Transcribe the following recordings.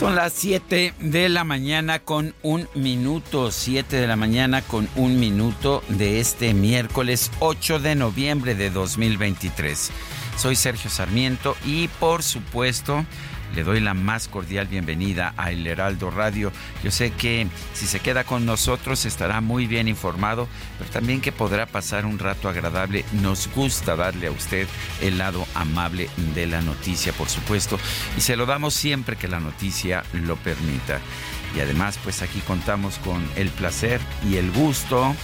Son las 7 de la mañana con un minuto, 7 de la mañana con un minuto de este miércoles 8 de noviembre de 2023. Soy Sergio Sarmiento y por supuesto le doy la más cordial bienvenida a El Heraldo Radio. Yo sé que si se queda con nosotros estará muy bien informado, pero también que podrá pasar un rato agradable. Nos gusta darle a usted el lado amable de la noticia, por supuesto, y se lo damos siempre que la noticia lo permita. Y además, pues aquí contamos con el placer y el gusto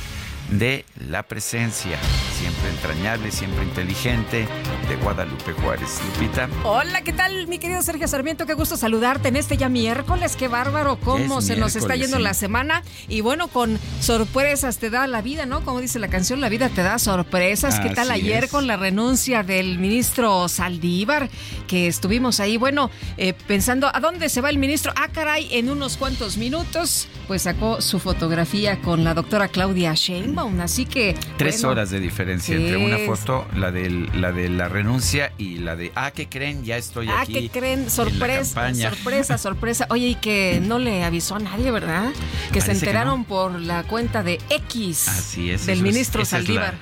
de la presencia, siempre entrañable, siempre inteligente, de Guadalupe Juárez. Lupita. Hola, ¿qué tal, mi querido Sergio Sarmiento? Qué gusto saludarte en este ya miércoles. Qué bárbaro, cómo se nos está yendo la semana. Y bueno, con sorpresas te da la vida, ¿no? Como dice la canción, la vida te da sorpresas. ¿Qué tal ayer con la renuncia del ministro Saldívar? Que estuvimos ahí, bueno, eh, pensando, ¿a dónde se va el ministro? Ah, caray, en unos cuantos minutos, pues sacó su fotografía con la doctora Claudia Sheinbaum. Así que. Tres horas de diferencia entre una foto, la de la de la renuncia y la de ah, ¿qué creen? Ya estoy ah, aquí. Ah, ¿qué creen? Sorpresa, sorpresa, sorpresa. Oye, y que no le avisó a nadie, ¿verdad? Que se enteraron por la cuenta de X Así es, del ministro Saldívar.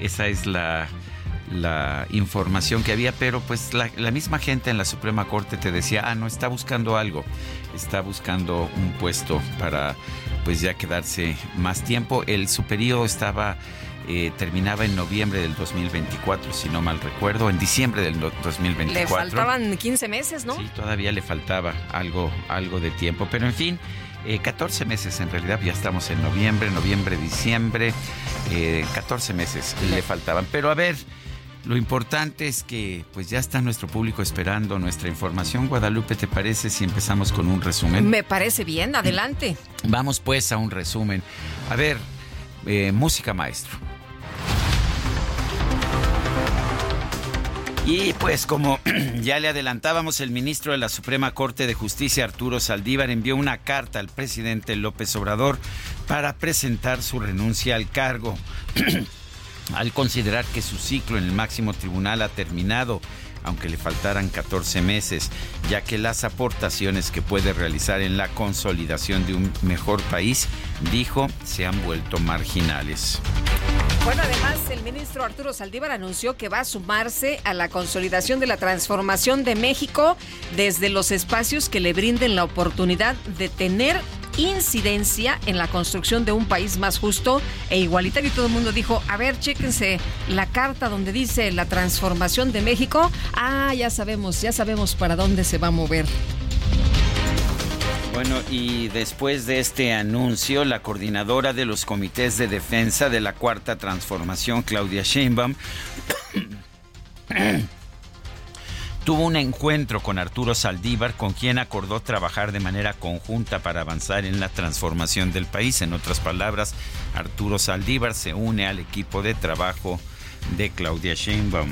esa es la la información que había, pero pues la, la, misma gente en la Suprema Corte te decía, ah, no, está buscando algo, está buscando un puesto para pues ya quedarse más tiempo. El superior estaba eh, terminaba en noviembre del 2024, si no mal recuerdo, en diciembre del 2024. Le faltaban 15 meses, ¿no? Sí, todavía le faltaba algo, algo de tiempo, pero en fin. 14 eh, meses en realidad, ya estamos en noviembre, noviembre, diciembre, 14 eh, meses le faltaban. Pero a ver, lo importante es que pues ya está nuestro público esperando nuestra información. Guadalupe, ¿te parece si empezamos con un resumen? Me parece bien, adelante. Vamos pues a un resumen. A ver, música maestro. Y pues como ya le adelantábamos, el ministro de la Suprema Corte de Justicia, Arturo Saldívar, envió una carta al presidente López Obrador para presentar su renuncia al cargo. al considerar que su ciclo en el máximo tribunal ha terminado, aunque le faltaran 14 meses, ya que las aportaciones que puede realizar en la consolidación de un mejor país, dijo, se han vuelto marginales. Bueno, además, el ministro Arturo Saldívar anunció que va a sumarse a la consolidación de la transformación de México desde los espacios que le brinden la oportunidad de tener incidencia en la construcción de un país más justo e igualitario. Y todo el mundo dijo, a ver, chéquense la carta donde dice la transformación de México. Ah, ya sabemos, ya sabemos para dónde se va a mover. Bueno, y después de este anuncio, la coordinadora de los comités de defensa de la Cuarta Transformación, Claudia Sheinbaum, tuvo un encuentro con Arturo Saldívar, con quien acordó trabajar de manera conjunta para avanzar en la transformación del país. En otras palabras, Arturo Saldívar se une al equipo de trabajo de Claudia Sheinbaum.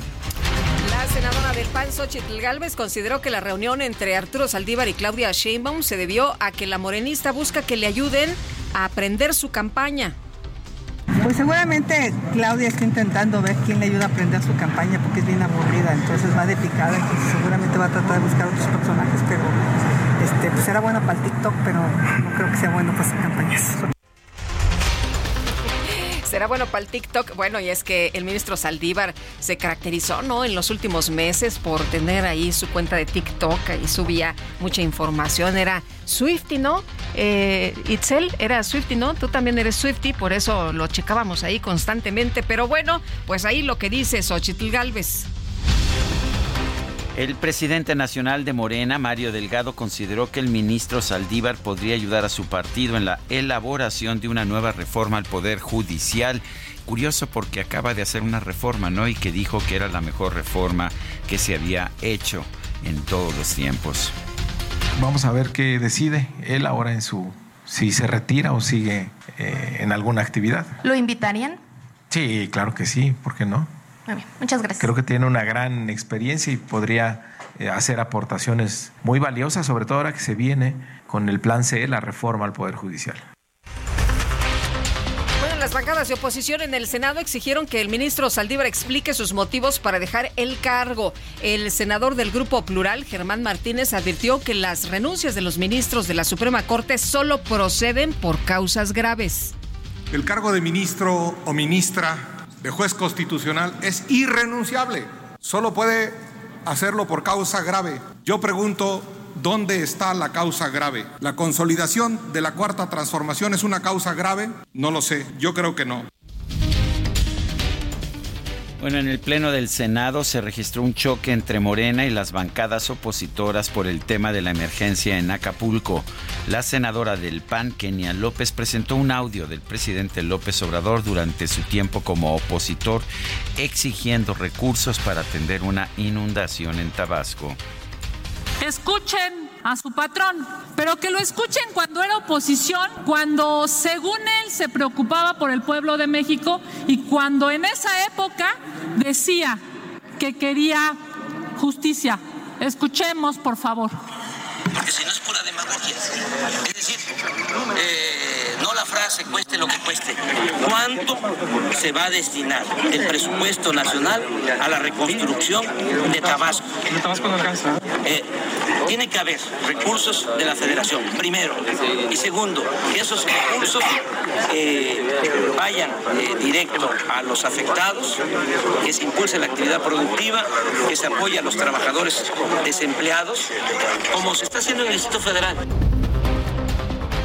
La senadora del PAN, Xochitl Galvez, consideró que la reunión entre Arturo Saldívar y Claudia Sheinbaum se debió a que la morenista busca que le ayuden a aprender su campaña. Pues seguramente Claudia está intentando ver quién le ayuda a aprender su campaña porque es bien aburrida, entonces va de picada, entonces seguramente va a tratar de buscar otros personajes, pero Este, pues era bueno para el TikTok, pero no creo que sea bueno para hacer campañas. Será bueno para el TikTok. Bueno, y es que el ministro Saldívar se caracterizó, ¿no? En los últimos meses por tener ahí su cuenta de TikTok y subía mucha información. Era Swifty, ¿no? Eh, Itzel era Swifty, ¿no? Tú también eres Swifty, por eso lo checábamos ahí constantemente. Pero bueno, pues ahí lo que dice Xochitl Galvez. El presidente nacional de Morena, Mario Delgado, consideró que el ministro Saldívar podría ayudar a su partido en la elaboración de una nueva reforma al Poder Judicial. Curioso porque acaba de hacer una reforma, ¿no? Y que dijo que era la mejor reforma que se había hecho en todos los tiempos. Vamos a ver qué decide él ahora en su... si se retira o sigue eh, en alguna actividad. ¿Lo invitarían? Sí, claro que sí, ¿por qué no? Muchas gracias. Creo que tiene una gran experiencia y podría eh, hacer aportaciones muy valiosas, sobre todo ahora que se viene con el plan C, la reforma al Poder Judicial. Bueno, las bancadas de oposición en el Senado exigieron que el ministro Saldívar explique sus motivos para dejar el cargo. El senador del Grupo Plural, Germán Martínez, advirtió que las renuncias de los ministros de la Suprema Corte solo proceden por causas graves. El cargo de ministro o ministra de juez constitucional es irrenunciable. Solo puede hacerlo por causa grave. Yo pregunto, ¿dónde está la causa grave? ¿La consolidación de la cuarta transformación es una causa grave? No lo sé, yo creo que no. Bueno, en el Pleno del Senado se registró un choque entre Morena y las bancadas opositoras por el tema de la emergencia en Acapulco. La senadora del PAN, Kenia López, presentó un audio del presidente López Obrador durante su tiempo como opositor, exigiendo recursos para atender una inundación en Tabasco. Escuchen a su patrón, pero que lo escuchen cuando era oposición, cuando según él se preocupaba por el pueblo de México y cuando en esa época decía que quería justicia. Escuchemos, por favor. Porque si no es pura demagogia. Es decir, eh, no la frase cueste lo que cueste. ¿Cuánto se va a destinar el presupuesto nacional a la reconstrucción de Tabasco? ¿De Tabasco no alcanza? Eh, tiene que haber recursos de la federación, primero. Y segundo, que esos recursos eh, vayan directo a los afectados, que se impulse la actividad productiva, que se apoye a los trabajadores desempleados, como se está haciendo en el Distrito Federal.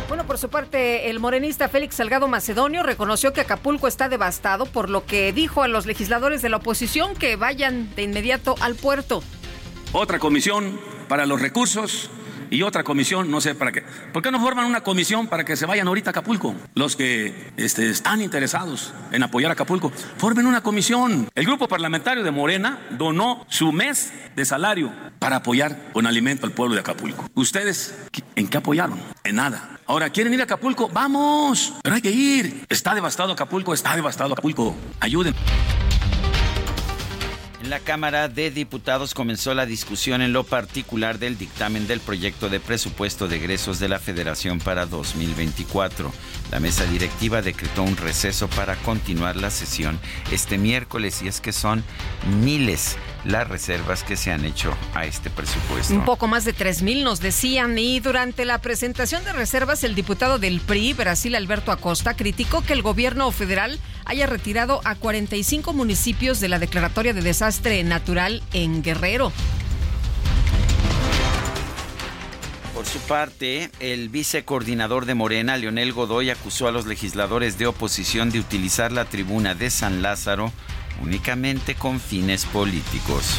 Bueno, por su parte, el morenista Félix Salgado Macedonio reconoció que Acapulco está devastado, por lo que dijo a los legisladores de la oposición que vayan de inmediato al puerto. Otra comisión para los recursos y otra comisión, no sé para qué. ¿Por qué no forman una comisión para que se vayan ahorita a Acapulco? Los que este, están interesados en apoyar a Acapulco, formen una comisión. El grupo parlamentario de Morena donó su mes de salario para apoyar con alimento al pueblo de Acapulco. ¿Ustedes en qué apoyaron? En nada. Ahora, ¿quieren ir a Acapulco? Vamos, pero hay que ir. Está devastado Acapulco, está devastado Acapulco. Ayuden. En la Cámara de Diputados comenzó la discusión en lo particular del dictamen del proyecto de presupuesto de egresos de la Federación para 2024. La mesa directiva decretó un receso para continuar la sesión este miércoles y es que son miles las reservas que se han hecho a este presupuesto. Un poco más de 3 mil nos decían y durante la presentación de reservas el diputado del PRI, Brasil Alberto Acosta, criticó que el gobierno federal haya retirado a 45 municipios de la declaratoria de desastre natural en Guerrero. Por su parte, el vicecoordinador de Morena, Leonel Godoy, acusó a los legisladores de oposición de utilizar la tribuna de San Lázaro únicamente con fines políticos.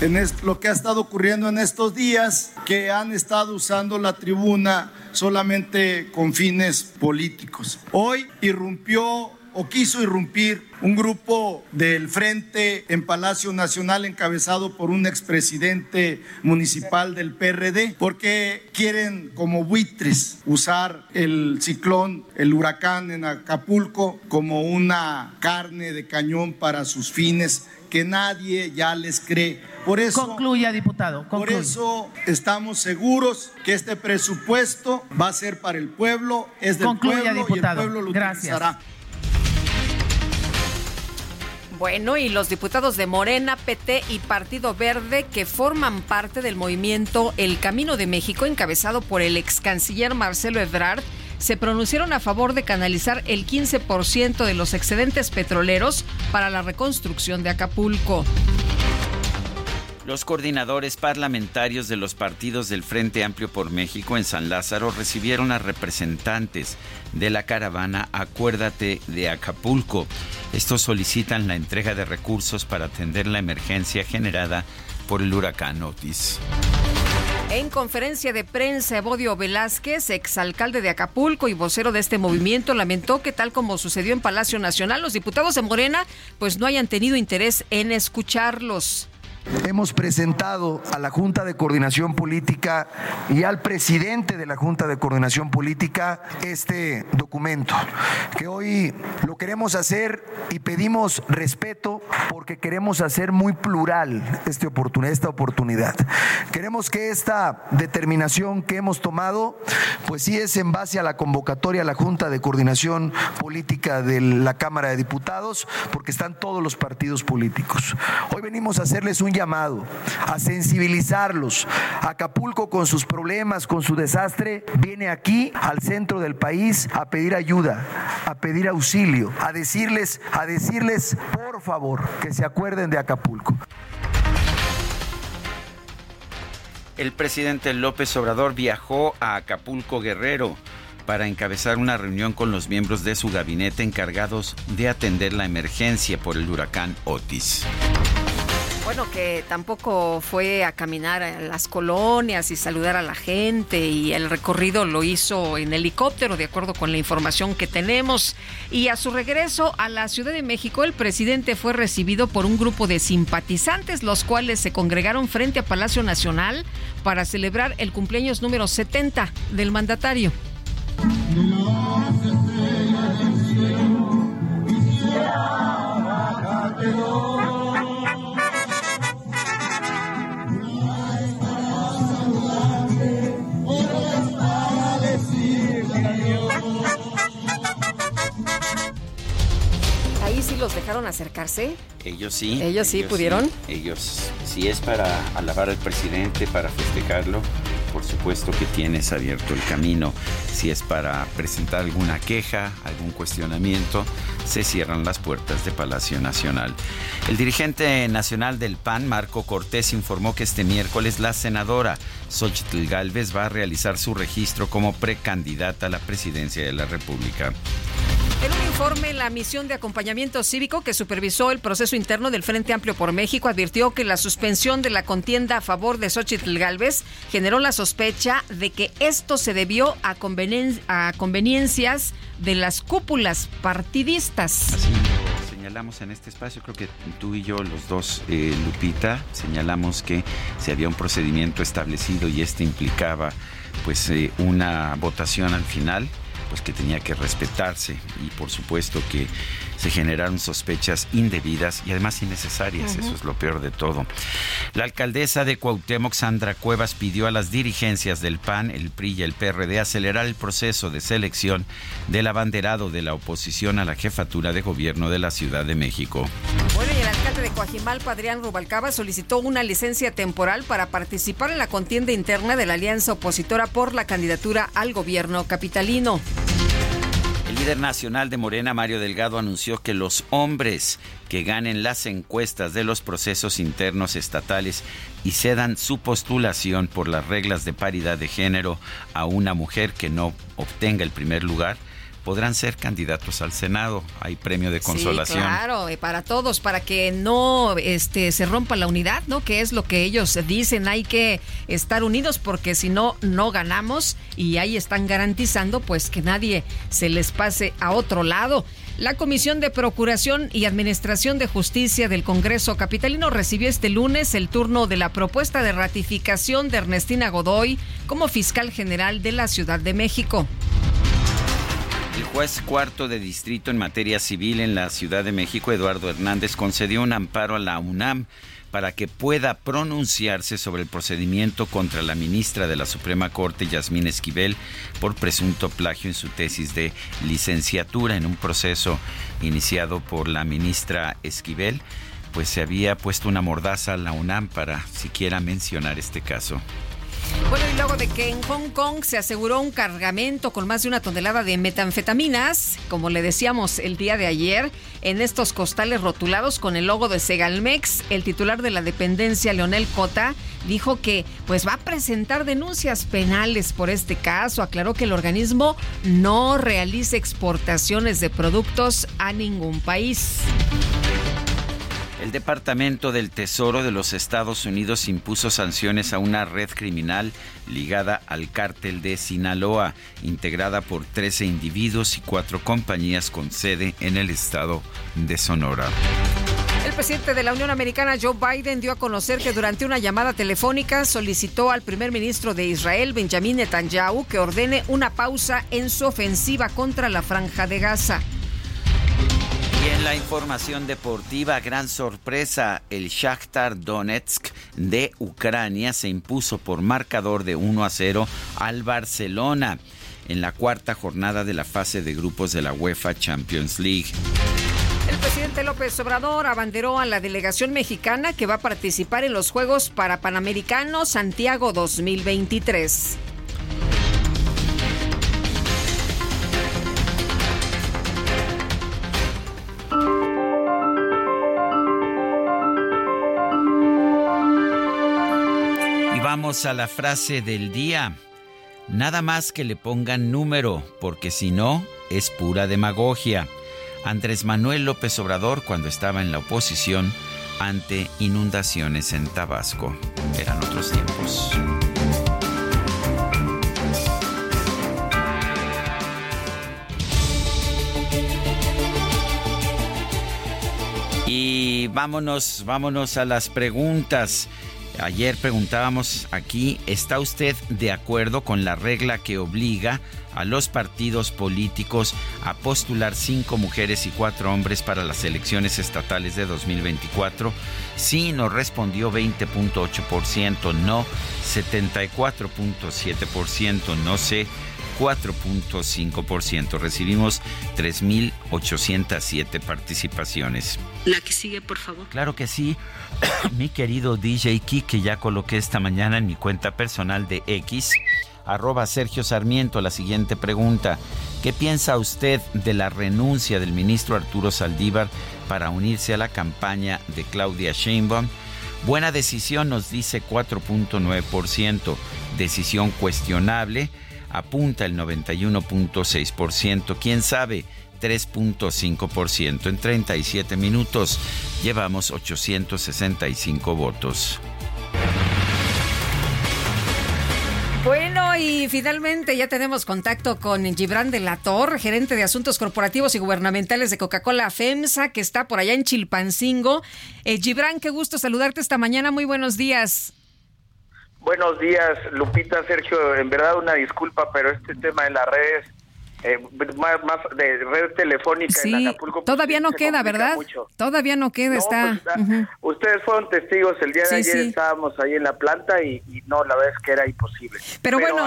En lo que ha estado ocurriendo en estos días, que han estado usando la tribuna solamente con fines políticos. Hoy irrumpió o quiso irrumpir un grupo del Frente en Palacio Nacional encabezado por un expresidente municipal del PRD, porque quieren como buitres usar el ciclón, el huracán en Acapulco como una carne de cañón para sus fines que nadie ya les cree. Por eso, concluya, diputado. Por eso estamos seguros que este presupuesto va a ser para el pueblo, es del pueblo diputado. y el pueblo lo Gracias. utilizará. Bueno, y los diputados de Morena, PT y Partido Verde que forman parte del movimiento El Camino de México, encabezado por el ex canciller Marcelo Ebrard, se pronunciaron a favor de canalizar el 15% de los excedentes petroleros para la reconstrucción de Acapulco. Los coordinadores parlamentarios de los partidos del Frente Amplio por México en San Lázaro recibieron a representantes de la caravana Acuérdate de Acapulco. Estos solicitan la entrega de recursos para atender la emergencia generada por el huracán Otis. En conferencia de prensa, Evodio Velázquez, exalcalde de Acapulco y vocero de este movimiento, lamentó que tal como sucedió en Palacio Nacional, los diputados de Morena pues no hayan tenido interés en escucharlos. Hemos presentado a la Junta de Coordinación Política y al presidente de la Junta de Coordinación Política este documento, que hoy lo queremos hacer y pedimos respeto porque queremos hacer muy plural este esta oportunidad. Queremos que esta determinación que hemos tomado, pues sí es en base a la convocatoria a la Junta de Coordinación Política de la Cámara de Diputados, porque están todos los partidos políticos. Hoy venimos a hacerles un llamado a sensibilizarlos. Acapulco con sus problemas, con su desastre, viene aquí al centro del país a pedir ayuda, a pedir auxilio, a decirles, a decirles, por favor, que se acuerden de Acapulco. El presidente López Obrador viajó a Acapulco Guerrero para encabezar una reunión con los miembros de su gabinete encargados de atender la emergencia por el huracán Otis. Bueno, que tampoco fue a caminar a las colonias y saludar a la gente y el recorrido lo hizo en helicóptero, de acuerdo con la información que tenemos. Y a su regreso a la Ciudad de México, el presidente fue recibido por un grupo de simpatizantes, los cuales se congregaron frente a Palacio Nacional para celebrar el cumpleaños número 70 del mandatario. Sí los dejaron acercarse? Ellos sí. ¿Ellos sí pudieron? Ellos sí es para alabar al presidente, para festejarlo. Por supuesto que tienes abierto el camino. Si es para presentar alguna queja, algún cuestionamiento, se cierran las puertas de Palacio Nacional. El dirigente nacional del PAN, Marco Cortés, informó que este miércoles la senadora Xochitl Galvez va a realizar su registro como precandidata a la presidencia de la República. En un informe, la misión de acompañamiento cívico que supervisó el proceso interno del Frente Amplio por México advirtió que la suspensión de la contienda a favor de Xochitl Galvez generó la sospecha de que esto se debió a, conveniencias de las cúpulas partidistas. Así señalamos en este espacio, creo que tú y yo, los dos, eh, Lupita, señalamos que si había un procedimiento establecido y este implicaba pues eh, una votación al final pues que tenía que respetarse y por supuesto que se generaron sospechas indebidas y además innecesarias, eso es lo peor de todo. La alcaldesa de Cuauhtémoc, Sandra Cuevas, pidió a las dirigencias del PAN, el PRI y el PRD acelerar el proceso de selección del abanderado de la oposición a la jefatura de gobierno de la Ciudad de México. Bueno, y el alcalde de Coajimalpa, Adrián Rubalcaba, solicitó una licencia temporal para participar en la contienda interna de la alianza opositora por la candidatura al gobierno capitalino. Líder nacional de Morena, Mario Delgado, anunció que los hombres que ganen las encuestas de los procesos internos estatales y cedan su postulación por las reglas de paridad de género a una mujer que no obtenga el primer lugar, podrán ser candidatos al Senado. Hay premio de consolación. Sí, claro, para todos, para que no este, se rompa la unidad, ¿no? Que es lo que ellos dicen, hay que estar unidos porque si no, no ganamos y ahí están garantizando pues que nadie se les pase a otro lado. La Comisión de Procuración y Administración de Justicia del Congreso Capitalino recibió este lunes el turno de la propuesta de ratificación de Ernestina Godoy como fiscal general de la Ciudad de México. El juez cuarto de distrito en materia civil en la Ciudad de México, Eduardo Hernández, concedió un amparo a la UNAM para que pueda pronunciarse sobre el procedimiento contra la ministra de la Suprema Corte, Yasmín Esquivel, por presunto plagio en su tesis de licenciatura en un proceso iniciado por la ministra Esquivel pues se había puesto una mordaza a la UNAM para siquiera mencionar este caso. Bueno, y luego de que en Hong Kong se aseguró un cargamento con más de una tonelada de metanfetaminas, como le decíamos el día de ayer, en estos costales rotulados con el logo de Segalmex, el titular de la dependencia, Leonel Cota, dijo que pues va a presentar denuncias penales por este caso. Aclaró que el organismo no realiza exportaciones de productos a ningún país. El Departamento del Tesoro de los Estados Unidos impuso sanciones a una red criminal ligada al cártel de Sinaloa, integrada por 13 individuos y cuatro compañías con sede en el estado de Sonora. El presidente de la Unión Americana, Joe Biden, dio a conocer que durante una llamada telefónica solicitó al primer ministro de Israel, Benjamin Netanyahu, que ordene una pausa en su ofensiva contra la franja de Gaza. Y en la información deportiva, gran sorpresa, el Shakhtar Donetsk de Ucrania se impuso por marcador de 1 a 0 al Barcelona en la cuarta jornada de la fase de grupos de la UEFA Champions League. El presidente López Obrador abanderó a la delegación mexicana que va a participar en los Juegos para Panamericanos Santiago 2023. A la frase del día. Nada más que le pongan número, porque si no, es pura demagogia. Andrés Manuel López Obrador cuando estaba en la oposición ante inundaciones en Tabasco. Eran otros tiempos. Y vámonos, vámonos a las preguntas. Ayer preguntábamos aquí, ¿está usted de acuerdo con la regla que obliga a los partidos políticos a postular cinco mujeres y cuatro hombres para las elecciones estatales de 2024? Sí, nos respondió 20.8%, no 74.7%, no sé 4.5%. Recibimos 3.807 participaciones. La que sigue, por favor. Claro que sí. mi querido DJ que ya coloqué esta mañana en mi cuenta personal de X, arroba Sergio Sarmiento, la siguiente pregunta. ¿Qué piensa usted de la renuncia del ministro Arturo Saldívar para unirse a la campaña de Claudia Sheinbaum? Buena decisión nos dice 4.9%, decisión cuestionable apunta el 91.6%, quién sabe, 3.5%. En 37 minutos llevamos 865 votos. Bueno, y finalmente ya tenemos contacto con Gibran de la Torre, gerente de Asuntos Corporativos y Gubernamentales de Coca-Cola FEMSA, que está por allá en Chilpancingo. Eh, Gibran, qué gusto saludarte esta mañana. Muy buenos días. Buenos días, Lupita, Sergio. En verdad una disculpa, pero este tema de las redes eh, más, de red telefónica en Acapulco. Pues, todavía no queda, ¿verdad? Todavía no queda, está. Pues, ustedes fueron testigos el día de ayer, estábamos ahí en la planta y, no, la verdad es que era imposible. Pero, bueno,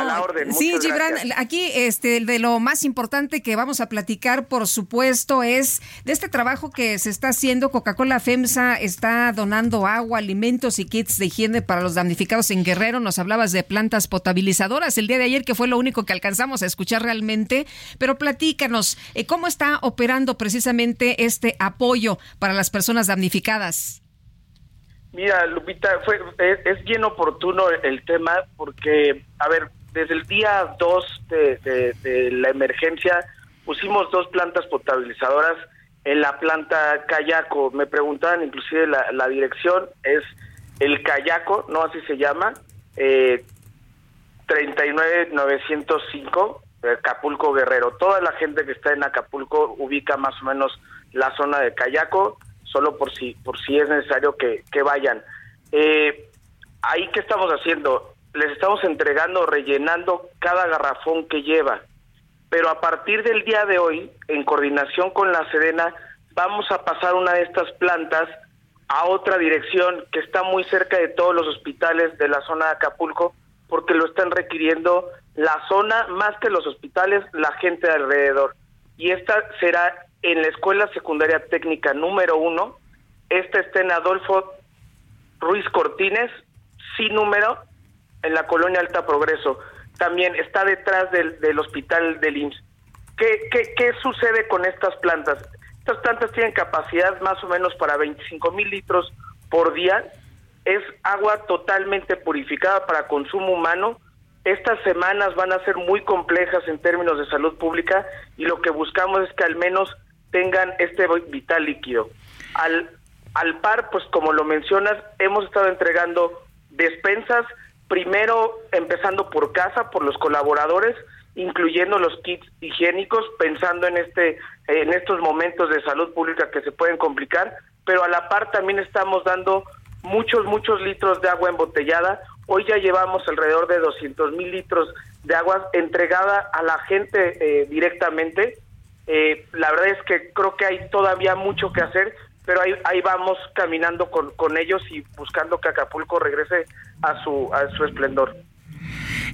sí, Gibran, aquí este, de lo más importante que vamos a platicar, por supuesto, es de este trabajo que se está haciendo. Coca-Cola FEMSA está donando agua, alimentos y kits de higiene para los damnificados en Guerrero. Nos hablabas de plantas potabilizadoras el día de ayer, que fue lo único que alcanzamos a escuchar realmente. Pero platícanos, eh, ¿cómo está operando precisamente este apoyo para las personas damnificadas? Mira, Lupita, fue, es, bien oportuno el tema porque, a ver, desde el día 2 de, la emergencia pusimos dos plantas potabilizadoras en la planta Cayaco. Me preguntaban inclusive la, dirección, es el Cayaco, no así se llama, eh, 39905 Acapulco Guerrero. Toda la gente que está en Acapulco ubica más o menos la zona de Cayaco, solo por si por si es necesario que, vayan. Eh, ahí qué estamos haciendo? Les estamos entregando, rellenando cada garrafón que lleva. Pero a partir del día de hoy, en coordinación con la Sedena, vamos a pasar una de estas plantas a otra dirección que está muy cerca de todos los hospitales de la zona de Acapulco, porque lo están requiriendo la zona más que los hospitales, la gente alrededor. Y esta será en la Escuela Secundaria Técnica número uno. Esta está en Adolfo Ruiz Cortines, sin número, en la colonia Alta Progreso. También está detrás del, del hospital del IMSS. ¿Qué, qué, ¿Qué sucede con estas plantas? Estas plantas tienen capacidad más o menos para 25 mil litros por día. Es agua totalmente purificada para consumo humano. Estas semanas van a ser muy complejas en términos de salud pública y lo que buscamos es que al menos tengan este vital líquido. Al, al par, pues como lo mencionas, hemos estado entregando despensas, primero empezando por casa, por los colaboradores, incluyendo los kits higiénicos, pensando en este en estos momentos de salud pública que se pueden complicar, pero a la par también estamos dando muchos muchos litros de agua embotellada. Hoy ya llevamos alrededor de 200 mil litros de agua entregada a la gente eh, directamente. Eh, la verdad es que creo que hay todavía mucho que hacer, pero ahí, ahí vamos caminando con, con ellos y buscando que Acapulco regrese a su, a su esplendor.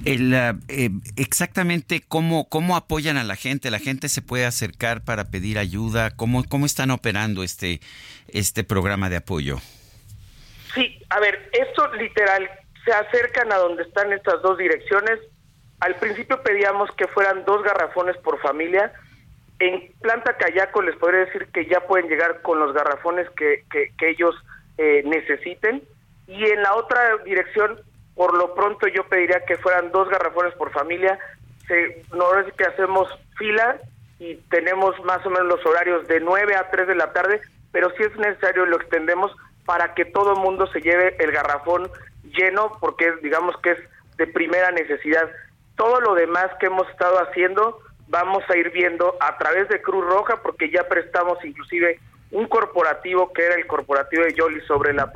El, eh, exactamente cómo, cómo apoyan a la gente, la gente se puede acercar para pedir ayuda, cómo, cómo están operando este, este programa de apoyo. Sí, a ver, esto literal, se acercan a donde están estas dos direcciones. Al principio pedíamos que fueran dos garrafones por familia. En Planta Cayaco les podría decir que ya pueden llegar con los garrafones que, que, ellos eh, necesiten. Y en la otra dirección por lo pronto yo pediría que fueran dos garrafones por familia. Se, no es que hacemos fila y tenemos más o menos los horarios de 9 a 3 de la tarde, pero si es necesario lo extendemos para que todo mundo se lleve el garrafón lleno, porque digamos que es de primera necesidad. Todo lo demás que hemos estado haciendo vamos a ir viendo a través de Cruz Roja, porque ya prestamos inclusive un corporativo que era el corporativo de Yoli sobre la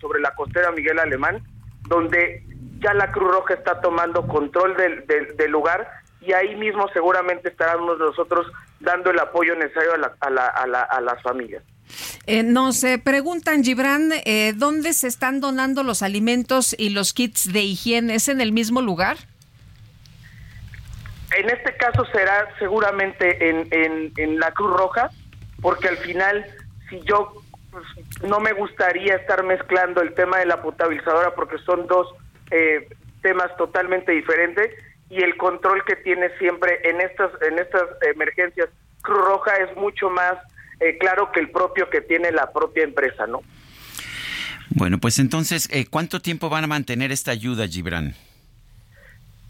sobre la costera Miguel Alemán, donde ya la Cruz Roja está tomando control del, del, lugar y ahí mismo seguramente estaremos nosotros dando el apoyo necesario a, la, a, la, a, las familias. Eh, nos preguntan, Gibran, eh, ¿dónde se están donando los alimentos y los kits de higiene? ¿Es en el mismo lugar? En este caso será seguramente en, en, la Cruz Roja, porque al final, si yo pues, no me gustaría estar mezclando el tema de la potabilizadora porque son dos eh, temas totalmente diferentes y el control que tiene siempre en estas en estas emergencias Cruz Roja es mucho más eh, claro que el propio que tiene la propia empresa, ¿no? Bueno, pues entonces, eh, ¿cuánto tiempo van a mantener esta ayuda, Gibran?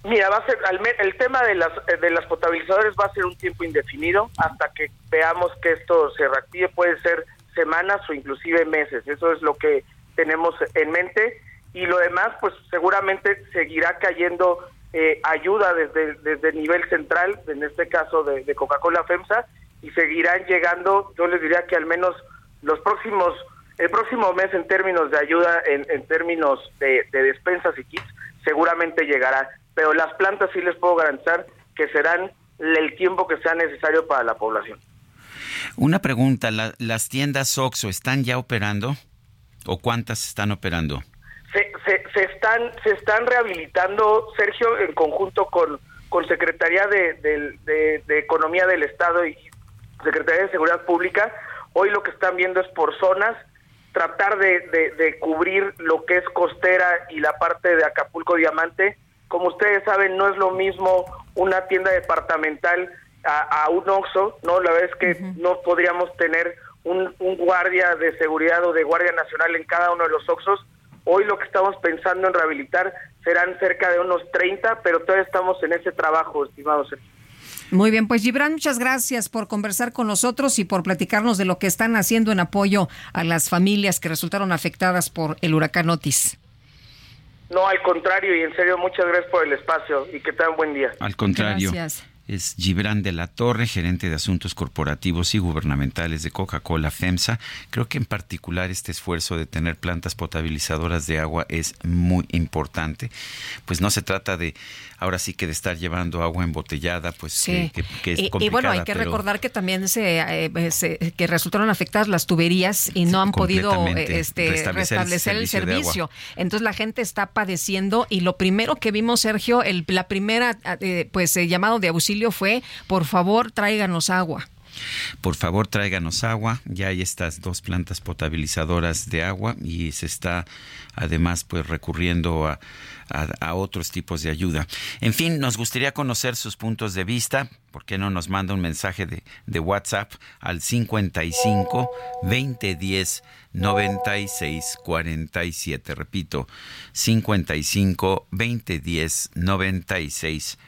Mira, va a ser el tema de las de las potabilizadores va a ser un tiempo indefinido hasta que veamos que esto se reactive, puede ser semanas o inclusive meses. Eso es lo que tenemos en mente y lo demás pues seguramente seguirá cayendo eh, ayuda desde, desde el nivel central, en este caso de, Coca-Cola FEMSA, y seguirán llegando, yo les diría que al menos los próximos, el próximo mes en términos de ayuda, en, en términos de, de despensas y kits, seguramente llegará. Pero las plantas sí les puedo garantizar que serán el tiempo que sea necesario para la población. Una pregunta, ¿las tiendas OXO están ya operando? ¿O cuántas están operando? Se, se, están se están rehabilitando, Sergio, en conjunto con, con Secretaría de, Economía del Estado y Secretaría de Seguridad Pública. Hoy lo que están viendo es por zonas, tratar de, de cubrir lo que es costera y la parte de Acapulco Diamante. Como ustedes saben, no es lo mismo una tienda departamental a, un OXO, ¿no? La verdad es que no podríamos tener un, guardia de seguridad o de guardia nacional en cada uno de los OXOs. Hoy lo que estamos pensando en rehabilitar serán cerca de unos 30, pero todavía estamos en ese trabajo, estimados. Muy bien, pues Gibran, muchas gracias por conversar con nosotros y por platicarnos de lo que están haciendo en apoyo a las familias que resultaron afectadas por el huracán Otis. No, al contrario, y en serio, muchas gracias por el espacio y que tengan buen día. Al contrario. Gracias. Es Gibran de la Torre, gerente de Asuntos Corporativos y Gubernamentales de Coca-Cola FEMSA. Creo que en particular este esfuerzo de tener plantas potabilizadoras de agua es muy importante. Pues no se trata de ahora sí que de estar llevando agua embotellada, pues sí. que, es y, y, bueno, hay que recordar que también se, eh, se, que resultaron afectadas las tuberías y no han podido eh, este, restablecer, el servicio. El servicio. Entonces la gente está padeciendo y lo primero que vimos, Sergio, el, la primera eh, pues llamado de auxilio fue, por favor, tráiganos agua. Por favor, tráiganos agua. Ya hay estas dos plantas potabilizadoras de agua y se está además pues recurriendo a, a, otros tipos de ayuda. En fin, nos gustaría conocer sus puntos de vista. ¿Por qué no nos manda un mensaje de, de WhatsApp al 55 2010 96 47? Repito, 55 2010 96 47.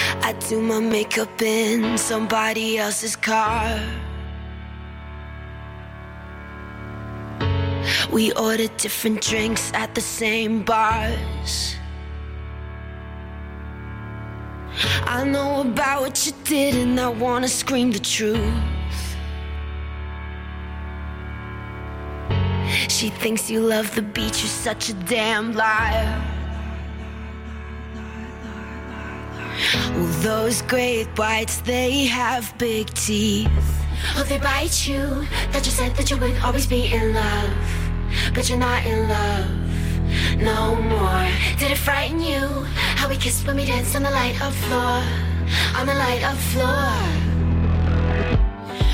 I do my makeup in somebody else's car. We order different drinks at the same bars. I know about what you did, and I wanna scream the truth. She thinks you love the beach, you're such a damn liar. Well, those great whites, they have big teeth. Oh, they bite you. That you said that you would always be in love. But you're not in love no more. Did it frighten you? How we kissed when we danced on the light of floor. On the light of floor.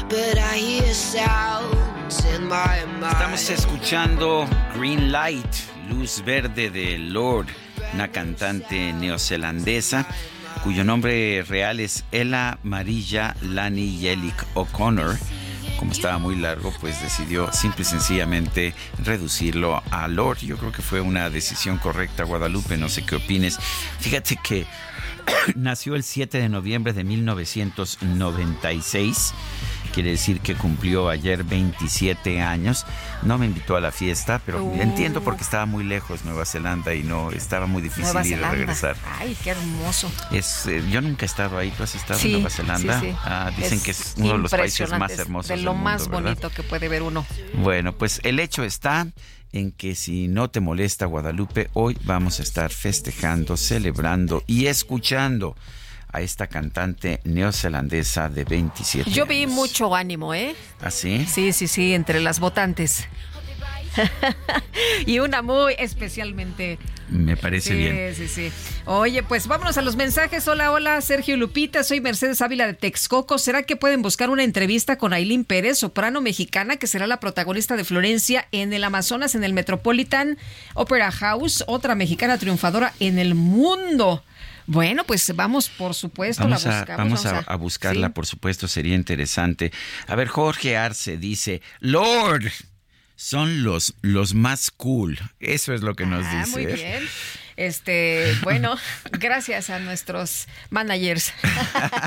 But I hear sounds in my mind. Estamos escuchando Green Light, Luz Verde de Lord, una cantante neozelandesa cuyo nombre real es Ella Marilla Lani Yelik O'Connor. Como estaba muy largo, pues decidió simple y sencillamente reducirlo a Lord. Yo creo que fue una decisión correcta, Guadalupe, no sé qué opines. Fíjate que nació el 7 de noviembre de 1996 quiere decir que cumplió ayer 27 años. No me invitó a la fiesta, pero uh. entiendo porque estaba muy lejos Nueva Zelanda y no estaba muy difícil ir a regresar. Ay, qué hermoso. Es, eh, yo nunca he estado ahí. ¿Tú has estado en Nueva Zelanda? Sí, sí. Ah, dicen que es uno de los países más hermosos. De lo más bonito que puede ver uno. Bueno, pues el hecho está en que si no te molesta Guadalupe, hoy vamos a estar festejando, celebrando y escuchando a esta cantante neozelandesa de 27 Yo vi mucho ánimo, ¿eh? ¿Ah, sí? Sí, sí, sí, entre las votantes. y una muy especialmente. Me parece bien. Sí, sí, sí. Oye, pues vámonos a los mensajes. Hola, hola, Sergio Lupita. Soy Mercedes Ávila de Texcoco. ¿Será que pueden buscar una entrevista con Ailín Pérez, soprano mexicana, que será la protagonista de Florencia en el Amazonas, en el Metropolitan Opera House? Otra mexicana triunfadora en el mundo. Bueno, pues vamos, por supuesto, vamos la buscamos. A, vamos, a, buscarla, por supuesto, sería interesante. A ver, Jorge Arce dice, Lord, son los, los más cool. Eso es lo que nos ah, dice. Muy bien. Este, bueno, gracias a nuestros managers.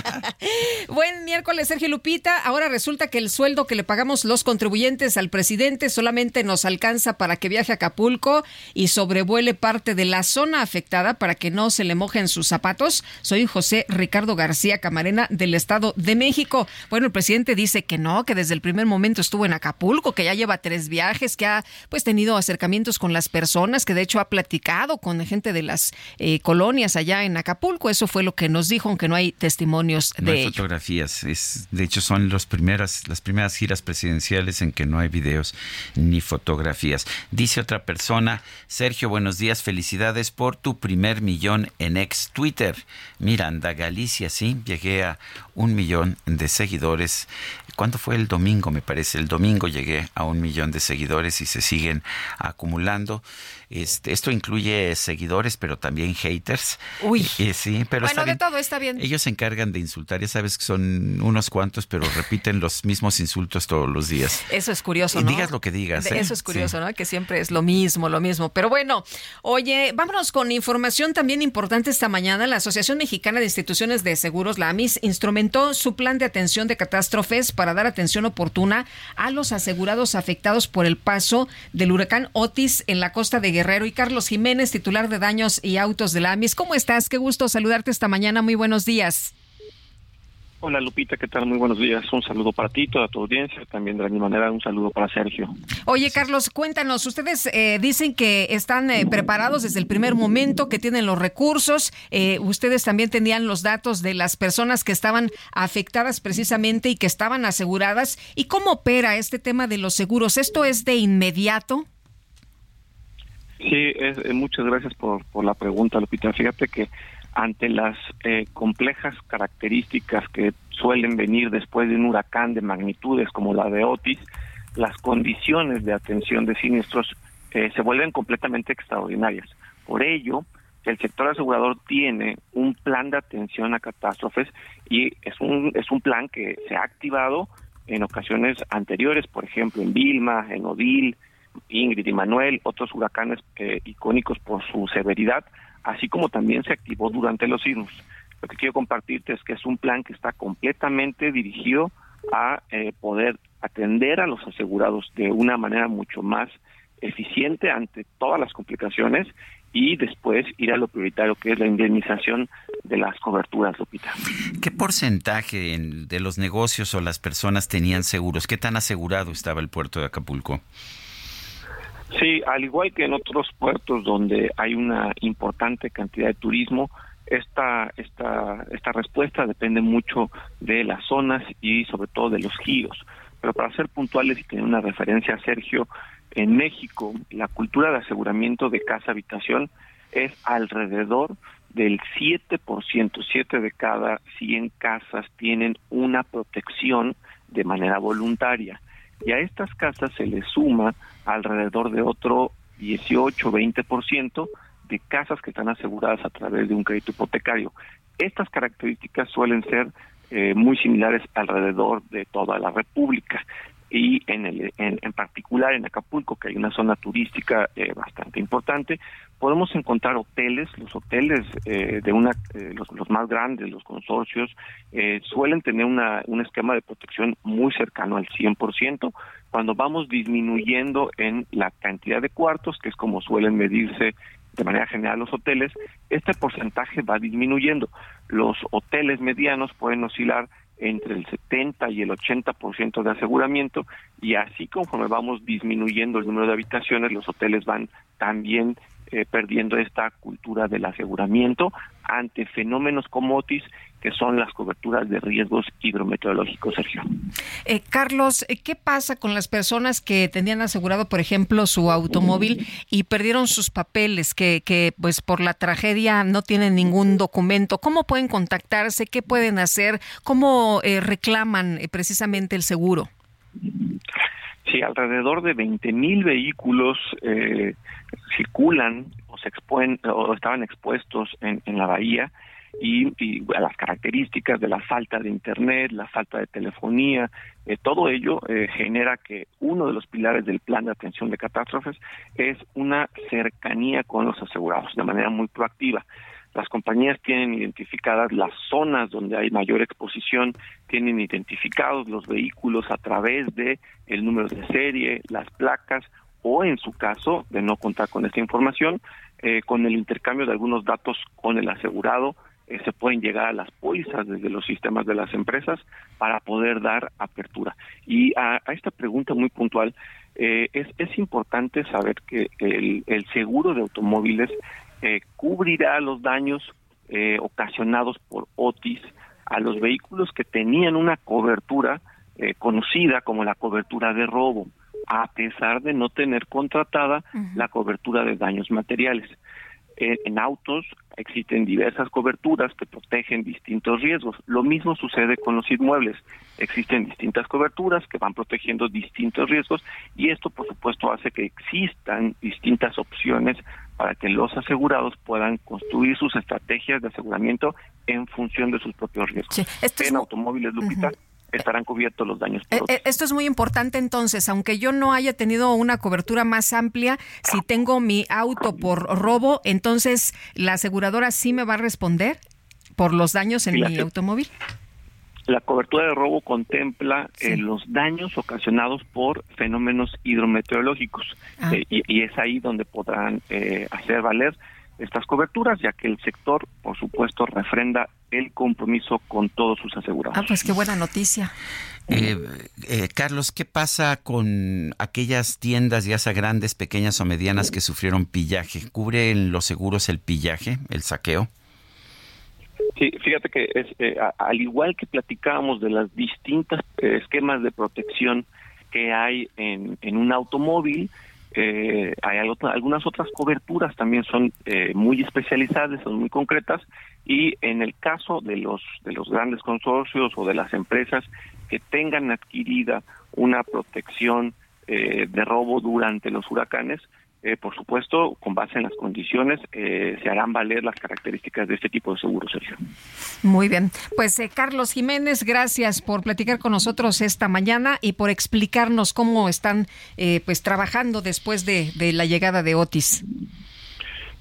Buen miércoles, Sergio Lupita. Ahora resulta que el sueldo que le pagamos los contribuyentes al presidente solamente nos alcanza para que viaje a Acapulco y sobrevuele parte de la zona afectada para que no se le mojen sus zapatos. Soy José Ricardo García Camarena del Estado de México. Bueno, el presidente dice que no, que desde el primer momento estuvo en Acapulco, que ya lleva tres viajes, que ha pues tenido acercamientos con las personas, que de hecho ha platicado con gente de las eh, colonias allá en Acapulco. Eso fue lo que nos dijo, aunque no hay testimonios no de hay fotografías. Es, de hecho, son los primeras, las primeras giras presidenciales en que no hay videos ni fotografías. Dice otra persona, Sergio, buenos días, felicidades por tu primer millón en ex Twitter. Miranda, Galicia, sí, llegué a un millón de seguidores ¿Cuándo fue el domingo? Me parece. El domingo llegué a un millón de seguidores y se siguen acumulando. Este, esto incluye seguidores, pero también haters. Uy. sí, pero bueno, de todo está bien. Ellos se encargan de insultar. Ya sabes que son unos cuantos, pero repiten los mismos insultos todos los días. Eso es curioso, ¿no? digas lo que digas. ¿eh? Eso es curioso, ¿no? Que siempre es lo mismo, lo mismo. Pero bueno, oye, vámonos con información también importante esta mañana. La Asociación Mexicana de Instituciones de Seguros, la AMIS, instrumentó su plan de atención de catástrofes para dar atención oportuna a los asegurados afectados por el paso del huracán Otis en la costa de Guerrero. Y Carlos Jiménez, titular de daños y autos de la AMIS. ¿Cómo estás? Qué gusto saludarte esta mañana. Muy buenos días. Hola Lupita, ¿qué tal? Muy buenos días. Un saludo para ti, toda tu audiencia. También de la misma manera un saludo para Sergio. Oye Carlos, cuéntanos, ustedes eh, dicen que están eh, preparados desde el primer momento, que tienen los recursos. Eh, ustedes también tenían los datos de las personas que estaban afectadas precisamente y que estaban aseguradas. ¿Y cómo opera este tema de los seguros? ¿Esto es de inmediato? Sí, muchas gracias por, por la pregunta, Lupita. Fíjate que ante las eh, complejas características que suelen venir después de un huracán de magnitudes como la de Otis, las condiciones de atención de siniestros eh, se vuelven completamente extraordinarias. Por ello, el sector asegurador tiene un plan de atención a catástrofes y es un, es un plan que se ha activado en ocasiones anteriores, por ejemplo, en Vilma, en Odil, Ingrid y Manuel, otros huracanes eh, icónicos por su severidad, así como también se activó durante los sismos. Lo que quiero compartirte es que es un plan que está completamente dirigido a eh, poder atender a los asegurados de una manera mucho más eficiente ante todas las complicaciones y después ir a lo prioritario que es la indemnización de las coberturas, Lupita. ¿Qué porcentaje de los negocios o las personas tenían seguros? ¿Qué tan asegurado estaba el puerto de Acapulco? Sí, al igual que en otros puertos donde hay una importante cantidad de turismo, esta, esta, esta respuesta depende mucho de las zonas y sobre todo de los giros. Pero para ser puntuales y tener una referencia, Sergio, en México la cultura de aseguramiento de casa-habitación es alrededor del 7%, 7 de cada 100 casas tienen una protección de manera voluntaria y a estas casas se le suma alrededor de otro 18-20% de casas que están aseguradas a través de un crédito hipotecario. Estas características suelen ser eh, muy similares alrededor de toda la República y en, el, en, particular en Acapulco, que hay una zona turística eh, bastante importante, podemos encontrar hoteles, los hoteles eh, de una, eh, los, los, más grandes, los consorcios, suelen tener una, un esquema de protección muy cercano al 100%, cuando vamos disminuyendo en la cantidad de cuartos, que es como suelen medirse de manera general los hoteles, este porcentaje va disminuyendo. Los hoteles medianos pueden oscilar entre el 70 y el 80% de aseguramiento y así conforme vamos disminuyendo el número de habitaciones, los hoteles van también eh, perdiendo esta cultura del aseguramiento ante fenómenos como Otis que son las coberturas de riesgos hidrometeorológicos, Sergio. Eh, Carlos, eh, ¿qué pasa con las personas que tenían asegurado, por ejemplo, su automóvil y perdieron sus papeles, que, que pues por la tragedia no tienen ningún documento? ¿Cómo pueden contactarse? ¿Qué pueden hacer? ¿Cómo eh, reclaman precisamente el seguro? Sí, alrededor de 20 mil vehículos circulan o se exponen o estaban expuestos en, en la bahía y, las características de la falta de internet, la falta de telefonía, eh, todo ello eh, genera que uno de los pilares del plan de atención de catástrofes es una cercanía con los asegurados de manera muy proactiva. Las compañías tienen identificadas las zonas donde hay mayor exposición, tienen identificados los vehículos a través de el número de serie, las placas o en su caso de no contar con esta información, eh, con el intercambio de algunos datos con el asegurado, eh, se pueden llegar a las pólizas desde los sistemas de las empresas para poder dar apertura. Y a, esta pregunta muy puntual, eh, es, es importante saber que el, el seguro de automóviles cubrirá los daños ocasionados por Otis a los vehículos que tenían una cobertura conocida como la cobertura de robo a pesar de no tener contratada la cobertura de daños materiales. En, autos existen diversas coberturas que protegen distintos riesgos. Lo mismo sucede con los inmuebles. Existen distintas coberturas que van protegiendo distintos riesgos y esto, por supuesto, hace que existan distintas opciones para que los asegurados puedan construir sus estrategias de aseguramiento en función de sus propios riesgos. en automóviles, Lupita, estarán cubiertos los daños. Eh, eh, esto es muy importante entonces, aunque yo no haya tenido una cobertura más amplia, si tengo mi auto por robo, entonces la aseguradora sí me va a responder por los daños en mi automóvil. La cobertura de robo contempla eh, los daños ocasionados por fenómenos hidrometeorológicos ah. y, es ahí donde podrán hacer valer estas coberturas, ya que el sector, por supuesto, refrenda el compromiso con todos sus asegurados. Ah, pues qué buena noticia. Eh, eh, Carlos, ¿qué pasa con aquellas tiendas, ya sea grandes, pequeñas o medianas, que sufrieron pillaje? ¿Cubren los seguros el pillaje, el saqueo? Sí, fíjate que es, eh, al igual que platicábamos de las distintas esquemas de protección que hay en, en un automóvil, eh, hay algunas otras coberturas también son eh, muy especializadas, son muy concretas y en el caso de los de los grandes consorcios o de las empresas que tengan adquirida una protección eh, de robo durante los huracanes, eh, por supuesto, con base en las condiciones, eh, se harán valer las características de este tipo de seguro, Sergio. Muy bien. Pues eh, Carlos Jiménez, gracias por platicar con nosotros esta mañana y por explicarnos cómo están pues trabajando después de, la llegada de Otis.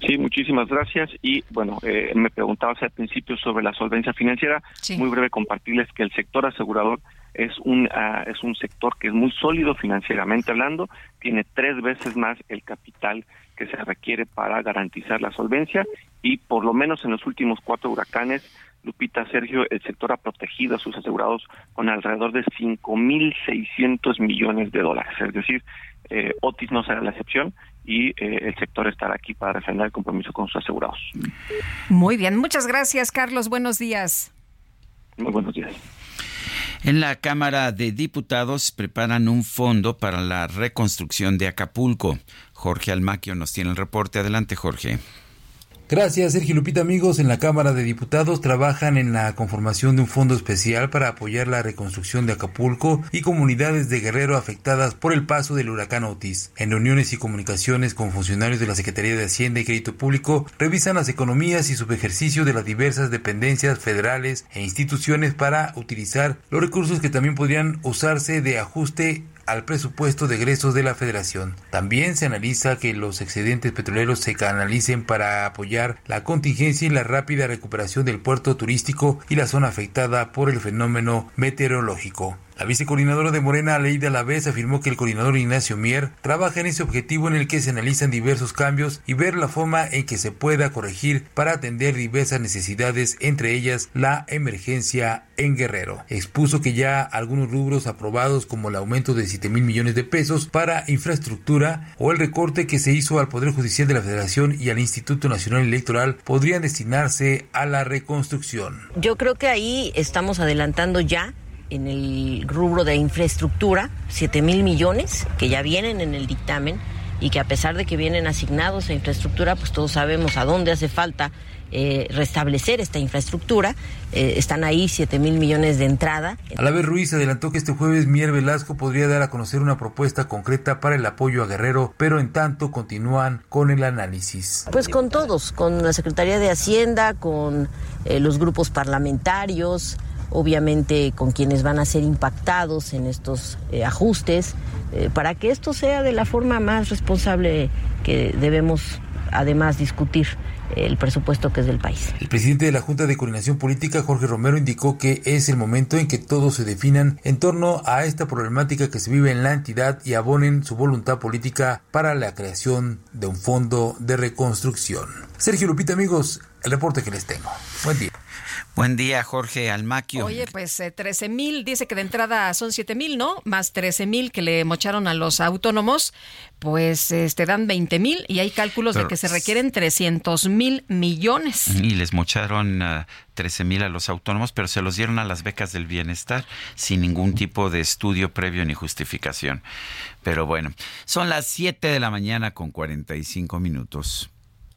Sí, muchísimas gracias. Y bueno, me preguntabas al principio sobre la solvencia financiera. Muy breve compartirles que el sector asegurador es un, ah, es un sector que es muy sólido financieramente hablando, tiene tres veces más el capital que se requiere para garantizar la solvencia y por lo menos en los últimos cuatro huracanes, Lupita Sergio, el sector ha protegido a sus asegurados con alrededor de 5.600 millones de dólares. Es decir, eh, Otis no será la excepción y eh, el sector estará aquí para defender el compromiso con sus asegurados. Muy bien, muchas gracias Carlos, buenos días. Muy buenos días. En la Cámara de Diputados preparan un fondo para la reconstrucción de Acapulco. Jorge Almaquio nos tiene el reporte. Adelante, Jorge. Gracias, Sergio Lupita. Amigos, en la Cámara de Diputados trabajan en la conformación de un fondo especial para apoyar la reconstrucción de Acapulco y comunidades de Guerrero afectadas por el paso del huracán Otis. En reuniones y comunicaciones con funcionarios de la Secretaría de Hacienda y Crédito Público, revisan las economías y subejercicio de las diversas dependencias federales e instituciones para utilizar los recursos que también podrían usarse de ajuste al presupuesto de egresos de la Federación. También se analiza que los excedentes petroleros se canalicen para apoyar la contingencia y la rápida recuperación del puerto turístico y la zona afectada por el fenómeno meteorológico. La vicecoordinadora de Morena, Aleida Lavés, afirmó que el coordinador Ignacio Mier trabaja en ese objetivo en el que se analizan diversos cambios y ver la forma en que se pueda corregir para atender diversas necesidades, entre ellas la emergencia en Guerrero. Expuso que ya algunos rubros aprobados como el aumento de 7 mil millones de pesos para infraestructura o el recorte que se hizo al Poder Judicial de la Federación y al Instituto Nacional Electoral podrían destinarse a la reconstrucción. Yo creo que ahí estamos adelantando ya en el rubro de infraestructura, 7 mil millones que ya vienen en el dictamen y que a pesar de que vienen asignados a infraestructura, pues todos sabemos a dónde hace falta eh, restablecer esta infraestructura. Eh, están ahí 7 mil millones de entrada. A la vez Ruiz adelantó que este jueves Mier Velasco podría dar a conocer una propuesta concreta para el apoyo a Guerrero, pero en tanto continúan con el análisis. Pues con todos, con la Secretaría de Hacienda, con eh, los grupos parlamentarios, obviamente con quienes van a ser impactados en estos ajustes, para que esto sea de la forma más responsable que debemos además discutir el presupuesto que es del país. El presidente de la Junta de Coordinación Política, Jorge Romero, indicó que es el momento en que todos se definan en torno a esta problemática que se vive en la entidad y abonen su voluntad política para la creación de un fondo de reconstrucción. Sergio Lupita, amigos, el reporte que les tengo. Buen día. Buen día, Jorge Almaquio. Oye, pues 13 eh, mil, dice que de entrada son 7 mil, ¿no? Más 13 mil que le mocharon a los autónomos, pues este dan 20 mil y hay cálculos de que se requieren 300 mil millones. Y les mocharon 13 mil a los autónomos, pero se los dieron a las becas del bienestar sin ningún tipo de estudio previo ni justificación. Pero bueno, son las 7 de la mañana con 45 minutos.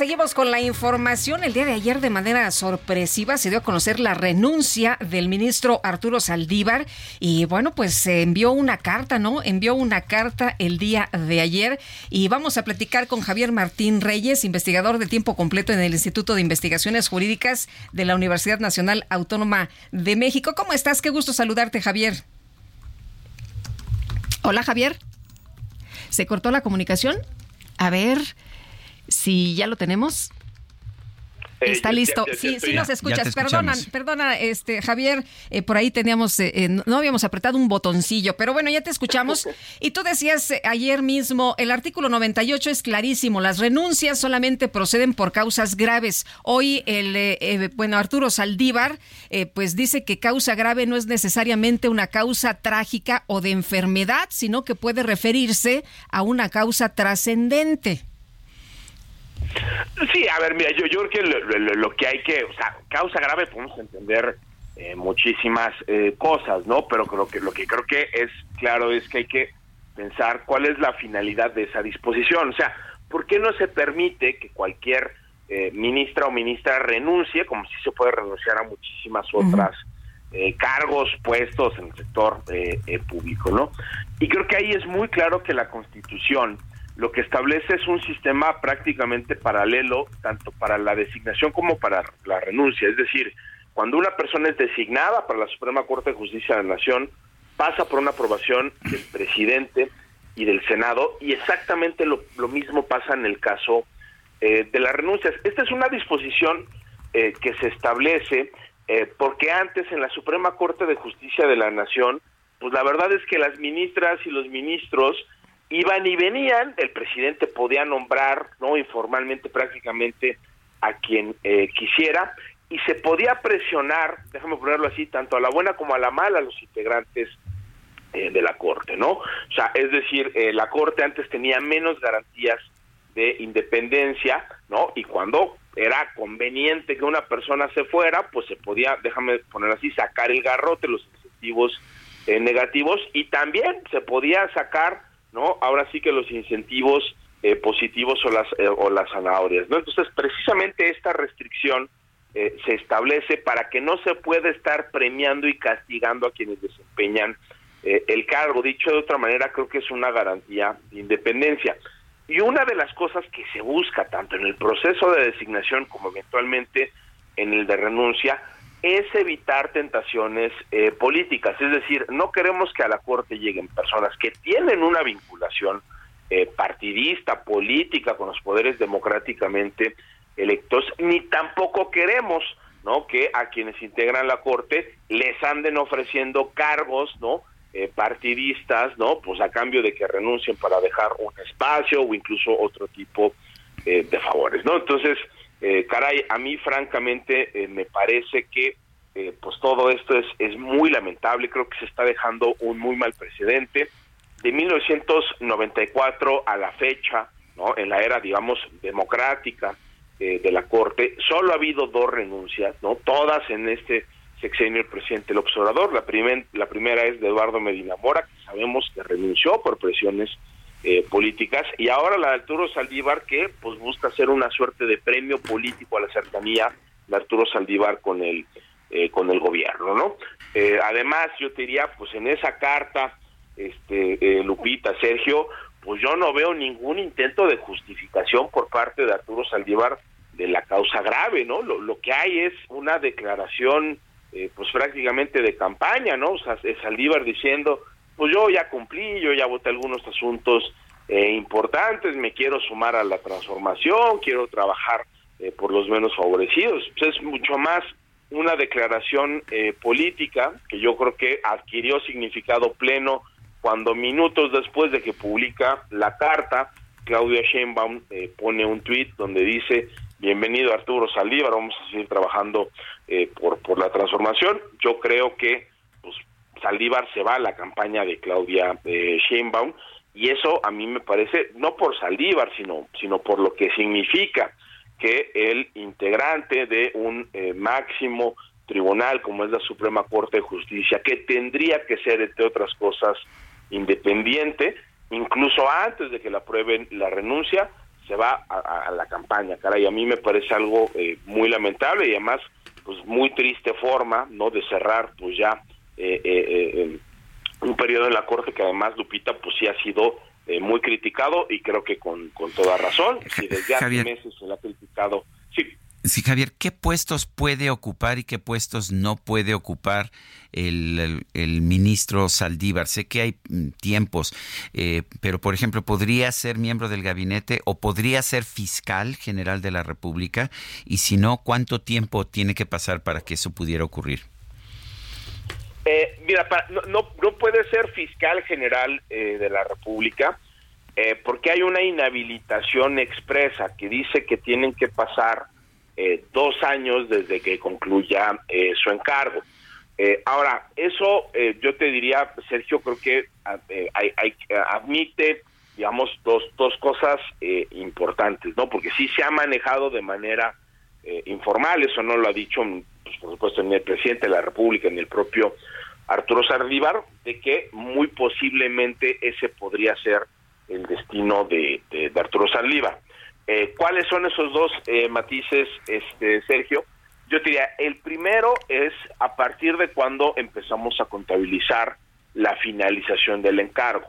Seguimos con la información. El día de ayer, de manera sorpresiva, se dio a conocer la renuncia del ministro Arturo Saldívar. Y bueno, pues se envió una carta, ¿no? Envió una carta el día de ayer. Y vamos a platicar con Javier Martín Reyes, investigador de tiempo completo en el Instituto de Investigaciones Jurídicas de la Universidad Nacional Autónoma de México. ¿Cómo estás? Qué gusto saludarte, Javier. Hola, Javier. ¿Se cortó la comunicación? A ver. Si ya lo tenemos. Eh, Está listo. sí, sí nos escuchas. Perdona, perdona, este Javier, eh, por ahí teníamos, eh, no habíamos apretado un botoncillo, pero bueno, ya te escuchamos. Y tú decías ayer mismo, el artículo 98 es clarísimo, las renuncias solamente proceden por causas graves. Hoy el, bueno, Arturo Saldívar, pues dice que causa grave no es necesariamente una causa trágica o de enfermedad, sino que puede referirse a una causa trascendente. Sí, a ver, mira, yo, yo creo que lo, que hay que, o sea, causa grave podemos entender eh, muchísimas eh, cosas, ¿no? Pero creo que lo que creo que es claro es que hay que pensar cuál es la finalidad de esa disposición. O sea, ¿por qué no se permite que cualquier eh, ministra o ministra renuncie, como si se puede renunciar a muchísimas otras cargos, puestos en el sector público, ¿no? Y creo que ahí es muy claro que la Constitución lo que establece es un sistema prácticamente paralelo tanto para la designación como para la renuncia. Es decir, cuando una persona es designada para la Suprema Corte de Justicia de la Nación, pasa por una aprobación del presidente y del Senado y exactamente lo, mismo pasa en el caso eh, de las renuncias. Esta es una disposición eh, que se establece eh, porque antes en la Suprema Corte de Justicia de la Nación, pues la verdad es que las ministras y los ministros iban y venían, el presidente podía nombrar, no informalmente prácticamente a quien eh, quisiera y se podía presionar, déjame ponerlo así, tanto a la buena como a la mala a los integrantes eh, de la corte, ¿no? O sea, es decir, eh, la corte antes tenía menos garantías de independencia, ¿no? Y cuando era conveniente que una persona se fuera, pues se podía, déjame poner así, sacar el garrote, los incentivos negativos y también se podía sacar ¿no? Ahora sí que los incentivos eh, positivos o las, eh, o las zanahorias, ¿no? Entonces, precisamente esta restricción eh, se establece para que no se pueda estar premiando y castigando a quienes desempeñan el cargo. Dicho de otra manera, creo que es una garantía de independencia. Y una de las cosas que se busca tanto en el proceso de designación como eventualmente en el de renuncia es evitar tentaciones eh, políticas, es decir, no queremos que a la Corte lleguen personas que tienen una vinculación eh, partidista, política con los poderes democráticamente electos, ni tampoco queremos no que a quienes integran la Corte les anden ofreciendo cargos, no eh, partidistas, no pues a cambio de que renuncien para dejar un espacio o incluso otro tipo de favores, no entonces Eh, caray, a mí francamente eh, me parece que eh, pues todo esto es, es muy lamentable, creo que se está dejando un muy mal precedente. De 1994 a la fecha, ¿no? en la era, digamos, democrática de la Corte, solo ha habido dos renuncias, no todas en este sexenio el presidente el observador. La, primer, la primera es de Eduardo Medina Mora, que sabemos que renunció por presiones eh, políticas, y ahora la de Arturo Saldívar, que pues busca hacer una suerte de premio político a la cercanía de Arturo Saldívar con el, eh, con el gobierno, ¿no? Eh, además, yo te diría, pues en esa carta, este Lupita, Sergio, pues yo no veo ningún intento de justificación por parte de Arturo Saldívar de la causa grave, ¿no? Lo, lo que hay es una declaración, eh, pues prácticamente de campaña, ¿no? O sea, Saldívar diciendo, pues yo ya cumplí, yo ya voté algunos asuntos eh, importantes, me quiero sumar a la transformación, quiero trabajar eh, por los menos favorecidos. Pues es mucho más una declaración política que yo creo que adquirió significado pleno cuando minutos después de que publica la carta, Claudia Sheinbaum pone un tuit donde dice bienvenido Arturo Saldívar, vamos a seguir trabajando eh, por, por la transformación. Yo creo que Saldívar se va a la campaña de Claudia eh, Sheinbaum y eso a mí me parece, no por Saldívar, sino, sino por lo que significa que el integrante de un eh, máximo tribunal como es la Suprema Corte de Justicia, que tendría que ser, entre otras cosas, independiente, incluso antes de que la aprueben la renuncia, se va a, la campaña, caray, a mí me parece algo eh, muy lamentable y además, pues muy triste forma, ¿no?, de cerrar, pues ya un periodo en la Corte que además, Lupita, pues sí ha sido muy criticado y creo que con, con toda razón, y desde hace meses se le ha criticado, sí. Sí, Javier, ¿qué puestos puede ocupar y qué puestos no puede ocupar el, ministro Saldívar? Sé que hay mm, tiempos, eh, pero por ejemplo, ¿podría ser miembro del gabinete o podría ser fiscal general de la República? Y si no, ¿cuánto tiempo tiene que pasar para que eso pudiera ocurrir? Eh, mira, no, no, puede ser fiscal general eh, de la República porque hay una inhabilitación expresa que dice que tienen que pasar eh, dos años desde que concluya eh, su encargo. Eh, ahora, eso yo te diría, Sergio, creo que hay, admite, digamos, dos, dos cosas importantes, ¿no? Porque sí se ha manejado de manera informal, eso no lo ha dicho, pues, por supuesto, ni el presidente de la República ni el propio Arturo Sardívar, de que muy posiblemente ese podría ser el destino de, de Arturo Sardívar. Eh, ¿Cuáles son esos dos eh, matices, este Sergio? Yo diría, el primero es a partir de cuando empezamos a contabilizar la finalización del encargo.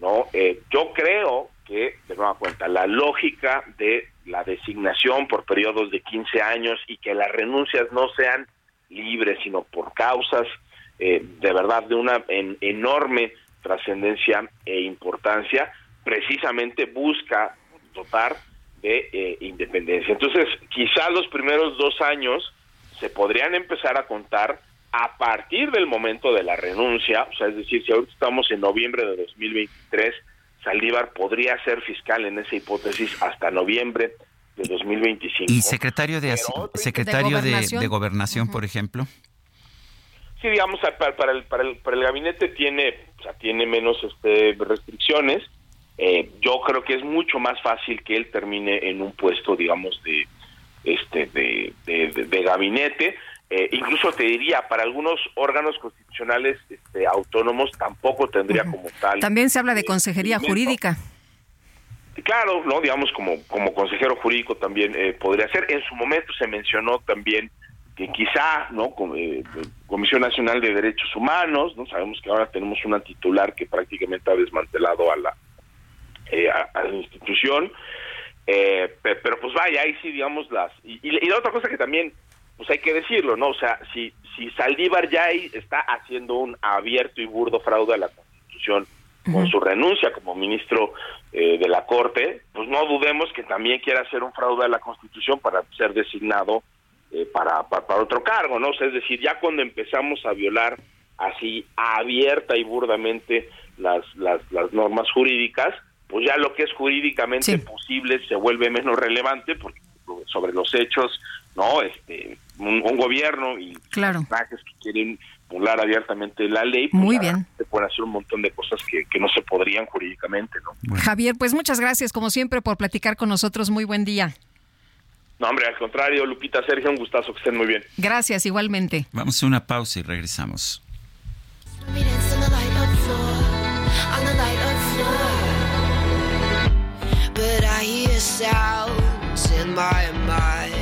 ¿no? Eh, yo creo que, de nueva cuenta, la lógica de la designación por periodos de 15 años y que las renuncias no sean libres, sino por causas de verdad de una enorme trascendencia e importancia, precisamente busca dotar de eh, independencia. Entonces, quizás los primeros dos años se podrían empezar a contar a partir del momento de la renuncia, o sea, es decir, si ahorita estamos en noviembre de 2023, Saldívar podría ser fiscal en esa hipótesis hasta noviembre de 2025. ¿Y secretario de, secretario de gobernación, por ejemplo? Sí, digamos, para, el, para, el, para el gabinete tiene, o sea, tiene menos este, restricciones, eh, yo creo que es mucho más fácil que él termine en un puesto, digamos, de este de, de, gabinete. Eh, incluso te diría, para algunos órganos constitucionales este, autónomos tampoco tendría como tal. También se habla de consejería jurídica. Claro, no, digamos como como consejero jurídico también eh, podría ser. En su momento se mencionó también que quizá, ¿no? Comisión Nacional de Derechos Humanos, no sabemos que ahora tenemos una titular que prácticamente ha desmantelado a la eh, a, la institución. Eh, pero, pues vaya, ahí sí, digamos, las... Y, la otra cosa que también, pues hay que decirlo, ¿no? O sea, si, si Saldívar ya está haciendo un abierto y burdo fraude a la Constitución con su renuncia como ministro eh, de la Corte, pues no dudemos que también quiera hacer un fraude a la Constitución para ser designado para, para, otro cargo, ¿no? O sea, es decir, ya cuando empezamos a violar así abierta y burdamente las, las, las normas jurídicas, pues ya lo que es jurídicamente posible se vuelve menos relevante porque sobre los hechos, ¿no? Este, un, gobierno y claro. personajes que quieren burlar abiertamente la ley. Pues Muy bien. Se pueden hacer un montón de cosas que, que no se podrían jurídicamente, ¿no? Javier, pues muchas gracias como siempre por platicar con nosotros. Muy buen día. No, hombre, al contrario, Lupita, Sergio, un gustazo, que estén muy bien. Gracias, igualmente. Vamos a una pausa y regresamos. But I hear sounds in my mind.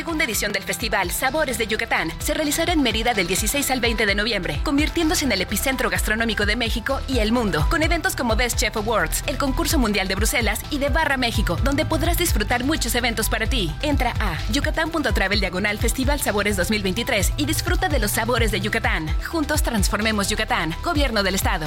Segunda edición del festival Sabores de Yucatán se realizará en Mérida del 16 al 20 de noviembre, convirtiéndose en el epicentro gastronómico de México y el mundo, con eventos como Best Chef Awards, el concurso mundial de Bruselas y de Barra México, donde podrás disfrutar muchos eventos para ti. Entra a yucatán.travel diagonal Festival Sabores 2023 y disfruta de los sabores de Yucatán. Juntos transformemos Yucatán, Gobierno del Estado.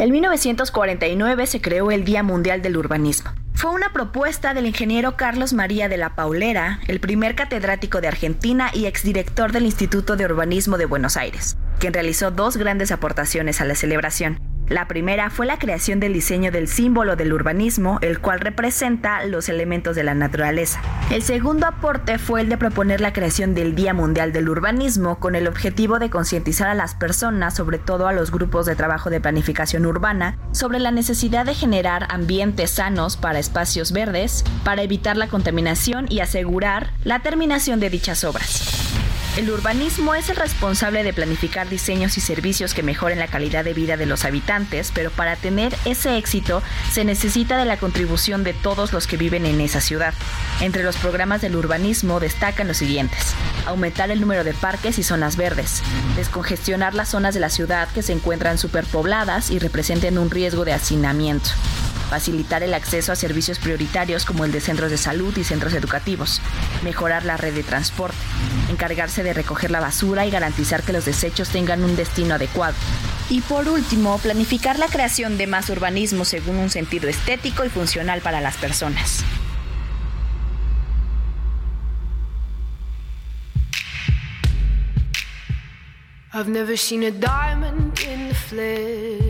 En 1949 se creó el Día Mundial del Urbanismo. Fue una propuesta del ingeniero Carlos María de la Paulera, el primer catedrático de Argentina y exdirector del Instituto de Urbanismo de Buenos Aires, quien realizó dos grandes aportaciones a la celebración. La primera fue la creación del diseño del símbolo del urbanismo, el cual representa los elementos de la naturaleza. El segundo aporte fue el de proponer la creación del Día Mundial del Urbanismo con el objetivo de concientizar a las personas, sobre todo a los grupos de trabajo de planificación urbana, sobre la necesidad de generar ambientes sanos para espacios verdes, para evitar la contaminación y asegurar la terminación de dichas obras. El urbanismo es el responsable de planificar diseños y servicios que mejoren la calidad de vida de los habitantes, pero para tener ese éxito se necesita de la contribución de todos los que viven en esa ciudad. Entre los programas del urbanismo destacan los siguientes. Aumentar el número de parques y zonas verdes. Descongestionar las zonas de la ciudad que se encuentran superpobladas y representen un riesgo de hacinamiento facilitar el acceso a servicios prioritarios como el de centros de salud y centros educativos, mejorar la red de transporte, encargarse de recoger la basura y garantizar que los desechos tengan un destino adecuado. Y por último, planificar la creación de más urbanismo según un sentido estético y funcional para las personas. I've never seen a diamond in the flesh.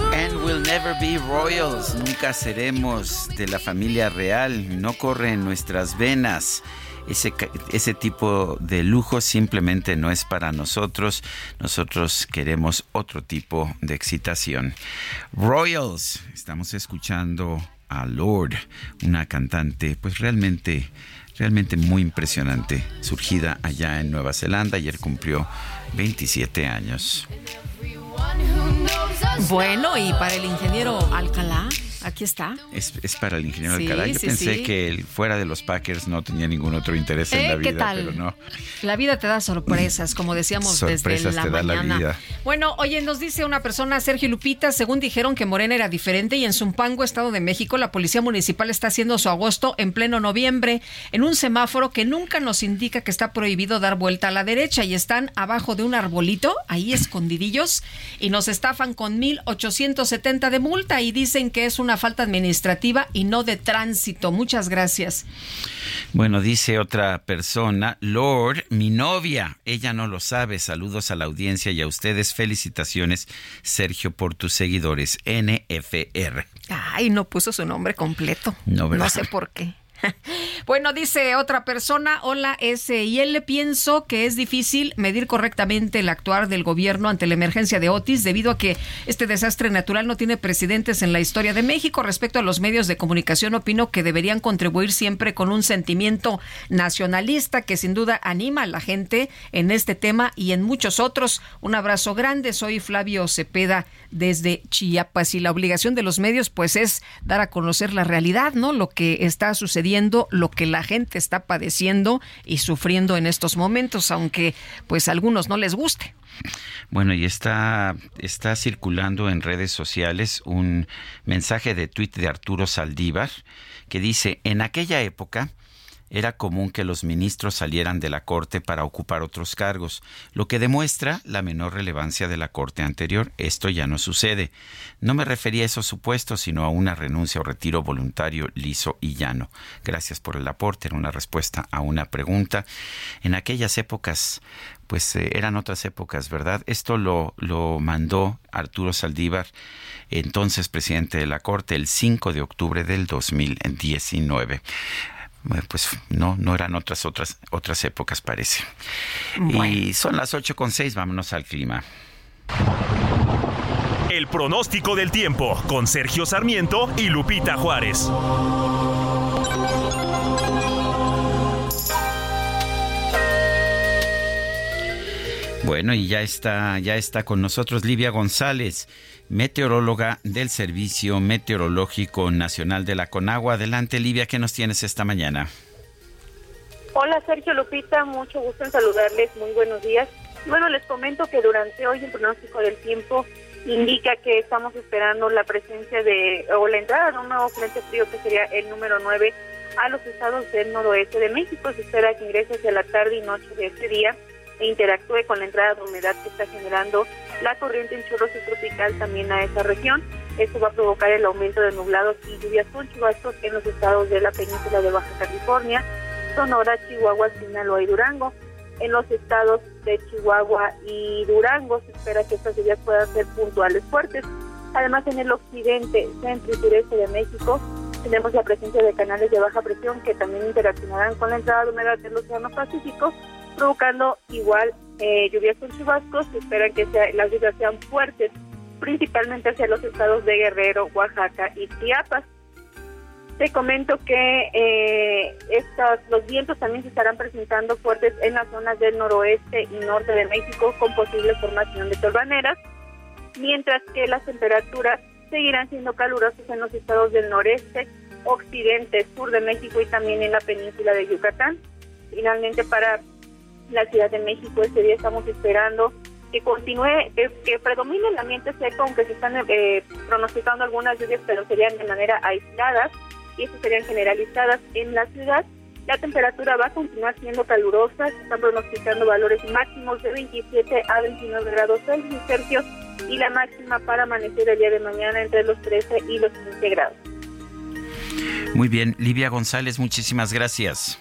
And we'll never be royals. Nunca seremos de la familia real. No corre en nuestras venas. Ese, ese, tipo de lujo simplemente no es para nosotros. Nosotros queremos otro tipo de excitación. Royals, estamos escuchando a Lord, una cantante pues realmente realmente muy impresionante, surgida allá en Nueva Zelanda, ayer cumplió 27 años. Bueno, y para el ingeniero Alcalá, Aquí está. Es, para el ingeniero Alcalá. Yo pensé que él, fuera de los Packers no tenía ningún otro interés en eh, la vida, ¿qué tal? pero no. La vida te da sorpresas, como decíamos desde la te mañana. Da la vida. Bueno, oye, nos dice una persona, Sergio Lupita, según dijeron que Morena era diferente y en Zumpango, Estado de México, la Policía Municipal está haciendo su agosto en pleno noviembre en un semáforo que nunca nos indica que está prohibido dar vuelta a la derecha y están abajo de un arbolito, ahí escondidillos, y nos estafan con 1.870 de multa y dicen que es una falta administrativa y no de tránsito. Muchas gracias. Bueno, dice otra persona, Lord, mi novia, ella no lo sabe. Saludos a la audiencia y a ustedes. Felicitaciones, Sergio, por tus seguidores. NFR. Ay, no puso su nombre completo. No, no sé por qué. Bueno, dice otra persona, hola S. Y él le pienso que es difícil medir correctamente el actuar del gobierno ante la emergencia de Otis debido a que este desastre natural no tiene precedentes en la historia de México. Respecto a los medios de comunicación, opino que deberían contribuir siempre con un sentimiento nacionalista que sin duda anima a la gente en este tema y en muchos otros. Un abrazo grande, soy Flavio Cepeda desde Chiapas y la obligación de los medios pues es dar a conocer la realidad, ¿no? Lo que está sucediendo, lo que la gente está padeciendo y sufriendo en estos momentos, aunque pues a algunos no les guste. Bueno, y está, está circulando en redes sociales un mensaje de tuit de Arturo Saldívar que dice, en aquella época era común que los ministros salieran de la Corte para ocupar otros cargos, lo que demuestra la menor relevancia de la Corte anterior. Esto ya no sucede. No me refería a esos supuestos, sino a una renuncia o retiro voluntario liso y llano. Gracias por el aporte. Era una respuesta a una pregunta. En aquellas épocas, pues eh, eran otras épocas, ¿verdad? Esto lo, lo mandó Arturo Saldívar, entonces presidente de la Corte, el 5 de octubre del 2019 pues no, no eran otras otras otras épocas parece. Y son las ocho con seis, vámonos al clima. El pronóstico del tiempo con Sergio Sarmiento y Lupita Juárez. Bueno, y ya está, ya está con nosotros Livia González meteoróloga del Servicio Meteorológico Nacional de la Conagua. Adelante, Livia, ¿qué nos tienes esta mañana? Hola, Sergio Lupita, mucho gusto en saludarles, muy buenos días. Bueno, les comento que durante hoy el pronóstico del tiempo indica que estamos esperando la presencia de, o la entrada de un nuevo frente frío que sería el número 9 a los estados del noroeste de México. Se espera que ingrese hacia la tarde y noche de este día e interactúe con la entrada de humedad que está generando la corriente en chorro tropical también a esa región. Esto va a provocar el aumento de nublados y lluvias con chubascos en los estados de la península de Baja California, Sonora, Chihuahua, Sinaloa y Durango. En los estados de Chihuahua y Durango se espera que estas lluvias puedan ser puntuales fuertes. Además, en el occidente, centro y sureste de México tenemos la presencia de canales de baja presión que también interaccionarán con la entrada de humedad del Océano Pacífico provocando igual eh, lluvias con chubascos. Se esperan que las lluvias sean fuertes, principalmente hacia los estados de Guerrero, Oaxaca y Chiapas. Te comento que eh, estos, los vientos también se estarán presentando fuertes en las zonas del noroeste y norte de México con posible formación de torbaneras, mientras que las temperaturas seguirán siendo calurosas en los estados del noreste, occidente, sur de México y también en la península de Yucatán. Finalmente, para la Ciudad de México. Este día estamos esperando que continúe, que, predomine el ambiente seco, aunque se están eh, pronosticando algunas lluvias, pero serían de manera aislada y estas serían generalizadas en la ciudad. La temperatura va a continuar siendo calurosa, se están pronosticando valores máximos de 27 a 29 grados Celsius y la máxima para amanecer el día de mañana entre los 13 y los 15 grados. Muy bien, Livia González, muchísimas gracias.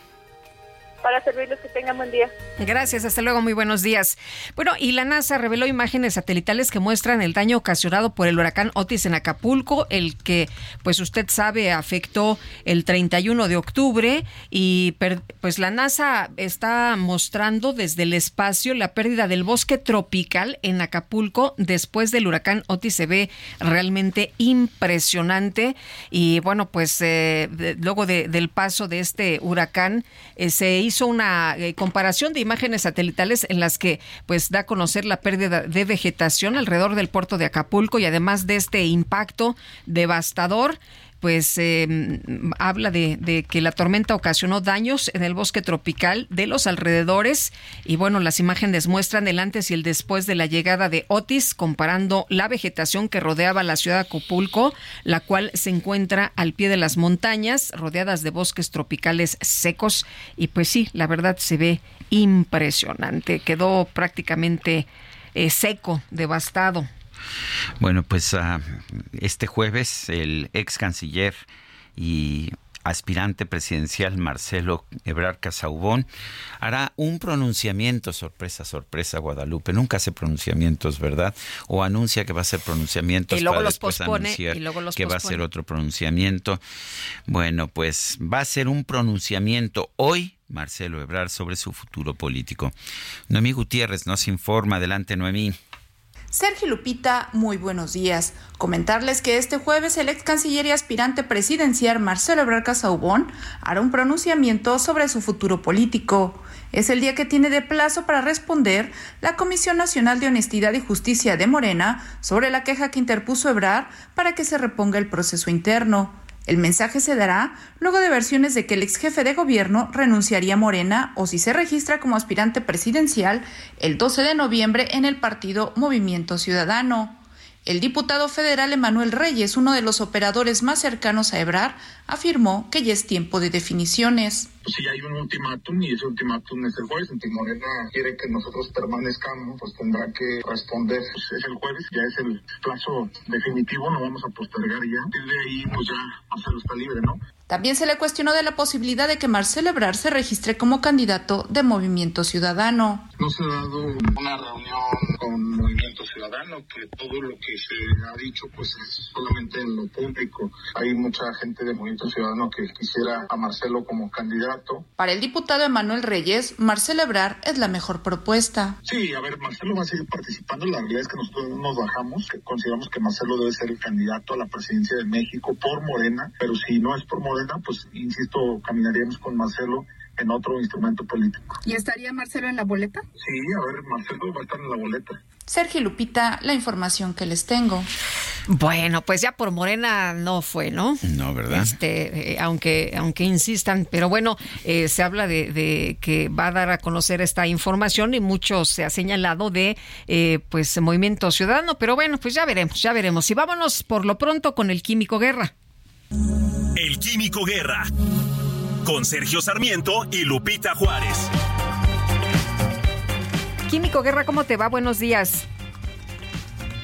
Para servirles, que tengan buen día. Gracias, hasta luego, muy buenos días. Bueno, y la NASA reveló imágenes satelitales que muestran el daño ocasionado por el huracán Otis en Acapulco, el que, pues usted sabe, afectó el 31 de octubre y pues la NASA está mostrando desde el espacio la pérdida del bosque tropical en Acapulco después del huracán Otis. Se ve realmente impresionante y bueno, pues eh, luego del paso de este huracán eh, se hizo hizo una eh, comparación de imágenes satelitales en las que pues da a conocer la pérdida de vegetación alrededor del puerto de Acapulco y además de este impacto devastador pues eh, habla de, que la tormenta ocasionó daños en el bosque tropical de los alrededores. Y bueno, las imágenes muestran el antes y el después de la llegada de Otis, comparando la vegetación que rodeaba la ciudad de Acapulco, la cual se encuentra al pie de las montañas, rodeadas de bosques tropicales secos. Y pues sí, la verdad se ve impresionante, quedó prácticamente eh, seco, devastado. Bueno, pues ah, este jueves el ex canciller y aspirante presidencial Marcelo Ebrard Casaubón hará un pronunciamiento, sorpresa, sorpresa, Guadalupe. Nunca hace pronunciamientos, ¿verdad? O anuncia que va a hacer pronunciamientos y luego los pospone, y luego los que va a hacer otro pronunciamiento. Bueno, pues va a ser un pronunciamiento hoy Marcelo Ebrard sobre su futuro político. Noemí Gutiérrez nos informa. Adelante, Noemí. Sergio Lupita, muy buenos días. Comentarles que este jueves el ex canciller y aspirante presidencial Marcelo Ebrard Casaubon hará un pronunciamiento sobre su futuro político. Es el día que tiene de plazo para responder la Comisión Nacional de Honestidad y Justicia de Morena sobre la queja que interpuso Ebrard para que se reponga el proceso interno. El mensaje se dará luego de versiones de que el ex jefe de gobierno renunciaría a Morena o si se registra como aspirante presidencial el 12 de noviembre en el partido Movimiento Ciudadano. El diputado federal Emanuel Reyes, uno de los operadores más cercanos a Ebrar, afirmó que ya es tiempo de definiciones. Si hay un ultimátum y ese ultimátum es el jueves, si Morena quiere que nosotros permanezcamos, pues tendrá que responder. Pues es el jueves, ya es el plazo definitivo, no vamos a postergar ya. Desde ahí, pues ya Marcelo está libre, ¿no? También se le cuestionó de la posibilidad de que Marcelo Ebrard se registre como candidato de Movimiento Ciudadano. No se ha dado una reunión con Movimiento Ciudadano, que todo lo que se ha dicho pues es solamente en lo público. Hay mucha gente de Movimiento Ciudadano que quisiera a Marcelo como candidato. Para el diputado Emanuel Reyes, Marcelo Ebrard es la mejor propuesta. Sí, a ver, Marcelo va a seguir participando. La realidad es que nosotros nos bajamos, que consideramos que Marcelo debe ser el candidato a la presidencia de México por Morena, pero si no es por Morena, pues insisto, caminaríamos con Marcelo en otro instrumento político. ¿Y estaría Marcelo en la boleta? Sí, a ver, Marcelo va a estar en la boleta. Sergio Lupita, la información que les tengo. Bueno, pues ya por Morena no fue, ¿no? No, ¿verdad? Este, eh, aunque, aunque insistan, pero bueno, eh, se habla de, que va a dar a conocer esta información y mucho se ha señalado de, eh, pues, Movimiento Ciudadano, pero bueno, pues ya veremos, ya veremos. Y vámonos por lo pronto con el Químico Guerra. El Químico Guerra. Con Sergio Sarmiento y Lupita Juárez. Químico Guerra, ¿cómo te va? Buenos días.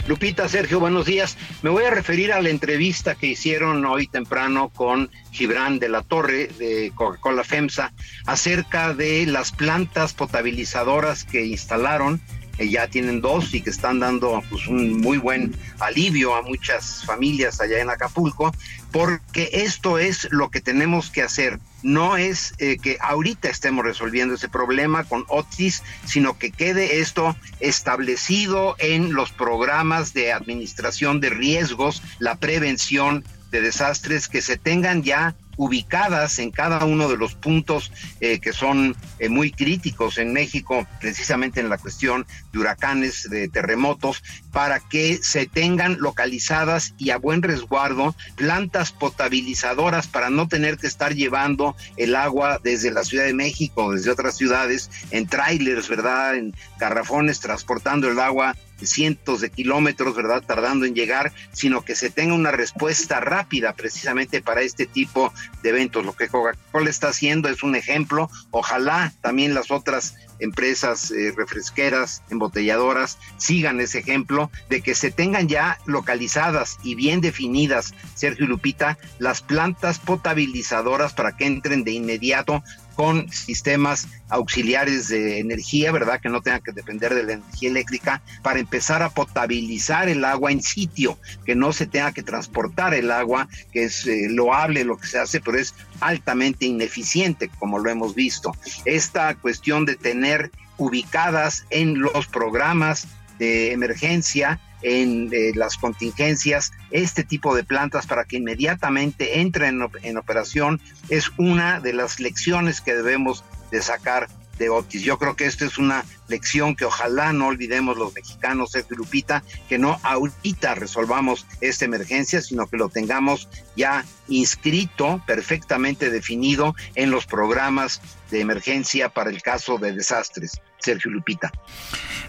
Lupita, Sergio, buenos días. Me voy a referir a la entrevista que hicieron hoy temprano con Gibran de la Torre de Coca-Cola FEMSA acerca de las plantas potabilizadoras que instalaron ya tienen dos y que están dando pues, un muy buen alivio a muchas familias allá en Acapulco, porque esto es lo que tenemos que hacer. No es eh, que ahorita estemos resolviendo ese problema con Otis, sino que quede esto establecido en los programas de administración de riesgos, la prevención de desastres, que se tengan ya ubicadas en cada uno de los puntos eh, que son eh, muy críticos en México, precisamente en la cuestión de huracanes, de terremotos, para que se tengan localizadas y a buen resguardo plantas potabilizadoras para no tener que estar llevando el agua desde la Ciudad de México, desde otras ciudades, en trailers, ¿verdad? En garrafones, transportando el agua cientos de kilómetros, ¿verdad? Tardando en llegar, sino que se tenga una respuesta rápida precisamente para este tipo de eventos. Lo que Coca-Cola está haciendo es un ejemplo. Ojalá también las otras empresas eh, refresqueras, embotelladoras, sigan ese ejemplo de que se tengan ya localizadas y bien definidas, Sergio Lupita, las plantas potabilizadoras para que entren de inmediato con sistemas auxiliares de energía, ¿verdad? Que no tengan que depender de la energía eléctrica para empezar a potabilizar el agua en sitio, que no se tenga que transportar el agua, que es eh, loable lo que se hace, pero es altamente ineficiente, como lo hemos visto. Esta cuestión de tener ubicadas en los programas de emergencia en las contingencias este tipo de plantas para que inmediatamente entren en, operación es una de las lecciones que debemos de sacar de Otis. Yo creo que esta es una lección que ojalá no olvidemos los mexicanos, Sergio Lupita, que no ahorita resolvamos esta emergencia, sino que lo tengamos ya inscrito, perfectamente definido en los programas de emergencia para el caso de desastres. Sergio Lupita.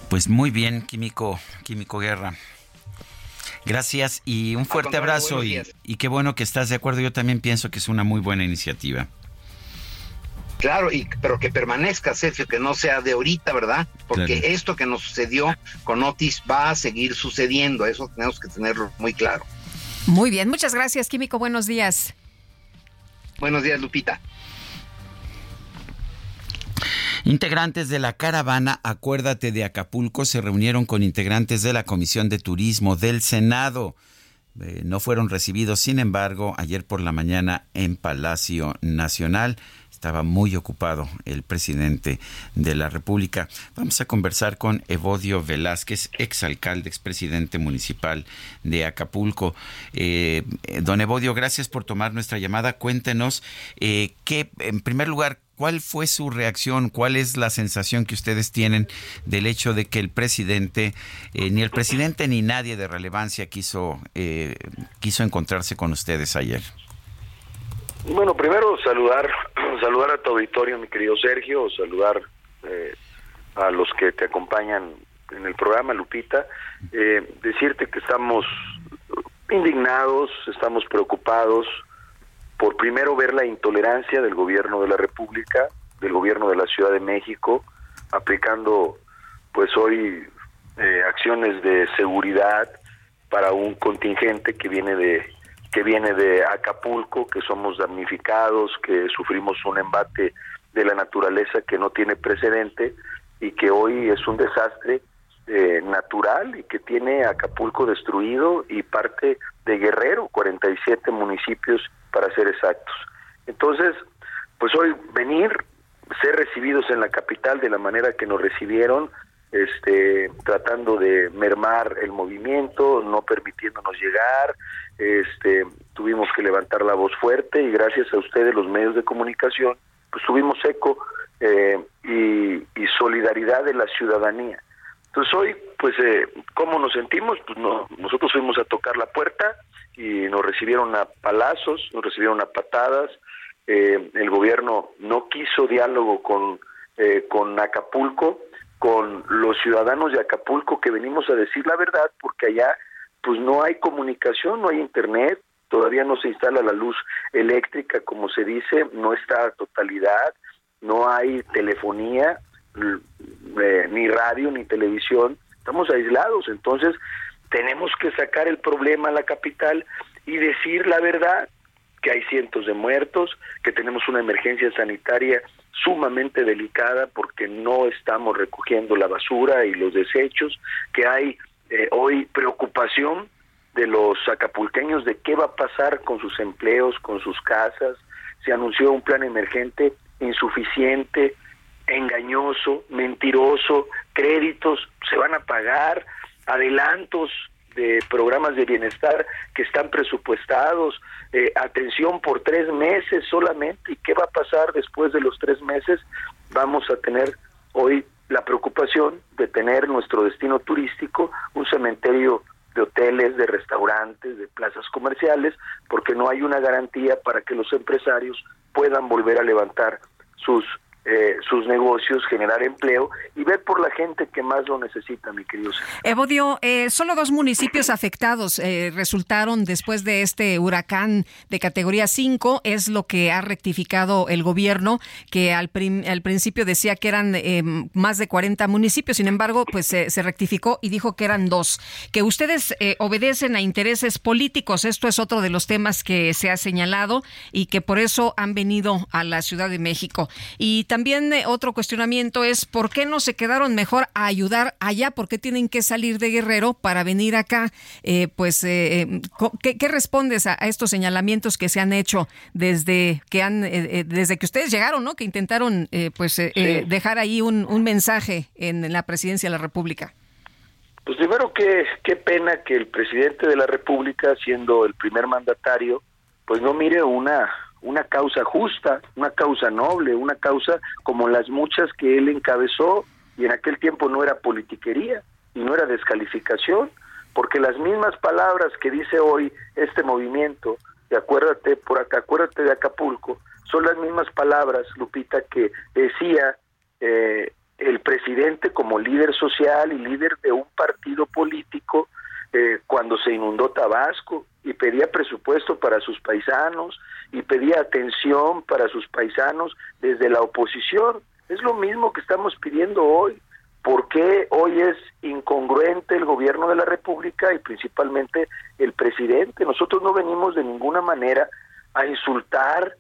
Pues muy bien, Químico, Químico Guerra. Gracias y un fuerte abrazo y, qué bueno que estás de acuerdo. Yo también pienso que es una muy buena iniciativa. Claro, y, pero que permanezca, Sergio, que no sea de ahorita, ¿verdad? Porque esto que nos sucedió con Otis va a seguir sucediendo, eso tenemos que tenerlo muy claro. Muy bien, muchas gracias, Químico, buenos días. Buenos días, Lupita. Integrantes de la caravana Acuérdate de Acapulco se reunieron con integrantes de la Comisión de Turismo del Senado. Eh, no fueron recibidos, sin embargo, ayer por la mañana en Palacio Nacional. Estaba muy ocupado el presidente de la República. Vamos a conversar con Evodio Velázquez, exalcalde, expresidente municipal de Acapulco. Eh, don Evodio, gracias por tomar nuestra llamada. Cuéntenos eh, qué, en primer lugar, ¿Cuál fue su reacción? ¿Cuál es la sensación que ustedes tienen del hecho de que el presidente, eh, ni el presidente ni nadie de relevancia quiso, eh, quiso encontrarse con ustedes ayer? Bueno, primero saludar, saludar a tu auditorio, mi querido Sergio, saludar eh, a los que te acompañan en el programa, Lupita, decirte que estamos indignados, estamos preocupados, por primero ver la intolerancia del gobierno de la República, del gobierno de la Ciudad de México, aplicando pues hoy eh, acciones de seguridad para un contingente que viene de que viene de Acapulco, que somos damnificados, que sufrimos un embate de la naturaleza que no tiene precedente y que hoy es un desastre eh, natural y que tiene Acapulco destruido y parte de Guerrero, 47 municipios para ser exactos. Entonces, pues hoy venir, ser recibidos en la capital de la manera que nos recibieron, este, tratando de mermar el movimiento, no permitiéndonos llegar, este, tuvimos que levantar la voz fuerte y gracias a ustedes, los medios de comunicación, pues tuvimos eco eh, y, solidaridad de la ciudadanía. Entonces hoy, pues, eh, ¿cómo nos sentimos? Pues no, nosotros fuimos a tocar la puerta, y nos recibieron a palazos, nos recibieron a patadas. Eh, el gobierno no quiso diálogo con, eh, con Acapulco, con los ciudadanos de Acapulco que venimos a decir la verdad, porque allá pues no hay comunicación, no hay internet, todavía no se instala la luz eléctrica, como se dice, no está a totalidad, no hay telefonía, eh, ni radio, ni televisión, estamos aislados, entonces tenemos que sacar el problema a la capital y decir la verdad, que hay cientos de muertos, que tenemos una emergencia sanitaria sumamente delicada porque no estamos recogiendo la basura y los desechos, que hay eh, hoy preocupación de los acapulqueños de qué va a pasar con sus empleos, con sus casas. Se anunció un plan emergente insuficiente, engañoso, mentiroso, créditos se van a pagar, adelantos de programas de bienestar que están presupuestados, eh, atención por tres meses solamente, ¿y qué va a pasar después de los tres meses? Vamos a tener hoy la preocupación de tener nuestro destino turístico, un cementerio de hoteles, de restaurantes, de plazas comerciales, porque no hay una garantía para que los empresarios puedan volver a levantar sus eh, sus negocios, generar empleo y ver por la gente que más lo necesita, mi querido. Evodio, eh, solo dos municipios afectados eh, resultaron después de este huracán de categoría 5, es lo que ha rectificado el gobierno, que al, al principio decía que eran más de 40 municipios, sin embargo, pues se rectificó y dijo que eran dos. Que ustedes obedecen a intereses políticos, esto es otro de los temas que se ha señalado y que por eso han venido a la Ciudad de México. Y también eh, otro cuestionamiento es por qué no se quedaron mejor a ayudar allá, por qué tienen que salir de Guerrero para venir acá. Eh, pues, eh, ¿qué, respondes a, estos señalamientos que se han hecho desde que han, desde que ustedes llegaron, ¿no? Que intentaron, pues, dejar ahí un, un mensaje en la presidencia de la República. Pues primero que qué pena que el presidente de la República, siendo el primer mandatario, pues no mire una una causa justa, una causa noble, una causa como las muchas que él encabezó y en aquel tiempo no era politiquería y no era descalificación, porque las mismas palabras que dice hoy este movimiento, de acuérdate por acá, acuérdate de Acapulco, son las mismas palabras, Lupita, que decía eh, el presidente como líder social y líder de un partido político eh, cuando se inundó Tabasco y pedía presupuesto para sus paisanos y pedía atención para sus paisanos desde la oposición. Es lo mismo que estamos pidiendo hoy. ¿Por qué hoy es incongruente el gobierno de la República y principalmente el presidente? Nosotros no venimos de ninguna manera a insultar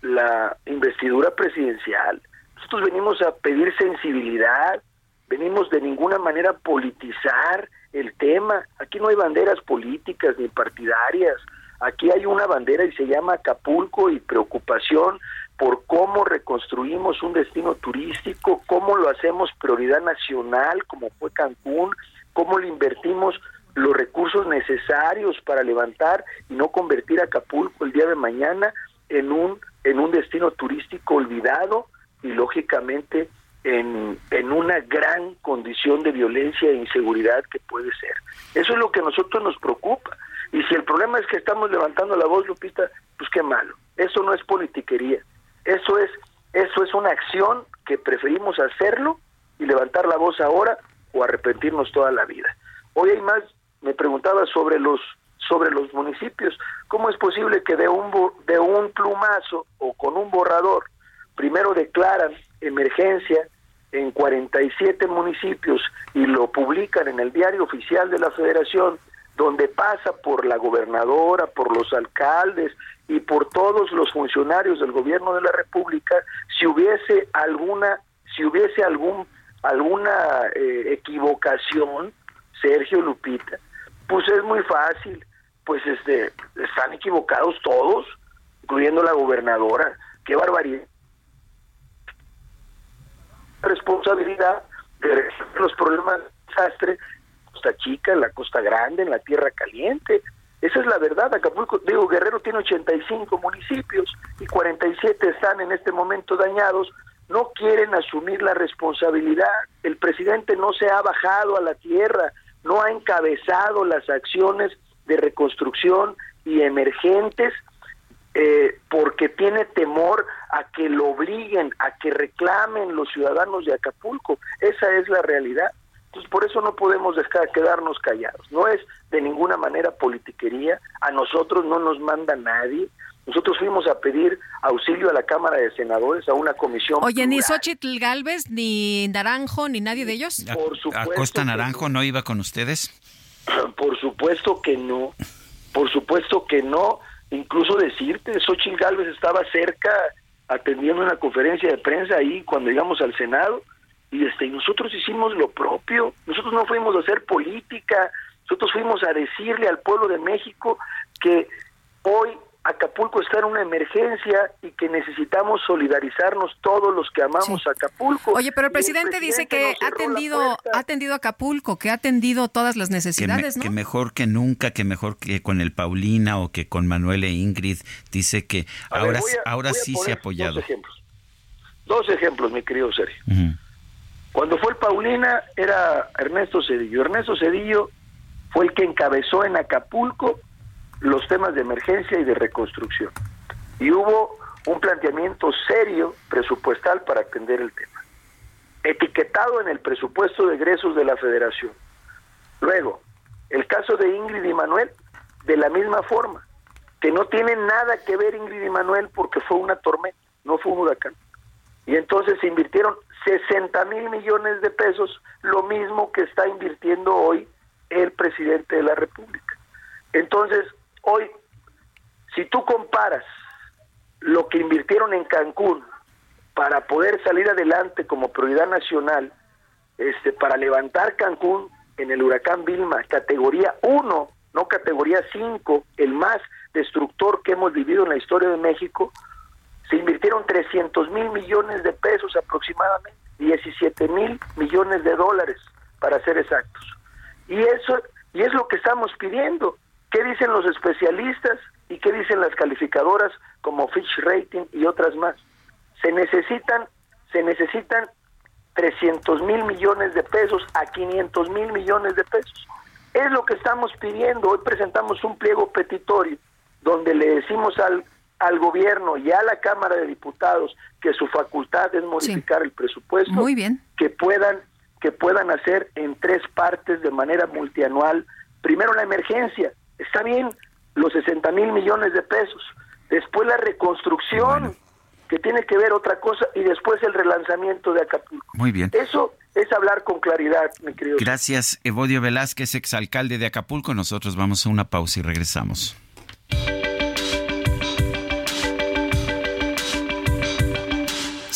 la investidura presidencial. Nosotros venimos a pedir sensibilidad, venimos de ninguna manera a politizar el tema. Aquí no hay banderas políticas ni partidarias. Aquí hay una bandera y se llama Acapulco y preocupación por cómo reconstruimos un destino turístico, cómo lo hacemos prioridad nacional, como fue Cancún, cómo le invertimos los recursos necesarios para levantar y no convertir Acapulco el día de mañana en un en un destino turístico olvidado y lógicamente en, en una gran condición de violencia e inseguridad que puede ser. Eso es lo que a nosotros nos preocupa. Y si el problema es que estamos levantando la voz, Lupita, pues qué malo. Eso no es politiquería. Eso es, eso es una acción que preferimos hacerlo y levantar la voz ahora o arrepentirnos toda la vida. Hoy hay más, me preguntaba sobre los sobre los municipios, ¿cómo es posible que de un de un plumazo o con un borrador primero declaran emergencia en 47 municipios y lo publican en el diario oficial de la Federación donde pasa por la gobernadora, por los alcaldes y por todos los funcionarios del gobierno de la República, si hubiese alguna, si hubiese algún alguna eh, equivocación, Sergio Lupita, pues es muy fácil, pues este están equivocados todos, incluyendo la gobernadora, qué barbaridad. Responsabilidad de los problemas de desastre Costa Chica, en la Costa Grande, en la Tierra Caliente. Esa es la verdad. Acapulco, digo, Guerrero tiene 85 municipios y 47 están en este momento dañados. No quieren asumir la responsabilidad. El presidente no se ha bajado a la tierra, no ha encabezado las acciones de reconstrucción y emergentes eh, porque tiene temor a que lo obliguen, a que reclamen los ciudadanos de Acapulco. Esa es la realidad. Entonces, por eso no podemos dejar, quedarnos callados. No es de ninguna manera politiquería. A nosotros no nos manda nadie. Nosotros fuimos a pedir auxilio a la Cámara de Senadores, a una comisión. Oye, ni Xochitl Galvez, ni Naranjo, ni nadie de ellos. Por supuesto. ¿A Costa Naranjo no. iba con ustedes? Por supuesto que no. Por supuesto que no. Incluso decirte, Xochitl Galvez estaba cerca atendiendo una conferencia de prensa ahí cuando llegamos al Senado y este nosotros hicimos lo propio. Nosotros no fuimos a hacer política nosotros fuimos a decirle al pueblo de México que hoy Acapulco está en una emergencia y que necesitamos solidarizarnos todos los que amamos Acapulco. Oye, pero el presidente, dice que ha atendido, ha atendido Acapulco, que ha atendido todas las necesidades, que, mejor que nunca, que mejor que con el Paulina o que con Manuel e Ingrid. Dice que ahora, ahora sí se ha apoyado. Dos ejemplos, dos ejemplos mi querido Sergio. Cuando fue el Paulina era Ernesto Cedillo. Ernesto Cedillo fue el que encabezó en Acapulco los temas de emergencia y de reconstrucción. Y hubo un planteamiento serio presupuestal para atender el tema, etiquetado en el presupuesto de egresos de la federación. Luego, el caso de Ingrid y Manuel, de la misma forma, que no tiene nada que ver Ingrid y Manuel porque fue una tormenta, no fue un huracán. Y entonces se invirtieron 60 mil millones de pesos, lo mismo que está invirtiendo hoy el presidente de la República. Entonces, hoy, si tú comparas lo que invirtieron en Cancún para poder salir adelante como prioridad nacional, este, para levantar Cancún en el huracán Vilma, categoría 1, no categoría 5, el más destructor que hemos vivido en la historia de México, se invirtieron 300 mil millones de pesos aproximadamente, 17 mil millones de dólares para ser exactos. Y eso y es lo que estamos pidiendo. ¿Qué dicen los especialistas y qué dicen las calificadoras como Fitch Rating y otras más? Se necesitan se necesitan 300 mil millones de pesos a 500 mil millones de pesos. Es lo que estamos pidiendo. Hoy presentamos un pliego petitorio donde le decimos al, al gobierno y a la Cámara de Diputados que su facultad es modificar el presupuesto, Muy bien. que puedan que puedan hacer en tres partes de manera multianual. Primero la emergencia, está bien, los 60 mil millones de pesos. Después la reconstrucción, que tiene que ver otra cosa, y después el relanzamiento de Acapulco. Muy bien. Eso es hablar con claridad, mi querido. Gracias, Evodio Velázquez, exalcalde de Acapulco. Nosotros vamos a una pausa y regresamos.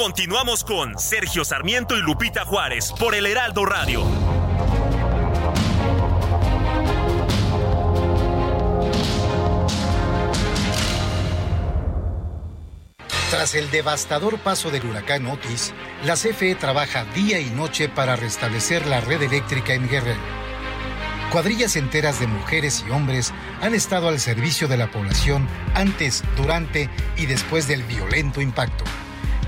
Continuamos con Sergio Sarmiento y Lupita Juárez por el Heraldo Radio. Tras el devastador paso del huracán Otis, la CFE trabaja día y noche para restablecer la red eléctrica en Guerrero. Cuadrillas enteras de mujeres y hombres han estado al servicio de la población antes, durante y después del violento impacto.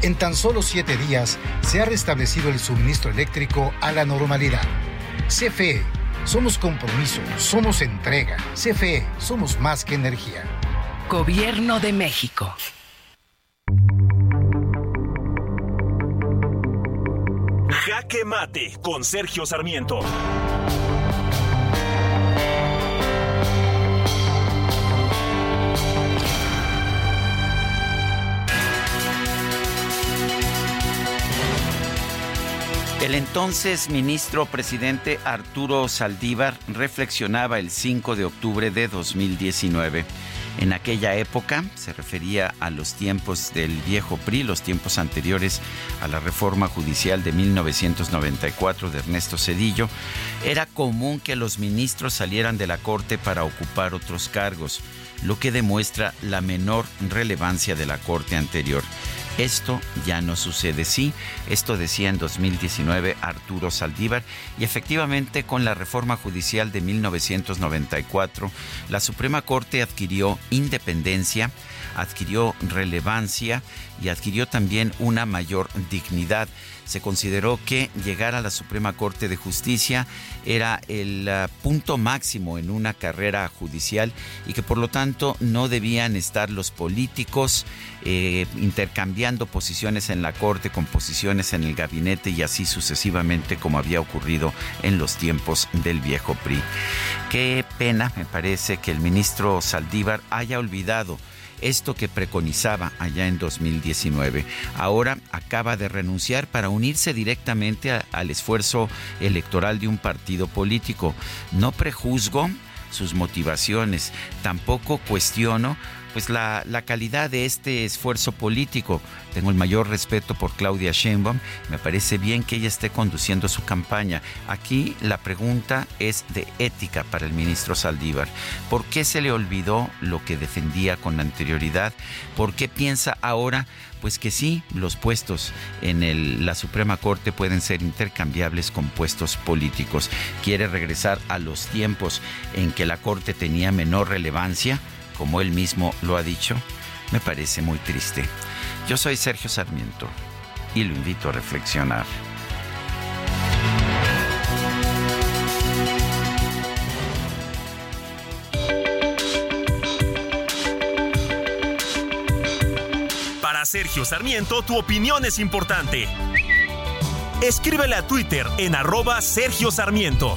En tan solo siete días se ha restablecido el suministro eléctrico a la normalidad. CFE, somos compromiso, somos entrega. CFE, somos más que energía. Gobierno de México. Jaque Mate con Sergio Sarmiento. El entonces ministro presidente Arturo Saldívar reflexionaba el 5 de octubre de 2019. En aquella época se refería a los tiempos del viejo PRI, los tiempos anteriores a la reforma judicial de 1994 de Ernesto Cedillo. Era común que los ministros salieran de la Corte para ocupar otros cargos, lo que demuestra la menor relevancia de la Corte anterior. Esto ya no sucede. Sí, esto decía en 2019 Arturo Saldívar y efectivamente con la reforma judicial de 1994 la Suprema Corte adquirió independencia, adquirió relevancia y adquirió también una mayor dignidad se consideró que llegar a la Suprema Corte de Justicia era el uh, punto máximo en una carrera judicial y que por lo tanto no debían estar los políticos eh, intercambiando posiciones en la Corte con posiciones en el gabinete y así sucesivamente como había ocurrido en los tiempos del viejo PRI. Qué pena me parece que el ministro Saldívar haya olvidado esto que preconizaba allá en 2019. Ahora acaba de renunciar para unirse directamente al esfuerzo electoral de un partido político. No prejuzgo sus motivaciones, tampoco cuestiono pues la, calidad de este esfuerzo político. Tengo el mayor respeto por Claudia Sheinbaum. Me parece bien que ella esté conduciendo su campaña. Aquí la pregunta es de ética para el ministro Saldívar. ¿Por qué se le olvidó lo que defendía con anterioridad? ¿Por qué piensa ahora pues que sí, los puestos en la Suprema Corte pueden ser intercambiables con puestos políticos. Quiere regresar a los tiempos en que la Corte tenía menor relevancia, como él mismo lo ha dicho. Me parece muy triste. Yo soy Sergio Sarmiento y lo invito a reflexionar. Sergio Sarmiento, tu opinión es importante. Escríbele a Twitter en arroba Sergio Sarmiento.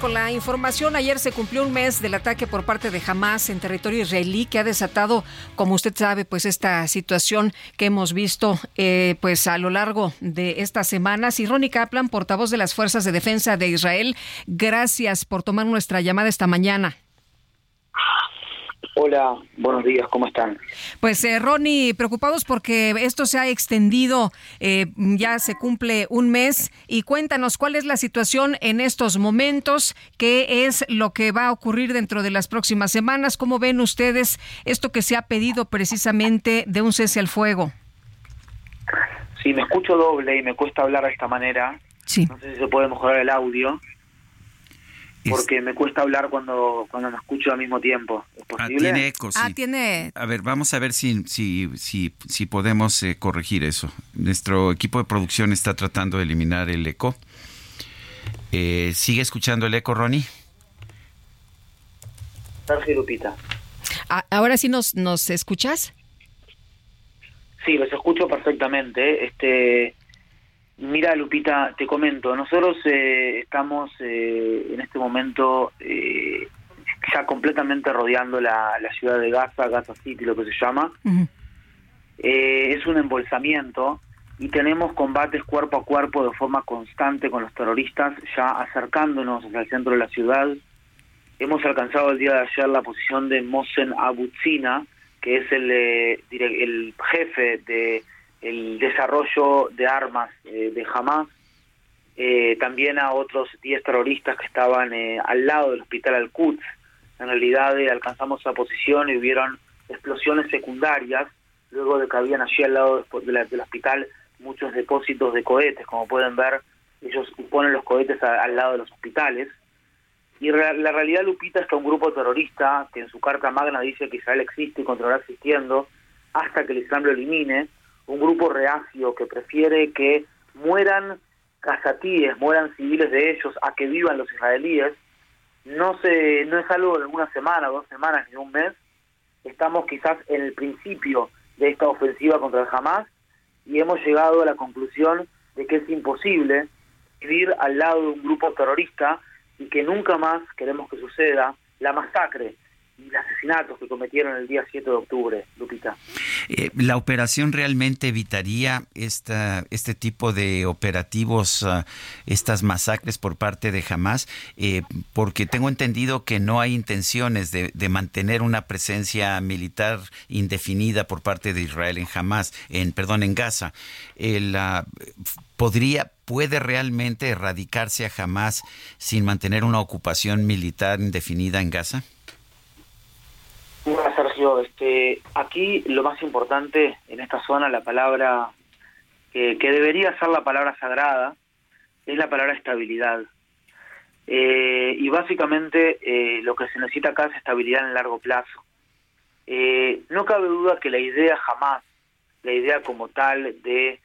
Con la información. Ayer se cumplió un mes del ataque por parte de Hamas en territorio israelí que ha desatado, como usted sabe, pues esta situación que hemos visto eh, pues a lo largo de estas semanas. Y Ronnie Kaplan, portavoz de las Fuerzas de Defensa de Israel, gracias por tomar nuestra llamada esta mañana. Hola, buenos días, ¿cómo están? Pues eh, Ronnie, preocupados porque esto se ha extendido, eh, ya se cumple un mes y cuéntanos cuál es la situación en estos momentos, qué es lo que va a ocurrir dentro de las próximas semanas, cómo ven ustedes esto que se ha pedido precisamente de un cese al fuego. Sí, me escucho doble y me cuesta hablar de esta manera. Sí. No sé si se puede mejorar el audio porque me cuesta hablar cuando, cuando me escucho al mismo tiempo. ¿Es Ah, posible? tiene eco, sí. Ah, tiene... A ver, vamos a ver si, si, si, si podemos eh, corregir eso. Nuestro equipo de producción está tratando de eliminar el eco. Eh, ¿Sigue escuchando el eco, Ronnie? Sergio Lupita. Ah, ¿Ahora sí nos, nos escuchas? Sí, los escucho perfectamente. Este, mira, Lupita, te comento, nosotros eh, estamos eh, en este momento eh, ya completamente rodeando la, la ciudad de Gaza, Gaza City, lo que se llama. Eh, es un embolsamiento y tenemos combates cuerpo a cuerpo de forma constante con los terroristas, ya acercándonos hacia el centro de la ciudad. Hemos alcanzado el día de ayer la posición de Mohsen Abutsina, que es el, eh, el jefe de el desarrollo de armas eh, de Hamas. Eh, también a otros 10 terroristas que estaban eh, al lado del hospital Al-Quds. En realidad alcanzamos esa posición y hubieron explosiones secundarias, luego de que habían allí al lado del hospital muchos depósitos de cohetes. Como pueden ver, ellos ponen los cohetes al lado de los hospitales. Y la realidad, Lupita, es que un grupo terrorista, que en su carta magna dice que Israel existe y continuará existiendo hasta que el Islam lo elimine, un grupo reacio que prefiere que mueran cazatíes, mueran civiles de ellos, a que vivan los israelíes, no se no es algo de una semana, dos semanas, ni un mes. Estamos quizás en el principio de esta ofensiva contra el Hamas y hemos llegado a la conclusión de que es imposible vivir al lado de un grupo terrorista y que nunca más queremos que suceda la masacre asesinatos que cometieron el día 7 de octubre, Lupita. Eh, ¿La operación realmente evitaría esta, este tipo de operativos, ah, estas masacres por parte de Hamas? Eh, porque tengo entendido que no hay intenciones de, mantener una presencia militar indefinida por parte de Israel en Hamas, en perdón, en Gaza. El, ah, ¿Podría, puede realmente erradicarse a Hamas sin mantener una ocupación militar indefinida en Gaza? Bueno, Sergio, este, aquí lo más importante en esta zona, la palabra que, debería ser la palabra sagrada, es la palabra estabilidad. Eh, y básicamente eh, lo que se necesita acá es estabilidad en el largo plazo. Eh, no cabe duda que la idea jamás, la idea como tal de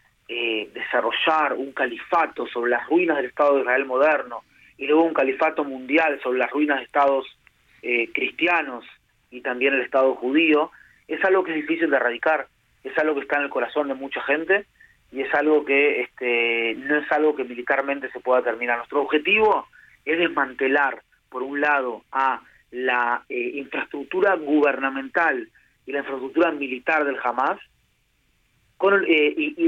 desarrollar un califato sobre las ruinas del Estado de Israel moderno y luego un califato mundial sobre las ruinas de estados cristianos y también el Estado judío, es algo que es difícil de erradicar, es algo que está en el corazón de mucha gente y es algo que este, no es algo que militarmente se pueda terminar. Nuestro objetivo es desmantelar, por un lado, a la eh, infraestructura gubernamental y la infraestructura militar del Hamas. Con, eh, y, y...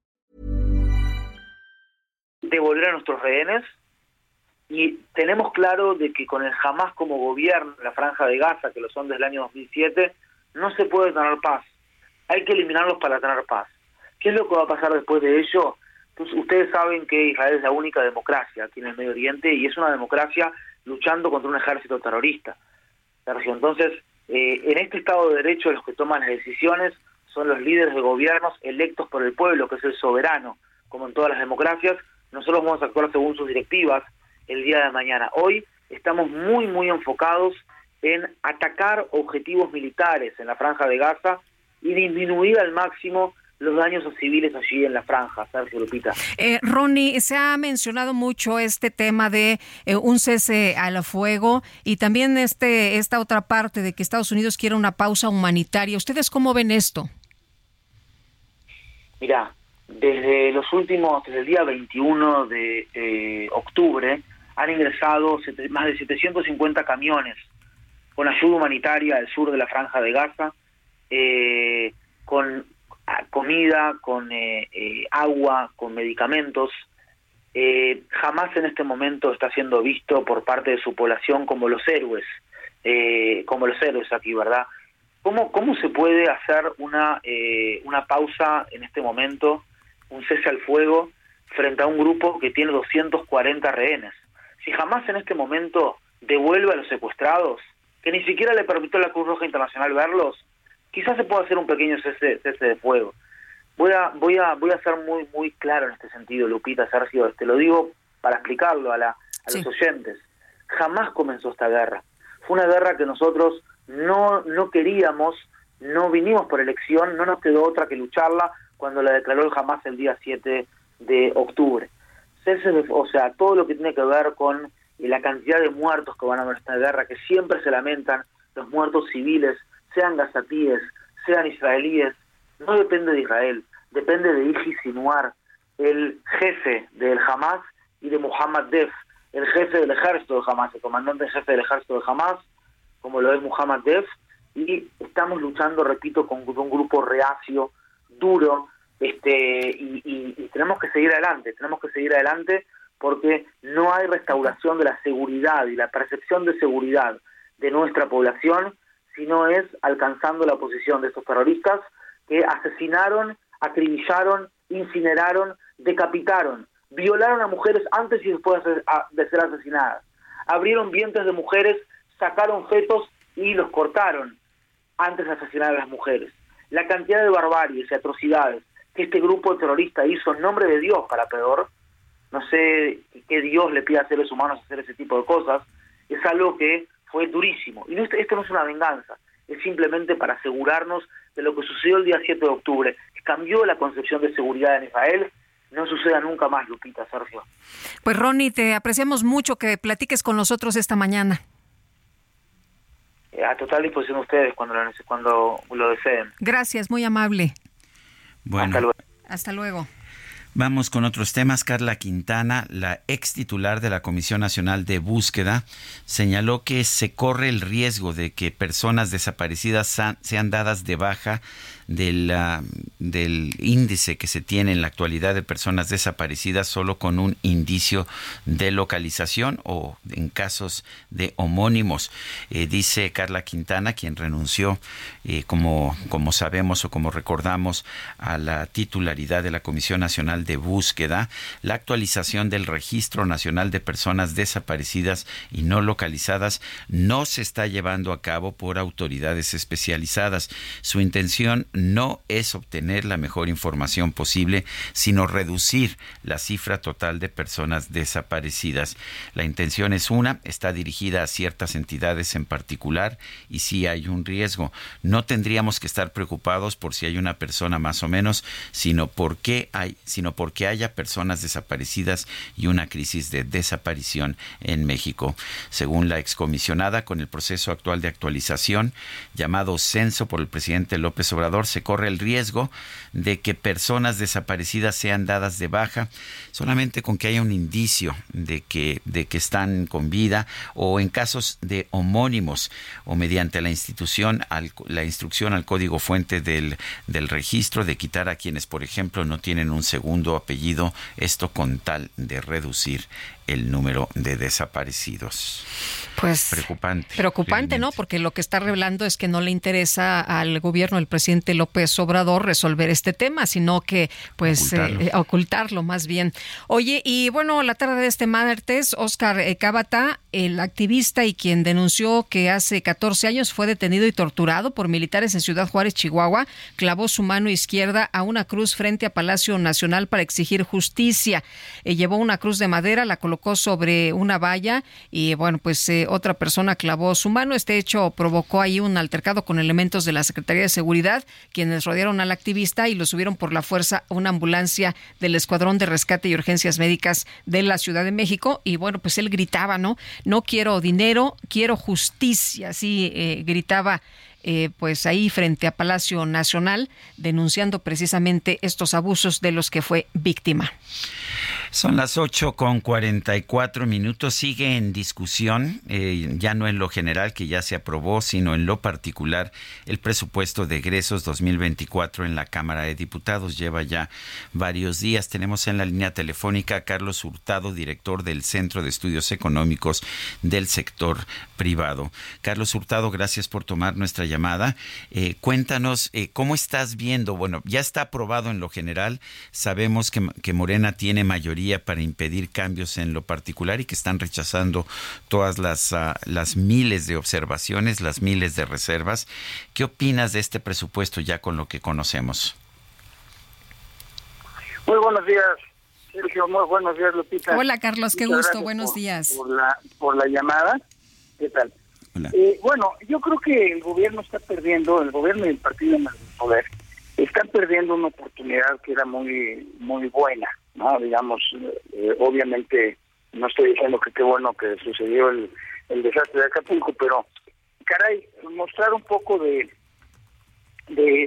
Devolver a nuestros rehenes y tenemos claro de que con el Hamas como gobierno la franja de Gaza, que lo son desde el año 2007, no se puede tener paz. Hay que eliminarlos para tener paz. ¿Qué es lo que va a pasar después de ello? Pues ustedes saben que Israel es la única democracia aquí en el Medio Oriente y es una democracia luchando contra un ejército terrorista. Entonces, eh, en este Estado de Derecho los que toman las decisiones son los líderes de gobiernos electos por el pueblo, que es el soberano, como en todas las democracias. Nosotros vamos a actuar según sus directivas el día de mañana. Hoy estamos muy, muy enfocados en atacar objetivos militares en la franja de Gaza y disminuir al máximo los daños a civiles allí en la franja, Sergio Lupita. Eh, Ronnie, se ha mencionado mucho este tema de eh, un cese al fuego y también este esta otra parte de que Estados Unidos quiere una pausa humanitaria. ¿Ustedes cómo ven esto? Mira, desde los últimos, desde el día 21 de eh, octubre, han ingresado más de 750 camiones con ayuda humanitaria al sur de la franja de Gaza, eh, con comida, con eh, eh, agua, con medicamentos. Eh, jamás en este momento está siendo visto por parte de su población como los héroes, como los héroes aquí, ¿verdad? ¿Cómo, cómo se puede hacer una, una pausa en este momento, un cese al fuego, frente a un grupo que tiene 240 rehenes? Si jamás en este momento devuelve a los secuestrados, que ni siquiera le permitió la Cruz Roja Internacional verlos, quizás se pueda hacer un pequeño cese, de fuego. Voy a, voy a, voy a ser muy, muy claro en este sentido, Lupita, Sergio, te lo digo para explicarlo a, la, a los oyentes. Jamás comenzó esta guerra. Fue una guerra que nosotros no, no queríamos, no vinimos por elección, no nos quedó otra que lucharla cuando la declaró el Hamas el día 7 de octubre. O sea, todo lo que tiene que ver con la cantidad de muertos que van a haber en esta guerra, que siempre se lamentan, los muertos civiles, sean gazatíes, sean israelíes, no depende de Israel, depende de Iji Sinuar, el jefe del Hamas, y de Muhammad Def, el jefe del ejército de Hamas, el comandante jefe del ejército de Hamas, como lo es Muhammad Def, y estamos luchando, repito, con un grupo reacio, duro, este, y, tenemos que seguir adelante, tenemos que seguir adelante porque no hay restauración de la seguridad y la percepción de seguridad de nuestra población sino es alcanzando la posición de estos terroristas que asesinaron, acribillaron, incineraron, decapitaron, violaron a mujeres antes y después de ser asesinadas, abrieron vientres de mujeres, sacaron fetos y los cortaron antes de asesinar a las mujeres. La cantidad de barbaries y atrocidades que este grupo terrorista hizo en nombre de Dios para peor, no sé qué Dios le pide a seres humanos hacer ese tipo de cosas, es algo que fue durísimo. Y esto, no es una venganza, es simplemente para asegurarnos de lo que sucedió el día 7 de octubre, que cambió la concepción de seguridad en Israel. No suceda nunca más, Lupita, Sergio. Pues Ronnie, te apreciamos mucho que platiques con nosotros esta mañana. Eh, a total disposición de ustedes cuando lo, cuando lo deseen. Gracias, muy amable. Bueno. Hasta luego. Hasta luego. Vamos con otros temas. Carla Quintana, la ex titular de la Comisión Nacional de Búsqueda, señaló que se corre el riesgo de que personas desaparecidas sean dadas de baja del, índice que se tiene en la actualidad de personas desaparecidas solo con un indicio de localización o en casos de homónimos. Eh, dice Carla Quintana, quien renunció, eh, como, como sabemos o como recordamos, a la titularidad de la Comisión Nacional de Búsqueda, la actualización del Registro Nacional de Personas Desaparecidas y No Localizadas no se está llevando a cabo por autoridades especializadas. Su intención es obtener la mejor información posible, sino reducir la cifra total de personas desaparecidas. La intención es una, está dirigida a ciertas entidades en particular y si hay un riesgo. No tendríamos que estar preocupados por si hay una persona más o menos, sino porque hay, sino porque haya personas desaparecidas y una crisis de desaparición en México. Según la excomisionada, con el proceso actual de actualización llamado censo por el presidente López Obrador, se corre el riesgo de que personas desaparecidas sean dadas de baja solamente con que haya un indicio de que, de que están con vida o en casos de homónimos o mediante la institución, la instrucción al código fuente del, del registro de quitar a quienes, por ejemplo, no tienen un segundo apellido, esto con tal de reducir el número de desaparecidos. Pues preocupante. Preocupante, ¿no? Porque lo que está revelando es que no le interesa al gobierno del presidente López Obrador resolver este tema, sino que pues ocultarlo, eh, ocultarlo más bien. Oye, y bueno, la tarde de este martes, Oscar eh, Cábata, el activista y quien denunció que hace 14 años fue detenido y torturado por militares en Ciudad Juárez, Chihuahua, clavó su mano izquierda a una cruz frente a Palacio Nacional para exigir justicia. Eh, llevó una cruz de madera, la colocó sobre una valla y bueno, pues eh, otra persona clavó su mano. Este hecho provocó ahí un altercado con elementos de la Secretaría de Seguridad, quienes rodearon al activista y lo subieron por la fuerza a una ambulancia del Escuadrón de Rescate y Urgencias Médicas de la Ciudad de México. Y bueno, pues él gritaba, ¿no? No quiero dinero, quiero justicia. Así eh, gritaba. Eh, pues ahí frente a Palacio Nacional, denunciando precisamente estos abusos de los que fue víctima. Son las 8 con 44 minutos. Sigue en discusión, eh, ya no en lo general que ya se aprobó, sino en lo particular, el presupuesto de egresos 2024 en la Cámara de Diputados. Lleva ya varios días. Tenemos en la línea telefónica a Carlos Hurtado, director del Centro de Estudios Económicos del Sector Privado. Carlos Hurtado, gracias por tomar nuestra llamada. Eh, cuéntanos eh, cómo estás viendo. Bueno, ya está aprobado en lo general. Sabemos que, que Morena tiene mayoría para impedir cambios en lo particular y que están rechazando todas las, ah, las miles de observaciones, las miles de reservas. ¿Qué opinas de este presupuesto ya con lo que conocemos? Muy buenos días, Sergio. Muy buenos días, Lupita. Hola, Carlos. Qué gusto. Buenos días. Por la, por la llamada. ¿Qué tal? Eh, bueno, yo creo que el gobierno está perdiendo, el gobierno y el partido en el poder, están perdiendo una oportunidad que era muy muy buena. ¿No? Digamos, eh, obviamente no estoy diciendo que qué bueno que sucedió el, el desastre de Acapulco, pero caray, mostrar un poco de,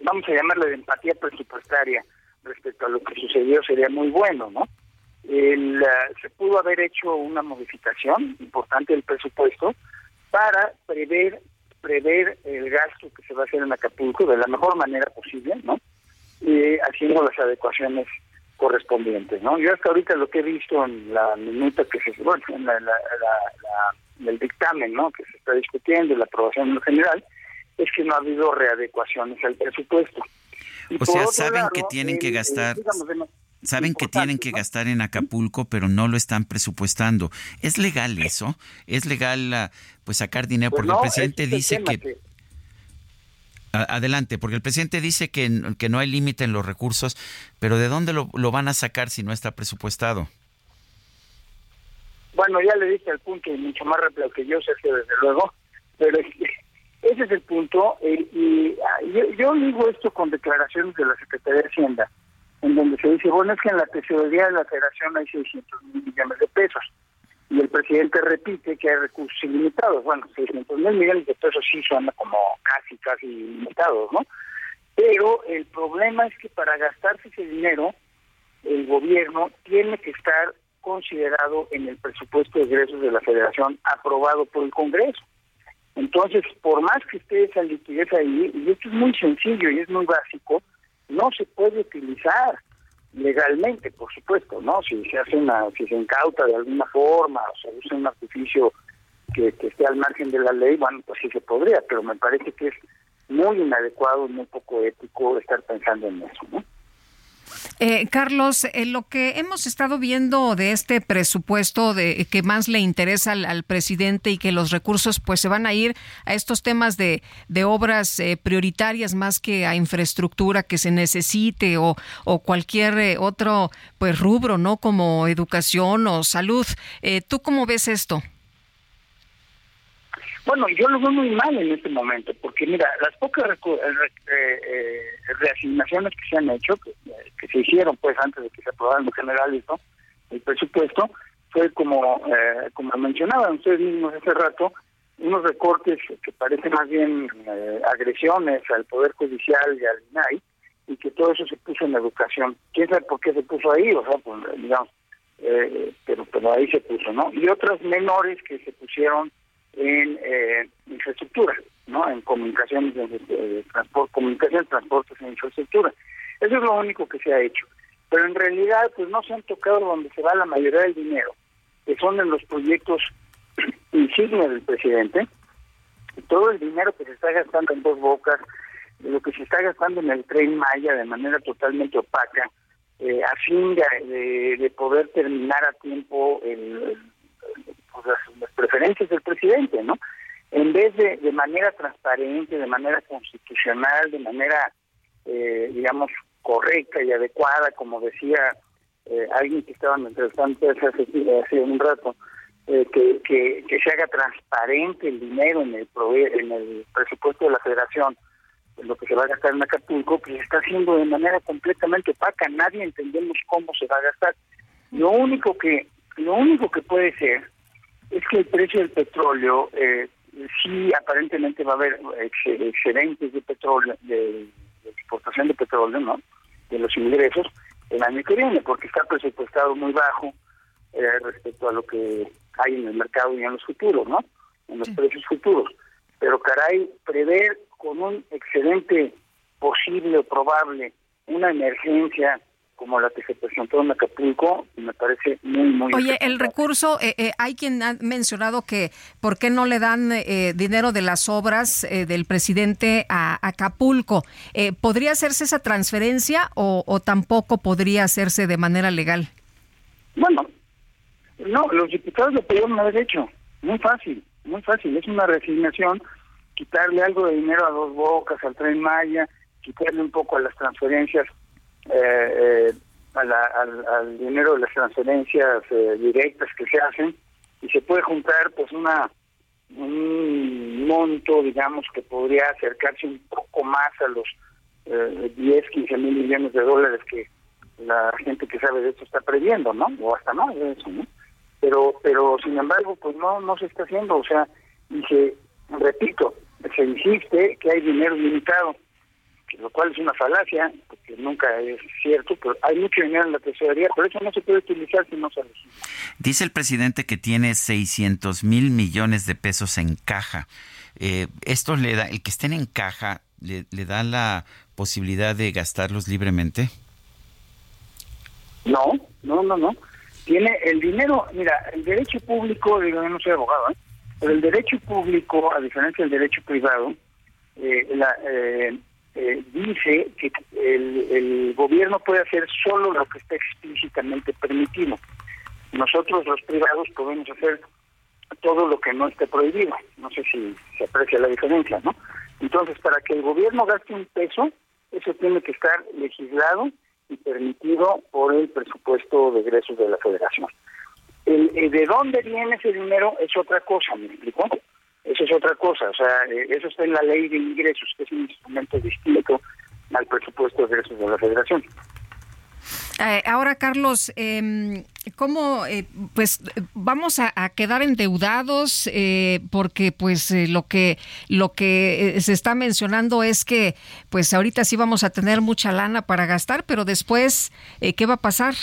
vamos a llamarle de empatía presupuestaria respecto a lo que sucedió sería muy bueno, ¿no? El, eh, se pudo haber hecho una modificación importante del presupuesto para prever prever el gasto que se va a hacer en Acapulco de la mejor manera posible, ¿no? Y haciendo las adecuaciones correspondientes, ¿no? Yo hasta ahorita lo que he visto en la minuta que se, bueno, en la, el dictamen, ¿no? Que se está discutiendo, la aprobación en general, es que no ha habido readecuaciones al presupuesto. o sea, saben que tienen que gastar... saben que tienen que gastar en Acapulco, pero no lo están presupuestando. ¿Es legal eso? ¿Es legal ah, pues sacar dinero? Pues Porque el presidente dice que Adelante, porque el presidente dice que, que no hay límite en los recursos, pero ¿de dónde lo, van a sacar si no está presupuestado? Bueno, ya le dije el punto y mucho más rápido que yo, Sergio, desde luego, pero ese es el punto. y yo, yo digo esto con declaraciones de la Secretaría de Hacienda, en donde se dice, bueno, es que en la tesorería de la Federación hay 600 mil millones de pesos y el presidente repite que hay recursos ilimitados. Bueno, 600 mil millones de pesos sí suena como casi, casi ilimitados, ¿no? Pero el problema es que para gastarse ese dinero, el gobierno tiene que estar considerado en el presupuesto de ingresos de la federación aprobado por el Congreso. Entonces, por más que esté esa liquidez ahí, y esto es muy sencillo y es muy básico, no se puede utilizar legalmente, por supuesto, ¿no? Si se hace una, si se incauta de alguna forma o se usa un artificio que, esté al margen de la ley, bueno, pues sí se podría, pero me parece que es muy inadecuado y muy poco ético estar pensando en eso, ¿no? Eh, Carlos, eh, lo que hemos estado viendo de este presupuesto de que más le interesa al, presidente y que los recursos pues se van a ir a estos temas de, de obras eh, prioritarias más que a infraestructura que se necesite o, o cualquier otro pues rubro, ¿no? Como educación o salud. ¿Tú cómo ves esto? Bueno, yo lo veo muy mal en este momento, porque mira, las pocas eh, eh, reasignaciones que se han hecho, que, se hicieron pues antes de que se aprobara en general esto, el presupuesto, fue como, eh, como mencionaban ustedes mismos hace rato, unos recortes que parecen más bien agresiones al Poder Judicial y al INAI, y que todo eso se puso en educación. ¿Quién sabe por qué se puso ahí? O sea, pues digamos, pero, pero ahí se puso, ¿no? Y otras menores que se pusieron en eh, infraestructura, ¿no? En comunicaciones, de, transporte, comunicación, transportes e infraestructura. Eso es lo único que se ha hecho. Pero en realidad, pues no se han tocado donde se va la mayoría del dinero, que son en los proyectos insignia del presidente. Todo el dinero que se está gastando en dos bocas, lo que se está gastando en el tren Maya de manera totalmente opaca, eh, a fin de, de, poder terminar a tiempo el pues, las, preferencias del presidente, ¿no? En vez de de manera transparente, de manera constitucional, de manera, eh, digamos, correcta y adecuada, como decía eh, alguien que estaba entrevistando hace, hace un rato, eh, que, que, que, se haga transparente el dinero en el en el presupuesto de la federación, lo que se va a gastar en Acapulco, que se está haciendo de manera completamente opaca, nadie entendemos cómo se va a gastar. Lo único que, lo único que puede ser es que el precio del petróleo, eh, sí aparentemente va a haber excedentes de petróleo, de, exportación de petróleo, ¿no? De los ingresos el año que viene, porque está presupuestado muy bajo eh, respecto a lo que hay en el mercado y en los futuros, ¿no? En los precios futuros. Pero caray, prever con un excedente posible o probable una emergencia como la que se presentó en Acapulco, me parece muy, muy... Oye, el recurso, eh, eh, hay quien ha mencionado que por qué no le dan eh, dinero de las obras del presidente a Acapulco. ¿Podría hacerse esa transferencia o, tampoco podría hacerse de manera legal? Bueno, no, los diputados lo pudieron haber hecho. Muy fácil, muy fácil. Es una resignación, quitarle algo de dinero a dos bocas, al tren Maya, quitarle un poco a las transferencias eh, eh al, dinero de las transferencias eh, directas que se hacen y se puede juntar pues una un monto digamos que podría acercarse un poco más a los eh, 10 15 mil millones de dólares que la gente que sabe de esto está previendo no o hasta más de eso no pero pero sin embargo pues no no se está haciendo. O sea y se repito se insiste que hay dinero limitado lo cual es una falacia, porque nunca es cierto, pero hay mucho dinero en la tesorería, por eso no se puede utilizar si no se Dice el presidente que tiene 600 mil millones de pesos en caja. Eh, esto le da, el que estén en caja, le, da la posibilidad de gastarlos libremente. No, no, no, no. Tiene el dinero, mira, el derecho público, digo, yo no soy abogado, ¿eh? pero el derecho público, a diferencia del derecho privado, eh, la, eh, eh, dice que el, gobierno puede hacer solo lo que está explícitamente permitido. Nosotros los privados podemos hacer todo lo que no esté prohibido. No sé si se aprecia la diferencia, ¿no? Entonces, para que el gobierno gaste un peso, eso tiene que estar legislado y permitido por el presupuesto de egresos de la federación. El, eh, ¿De dónde viene ese dinero? Es otra cosa, ¿me explico? Eso es otra cosa, o sea, eh, eso está en la ley de ingresos, que es un instrumento distinto al presupuesto de ingresos de la federación. Eh, ahora, Carlos, eh, ¿cómo, eh, pues, vamos a, quedar endeudados? porque, pues, lo que lo que se está mencionando es que, pues, ahorita sí vamos a tener mucha lana para gastar, pero después, ¿qué va a pasar?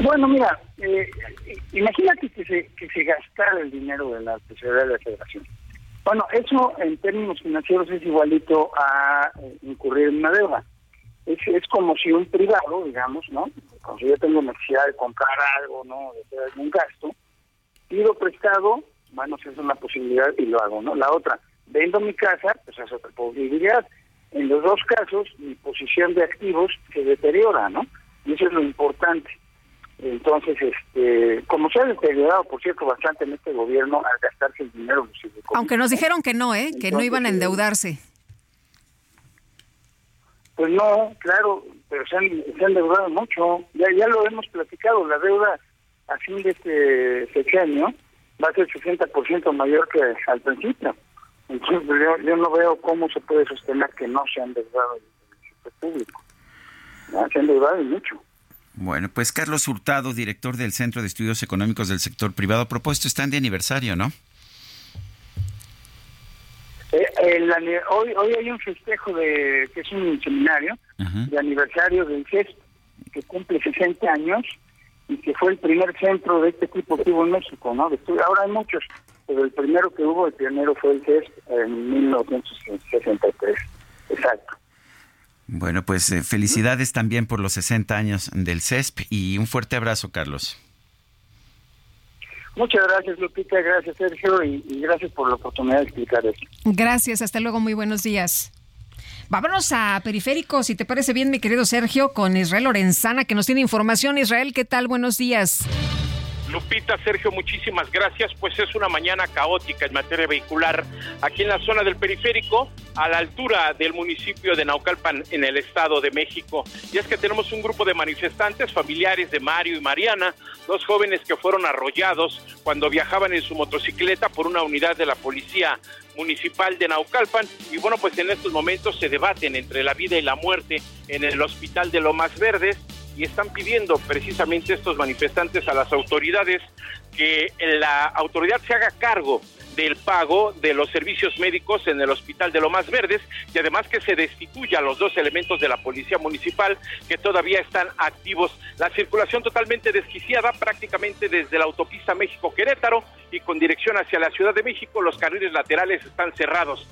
Bueno, mira, eh, imagínate que se, que se gastara el dinero de la tesorería de la federación. Bueno, eso en términos financieros es igualito a eh, incurrir en una deuda. Es, es como si un privado, digamos, ¿no? Cuando yo tengo necesidad de comprar algo, ¿no? De hacer algún gasto, pido prestado, bueno, si es una posibilidad y lo hago, ¿no? La otra, vendo mi casa, pues es otra posibilidad. en los dos casos mi posición de activos se deteriora, ¿no? Y eso es lo importante. Entonces, este, como se ha deteriorado, por cierto, bastante en este gobierno al gastarse el dinero. Aunque nos dijeron que no, ¿eh? que no iban a eh, endeudarse. Pues no, claro, pero se han, se han endeudado mucho. Ya, ya lo hemos platicado, la deuda a fin de este sexenio va a ser 60% mayor que al principio. Entonces, yo, yo, no veo cómo se puede sostener que no se han endeudado el sector público. Se han endeudado mucho. Bueno, pues Carlos Hurtado, director del Centro de Estudios Económicos del Sector Privado, propuesto están de aniversario, ¿no? Eh, hoy, hoy hay un festejo de que es un seminario de aniversario del CESP que cumple 60 años y que fue el primer centro de este tipo que hubo en México, ¿no? Ahora hay muchos, pero el primero que hubo, el pionero fue el CESP en 1963. Exacto. Bueno, pues eh, felicidades también por los 60 años del CESP y un fuerte abrazo, Carlos. Muchas gracias, Lupita, gracias, Sergio, y, gracias por la oportunidad de explicar eso. Gracias, hasta luego, muy buenos días. Vámonos a Periférico, si te parece bien, mi querido Sergio, con Israel Lorenzana, que nos tiene información. Israel, ¿qué tal? Buenos días. Lupita, Sergio, muchísimas gracias. Pues es una mañana caótica en materia vehicular aquí en la zona del periférico, a la altura del municipio de Naucalpan, en el Estado de México. Y es que tenemos un grupo de manifestantes, familiares de Mario y Mariana, dos jóvenes que fueron arrollados cuando viajaban en su motocicleta por una unidad de la policía municipal de Naucalpan y bueno pues en estos momentos se debaten entre la vida y la muerte en el hospital de Lomas Verdes y están pidiendo precisamente estos manifestantes a las autoridades que la autoridad se haga cargo del pago de los servicios médicos en el Hospital de Lomas Verdes y además que se destituya a los dos elementos de la Policía Municipal que todavía están activos. La circulación totalmente desquiciada prácticamente desde la autopista México-Querétaro y con dirección hacia la Ciudad de México los carriles laterales están cerrados.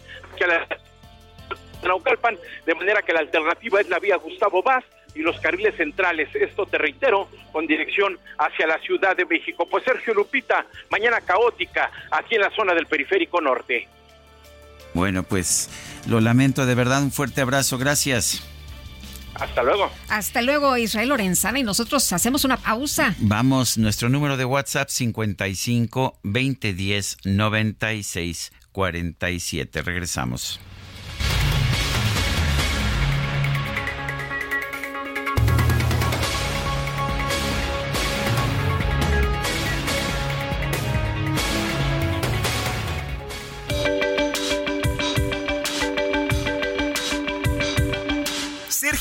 Naucalpan, de manera que la alternativa es la vía Gustavo Vaz y los carriles centrales. Esto te reitero, con dirección hacia la Ciudad de México. Pues Sergio Lupita, mañana caótica aquí en la zona del periférico norte. Bueno, pues lo lamento de verdad. Un fuerte abrazo. Gracias. Hasta luego. Hasta luego, Israel Lorenzana. Y nosotros hacemos una pausa. Vamos, nuestro número de WhatsApp 55 2010 96 47. Regresamos.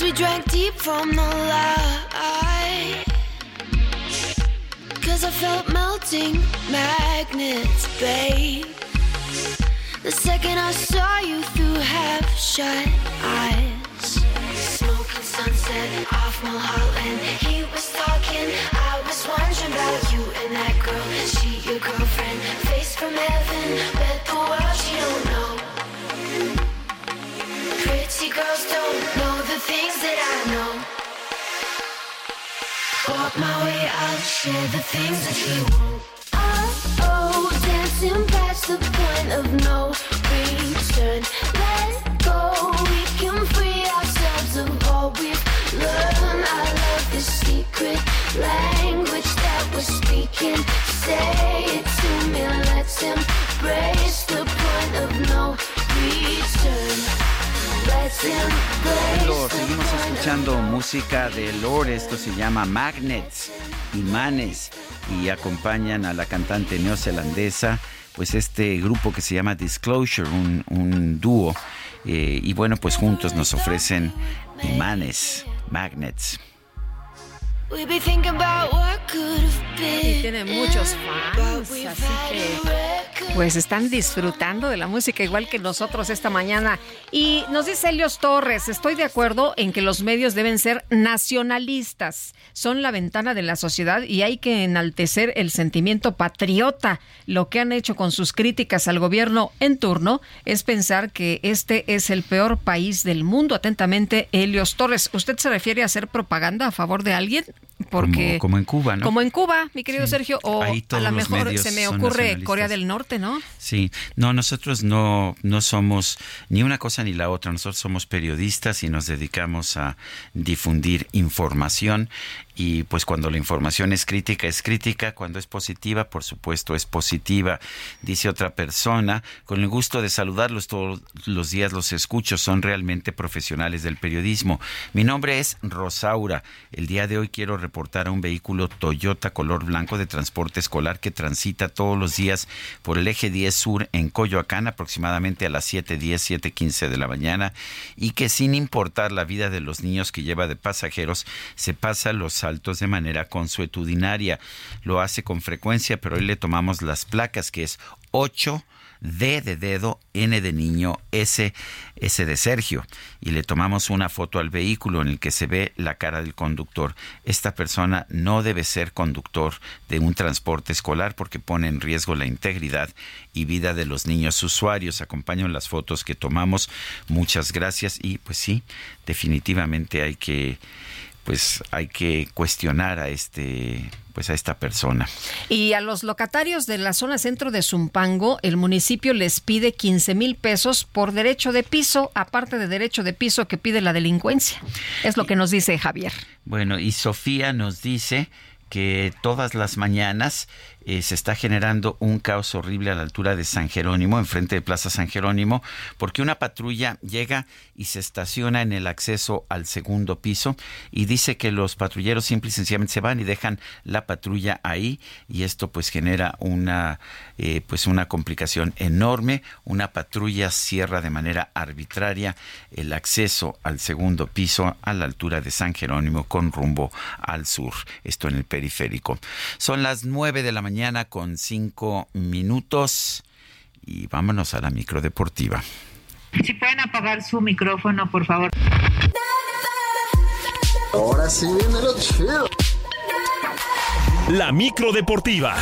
Cause we drank deep from the light. Cause I felt melting magnets, babe. The second I saw you through half shut eyes. Smoking sunset off Mulholland. He was talking, I was wondering about you and that girl. She your girlfriend, face from heaven. Bet the world she don't know. Pretty girls don't know things that I know. Walk my way, I'll share the things that you won't. Oh, oh, dancing past the point of no return. Let go, we can free ourselves of all we've learned. I love the secret language that we're speaking. Say it to me, let's embrace the point of no return. Seguimos escuchando música de Lore, esto se llama Magnets, imanes, y acompañan a la cantante neozelandesa, pues este grupo que se llama Disclosure, un, dúo, eh, y bueno, pues juntos nos ofrecen imanes, magnets. Y tiene muchos fans, así que pues están disfrutando de la música igual que nosotros esta mañana. Y nos dice Helios Torres, estoy de acuerdo en que los medios deben ser nacionalistas, son la ventana de la sociedad y hay que enaltecer el sentimiento patriota. Lo que han hecho con sus críticas al gobierno en turno es pensar que este es el peor país del mundo. Atentamente, Helios Torres, ¿usted se refiere a hacer propaganda a favor de alguien? Porque, como, en Cuba, ¿no? Como en Cuba, mi querido Sergio, o a lo mejor se me ocurre Corea del Norte, ¿no? Sí, no, nosotros no, no somos ni una cosa ni la otra, nosotros somos periodistas y nos dedicamos a difundir información y pues cuando la información es crítica es crítica, cuando es positiva por supuesto es positiva. Dice otra persona, con el gusto de saludarlos todos los días los escucho, son realmente profesionales del periodismo. Mi nombre es Rosaura. El día de hoy quiero reportar a un vehículo Toyota color blanco de transporte escolar que transita todos los días por el eje 10 sur en Coyoacán aproximadamente a las 7:10, 7:15 de la mañana y que sin importar la vida de los niños que lleva de pasajeros se pasa los de manera consuetudinaria. Lo hace con frecuencia, pero hoy le tomamos las placas, que es 8 D de dedo, N de niño, S, S de Sergio. Y le tomamos una foto al vehículo en el que se ve la cara del conductor. Esta persona no debe ser conductor de un transporte escolar porque pone en riesgo la integridad y vida de los niños usuarios. Acompaño las fotos que tomamos. Muchas gracias. Y pues sí, definitivamente hay que pues hay que cuestionar a este pues a esta persona. Y a los locatarios de la zona centro de Zumpango, el municipio les pide 15 mil pesos por derecho de piso, aparte de derecho de piso que pide la delincuencia. Es lo que nos dice Javier. Bueno, y Sofía nos dice que todas las mañanas eh, se está generando un caos horrible a la altura de San Jerónimo, enfrente de Plaza San Jerónimo, porque una patrulla llega y se estaciona en el acceso al segundo piso y dice que los patrulleros simple y sencillamente se van y dejan la patrulla ahí y esto pues genera una eh, pues una complicación enorme. Una patrulla cierra de manera arbitraria el acceso al segundo piso a la altura de San Jerónimo con rumbo al sur. Esto en el periférico. Son las nueve de la mañana mañana con cinco minutos y vámonos a la micro deportiva. Si pueden apagar su micrófono, por favor. Ahora sí viene lo chido. La micro deportiva.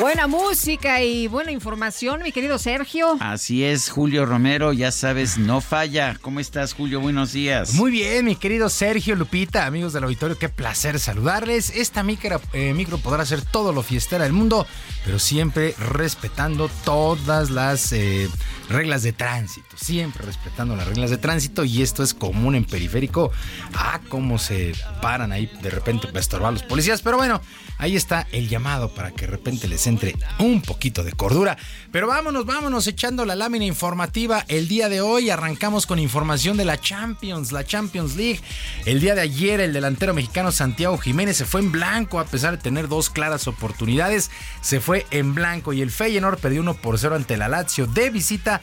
Buena música y buena información, mi querido Sergio. Así es, Julio Romero, ya sabes, no falla. ¿Cómo estás, Julio? Buenos días. Muy bien, mi querido Sergio Lupita, amigos del auditorio, qué placer saludarles. Esta micro, eh, micro podrá ser todo lo fiestera del mundo, pero siempre respetando todas las eh, reglas de tránsito, siempre respetando las reglas de tránsito y esto es común en periférico. Ah, cómo se paran ahí de repente para estorbar a los policías, pero bueno, ahí está el llamado para que de repente les entre un poquito de cordura. Pero vámonos, vámonos echando la lámina informativa el día de hoy. Arrancamos con información de la Champions, la Champions League. El día de ayer el delantero mexicano Santiago Jiménez se fue en blanco a pesar de tener dos claras oportunidades. Se fue en blanco y el Feyenoord perdió 1 por 0 ante la Lazio de visita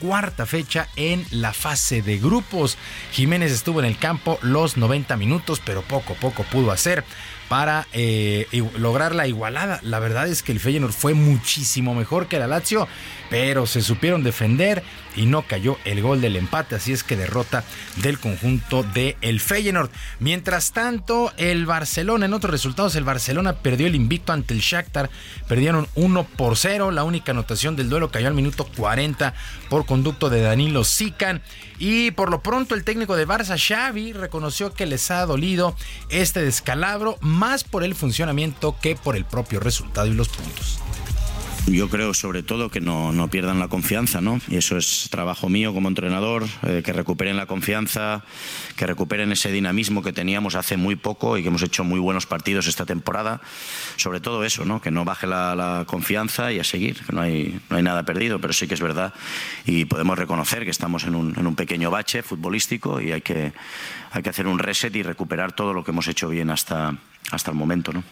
cuarta fecha en la fase de grupos. Jiménez estuvo en el campo los 90 minutos, pero poco a poco pudo hacer para eh, lograr la igualada. La verdad es que el Feyenoord fue muchísimo mejor que la Lazio, pero se supieron defender y no cayó el gol del empate, así es que derrota del conjunto de el Feyenoord. Mientras tanto, el Barcelona, en otros resultados, el Barcelona perdió el invicto ante el Shakhtar, perdieron 1 por 0, la única anotación del duelo cayó al minuto 40 por conducto de Danilo Sican y por lo pronto el técnico de Barça, Xavi, reconoció que les ha dolido este descalabro más por el funcionamiento que por el propio resultado y los puntos. Yo creo sobre todo que no, no, pierdan la confianza, ¿no? Y eso es trabajo mío como entrenador, eh, que recuperen la confianza, que recuperen ese dinamismo que teníamos hace muy poco y que hemos hecho muy buenos partidos esta temporada. Sobre todo eso, ¿no? Que no baje la, la confianza y a seguir, que no hay, no hay nada perdido, pero sí que es verdad y podemos reconocer que estamos en un, en un pequeño bache futbolístico y hay que, hay que hacer un reset y recuperar todo lo que hemos hecho bien hasta, hasta el momento, ¿no?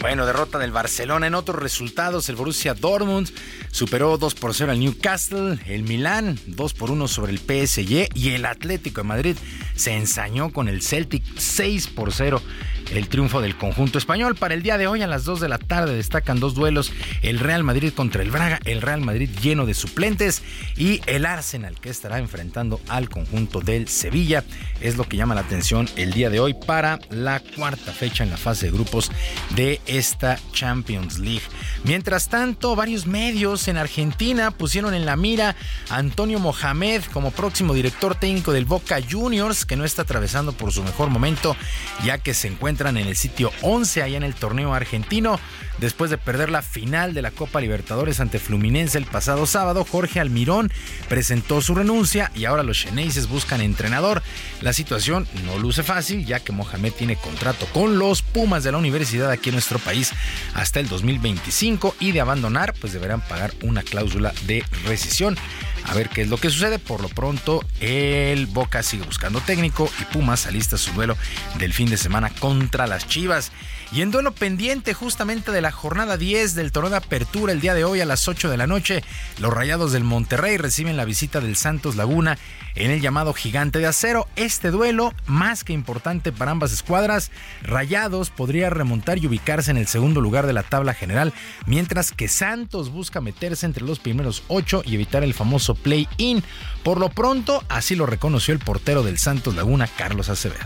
Bueno, derrota del Barcelona. En otros resultados, el Borussia Dortmund superó 2 por 0 al Newcastle, el Milán 2 por 1 sobre el PSG y el Atlético de Madrid se ensañó con el Celtic 6 por 0 el triunfo del conjunto español. Para el día de hoy a las 2 de la tarde destacan dos duelos, el Real Madrid contra el Braga, el Real Madrid lleno de suplentes y el Arsenal que estará enfrentando al conjunto del Sevilla. Es lo que llama la atención el día de hoy para la cuarta fecha en la fase de grupos de esta Champions League. Mientras tanto, varios medios en Argentina pusieron en la mira a Antonio Mohamed como próximo director técnico del Boca Juniors, que no está atravesando por su mejor momento, ya que se en el sitio 11 allá en el torneo argentino. Después de perder la final de la Copa Libertadores ante Fluminense el pasado sábado, Jorge Almirón presentó su renuncia y ahora los Cheneises buscan entrenador. La situación no luce fácil, ya que Mohamed tiene contrato con los Pumas de la universidad aquí en nuestro país hasta el 2025 y de abandonar, pues deberán pagar una cláusula de rescisión. A ver qué es lo que sucede. Por lo pronto, el Boca sigue buscando técnico y Pumas alista su duelo del fin de semana contra las Chivas. Y en duelo pendiente justamente de la jornada 10 del torneo de apertura el día de hoy a las 8 de la noche, los Rayados del Monterrey reciben la visita del Santos Laguna en el llamado Gigante de Acero. Este duelo, más que importante para ambas escuadras, Rayados podría remontar y ubicarse en el segundo lugar de la tabla general, mientras que Santos busca meterse entre los primeros 8 y evitar el famoso play-in. Por lo pronto, así lo reconoció el portero del Santos Laguna, Carlos Acevedo.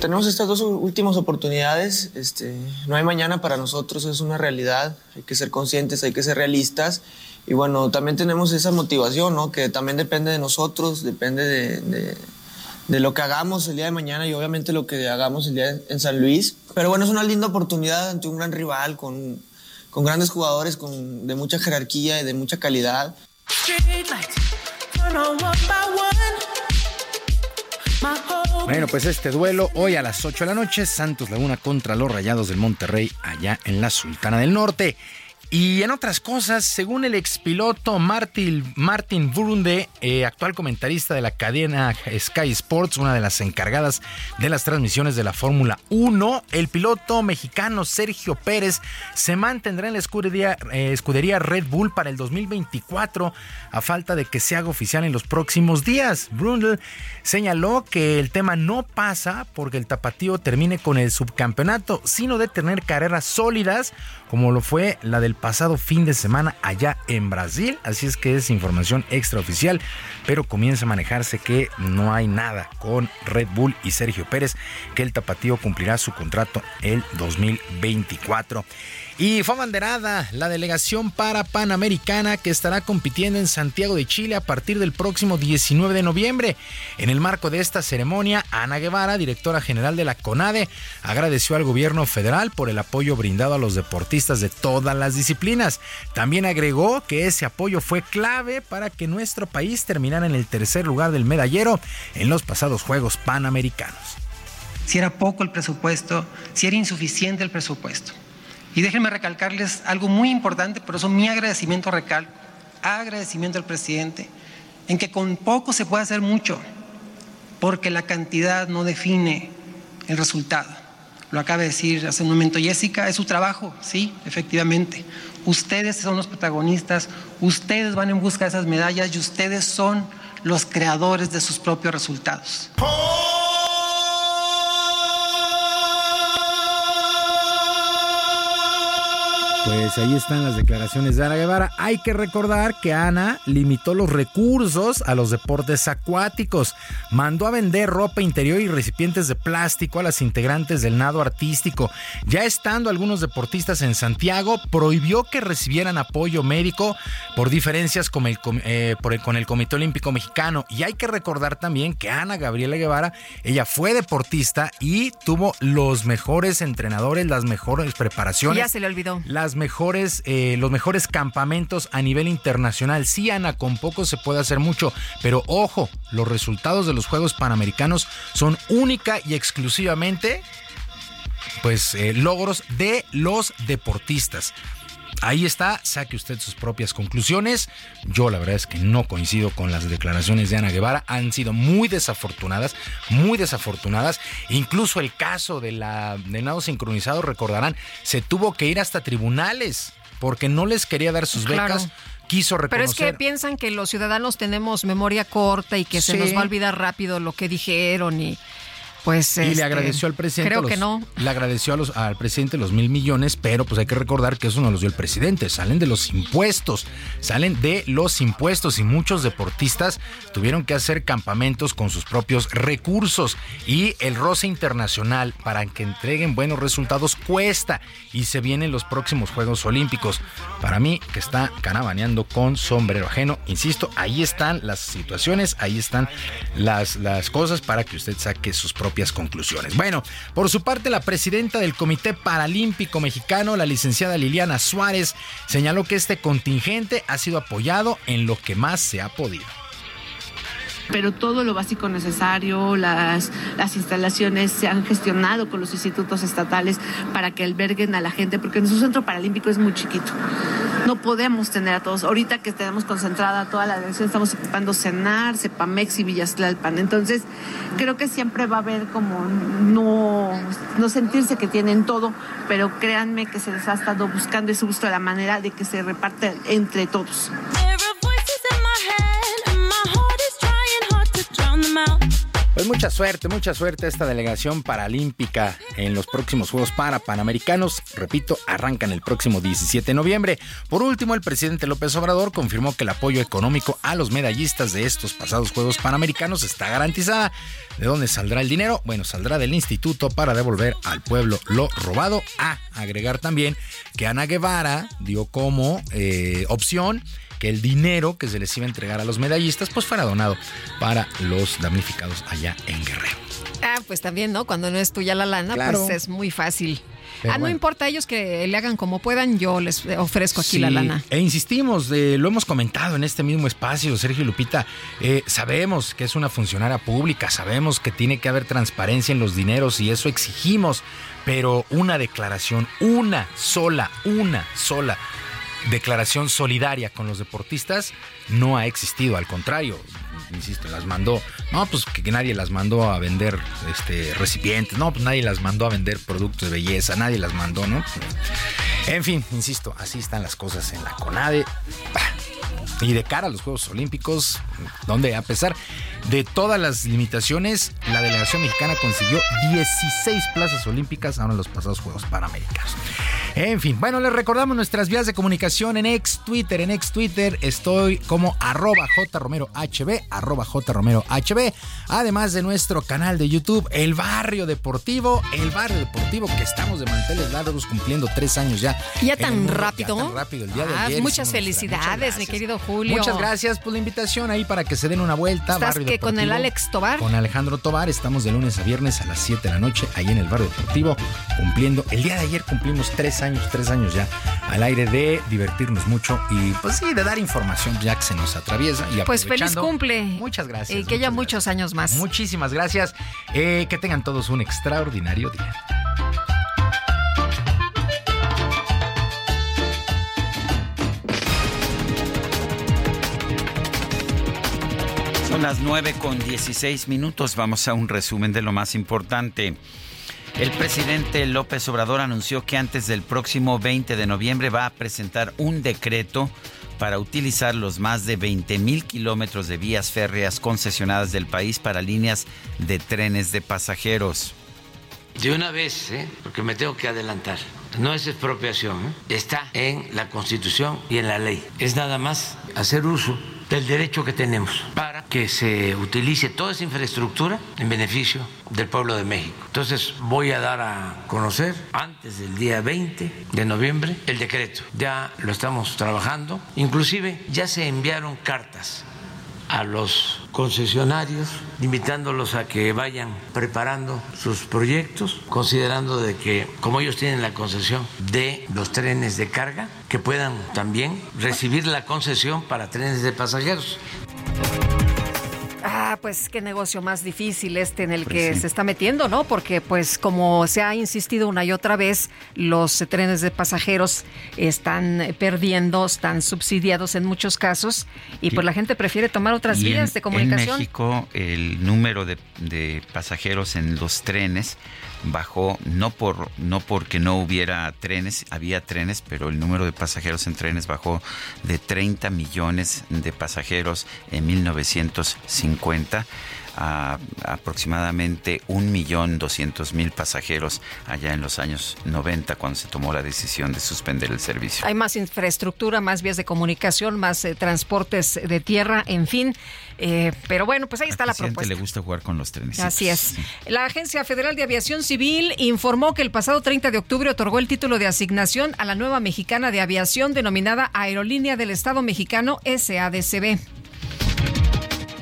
Tenemos estas dos últimas oportunidades. Este, no hay mañana para nosotros, es una realidad. Hay que ser conscientes, hay que ser realistas. Y bueno, también tenemos esa motivación, ¿no? Que también depende de nosotros, depende de, de, de, lo que hagamos el día de mañana y obviamente lo que hagamos el día en San Luis. Pero bueno, es una linda oportunidad ante un gran rival, con, con grandes jugadores, con, de mucha jerarquía y de mucha calidad. Bueno, pues este duelo hoy a las 8 de la noche, Santos Laguna contra los Rayados del Monterrey allá en la Sultana del Norte. Y en otras cosas, según el expiloto Martin, Martin eh, actual comentarista de la cadena Sky Sports, una de las encargadas de las transmisiones de la Fórmula 1, el piloto mexicano Sergio Pérez se mantendrá en la escudería, eh, escudería Red Bull para el 2024 a falta de que se haga oficial en los próximos días. Brundle señaló que el tema no pasa porque el tapatío termine con el subcampeonato, sino de tener carreras sólidas como lo fue la del pasado fin de semana allá en Brasil. Así es que es información extraoficial, pero comienza a manejarse que no hay nada con Red Bull y Sergio Pérez, que el tapatío cumplirá su contrato el 2024. Y fue abanderada la delegación para Panamericana que estará compitiendo en Santiago de Chile a partir del próximo 19 de noviembre. En el marco de esta ceremonia, Ana Guevara, directora general de la CONADE, agradeció al gobierno federal por el apoyo brindado a los deportistas de todas las disciplinas. También agregó que ese apoyo fue clave para que nuestro país terminara en el tercer lugar del medallero en los pasados Juegos Panamericanos. Si era poco el presupuesto, si era insuficiente el presupuesto. Y déjenme recalcarles algo muy importante, por eso mi agradecimiento recalco, agradecimiento al presidente, en que con poco se puede hacer mucho, porque la cantidad no define el resultado. lo acaba de decir hace un momento Jessica, es su trabajo, sí, efectivamente. Ustedes son los protagonistas, ustedes van en busca de esas medallas y ustedes son los creadores de sus propios resultados. Pues ahí están las declaraciones de Ana Guevara. Hay que recordar que Ana limitó los recursos a los deportes acuáticos. Mandó a vender ropa interior y recipientes de plástico a las integrantes del nado artístico. Ya estando algunos deportistas en Santiago, prohibió que recibieran apoyo médico por diferencias con el, eh, con el Comité Olímpico Mexicano. Y hay que recordar también que Ana Gabriela Guevara, ella fue deportista y tuvo los mejores entrenadores, las mejores preparaciones. Ya se le olvidó. Las mejores, eh, los mejores campamentos a nivel internacional. Sí, Ana, con poco se puede hacer mucho, pero ojo, los resultados de los Juegos Panamericanos son única y exclusivamente pues eh, logros de los deportistas. Ahí está, saque usted sus propias conclusiones. Yo la verdad es que no coincido con las declaraciones de Ana Guevara. Han sido muy desafortunadas, muy desafortunadas. Incluso el caso de la, de nado sincronizado, recordarán, se tuvo que ir hasta tribunales porque no les quería dar sus becas. Quiso reconocer. Pero es que piensan que los ciudadanos tenemos memoria corta y que se nos va a olvidar rápido lo que dijeron y pues, y le este, agradeció al presidente. Creo que no. Le agradeció a los, al presidente los mil millones, pero pues hay que recordar que eso no los dio el presidente. Salen de los impuestos. Salen de los impuestos y muchos deportistas tuvieron que hacer campamentos con sus propios recursos. Y el roce internacional para que entreguen buenos resultados cuesta. Y se vienen los próximos Juegos Olímpicos. Para mí, que está canabaneando con sombrero ajeno. Insisto, ahí están las situaciones, ahí están las, las cosas para que usted saque sus propios conclusiones. Bueno, por su parte, la presidenta del Comité Paralímpico Mexicano, la licenciada Liliana Suárez, señaló que este contingente ha sido apoyado en lo que más se ha podido pero todo lo básico necesario, las, las instalaciones se han gestionado con los institutos estatales para que alberguen a la gente, porque nuestro centro paralímpico es muy chiquito. No podemos tener a todos. Ahorita que tenemos concentrada toda la dirección, estamos ocupando CENAR, CEPAMEX y Villaslalpan. Entonces, creo que siempre va a haber como no, no sentirse que tienen todo, pero créanme que se les ha estado buscando ese gusto de la manera de que se reparte entre todos. Pues mucha suerte, mucha suerte a esta delegación paralímpica en los próximos Juegos para Panamericanos. Repito, arrancan el próximo 17 de noviembre. Por último, el presidente López Obrador confirmó que el apoyo económico a los medallistas de estos pasados Juegos Panamericanos está garantizada. ¿De dónde saldrá el dinero? Bueno, saldrá del instituto para devolver al pueblo lo robado. A agregar también que Ana Guevara dio como eh, opción que el dinero que se les iba a entregar a los medallistas pues fuera donado para los damnificados allá en Guerrero. Ah, pues también, ¿no? Cuando no es tuya la lana, pues es muy fácil. ah, no importa ellos que le hagan como puedan, yo les ofrezco aquí la lana. E insistimos, lo hemos comentado en este mismo espacio, Sergio Lupita, eh, sabemos que es una funcionaria pública, sabemos que tiene que haber transparencia en los dineros y eso exigimos, pero una declaración, una sola, una sola declaración solidaria con los deportistas no ha existido, al contrario, insisto, las mandó, no, pues que nadie las mandó a vender este recipientes, no, pues nadie las mandó a vender productos de belleza, nadie las mandó, ¿no? En fin, insisto, así están las cosas en la CONADE. Y de cara a los Juegos Olímpicos, donde a pesar de todas las limitaciones, la delegación mexicana consiguió 16 plazas olímpicas ahora en los pasados Juegos Panamericanos. En fin, bueno, les recordamos nuestras vías de comunicación en ex Twitter. En ex Twitter estoy como arroba jromerohb, arroba jromerohb. Además de nuestro canal de YouTube, El Barrio Deportivo. El Barrio Deportivo que estamos de manteles largos cumpliendo tres años ya. Ya tan rápido. Ya tan rápido, el día de ah, ayer. Muchas felicidades, mi querido Julio. Muchas gracias por la invitación ahí para que se den una vuelta. ¿Estás que con el Alex Tobar? Con Alejandro Tobar. Estamos de lunes a viernes a las 7 de la noche ahí en el Barrio Deportivo cumpliendo. El día de ayer cumplimos tres años, tres años ya al aire de divertirnos mucho y pues sí, de dar información ya que se nos atraviesa. Y pues feliz cumple. Muchas gracias. Y que haya muchos años más. Muchísimas gracias. Eh, que tengan todos un extraordinario día. Son las 9 con 16 minutos. Vamos a un resumen de lo más importante. El presidente López Obrador anunció que antes del próximo 20 de noviembre va a presentar un decreto para utilizar los más de 20 mil kilómetros de vías férreas concesionadas del país para líneas de trenes de pasajeros. De una vez, ¿eh? porque me tengo que adelantar, no es expropiación, ¿eh? está en la Constitución y en la ley. Es nada más hacer uso del derecho que tenemos para que se utilice toda esa infraestructura en beneficio del pueblo de México. Entonces voy a dar a conocer antes del día 20 de noviembre el decreto. Ya lo estamos trabajando. Inclusive ya se enviaron cartas a los concesionarios, invitándolos a que vayan preparando sus proyectos, considerando de que como ellos tienen la concesión de los trenes de carga, que puedan también recibir la concesión para trenes de pasajeros. Pues qué negocio más difícil este en el pues que se está metiendo, ¿no? Porque pues como se ha insistido una y otra vez, los trenes de pasajeros están perdiendo, están subsidiados en muchos casos y pues la gente prefiere tomar otras vías de comunicación. En México el número de, de pasajeros en los trenes bajó no por no porque no hubiera trenes, había trenes, pero el número de pasajeros en trenes bajó de 30 millones de pasajeros en 1950 a aproximadamente 1.200.000 pasajeros allá en los años 90 cuando se tomó la decisión de suspender el servicio. Hay más infraestructura, más vías de comunicación, más eh, transportes de tierra, en fin. Eh, pero bueno, pues ahí está la propuesta. le gusta jugar con los trenes. Así es. La Agencia Federal de Aviación Civil informó que el pasado 30 de octubre otorgó el título de asignación a la nueva mexicana de aviación denominada Aerolínea del Estado Mexicano SADCB.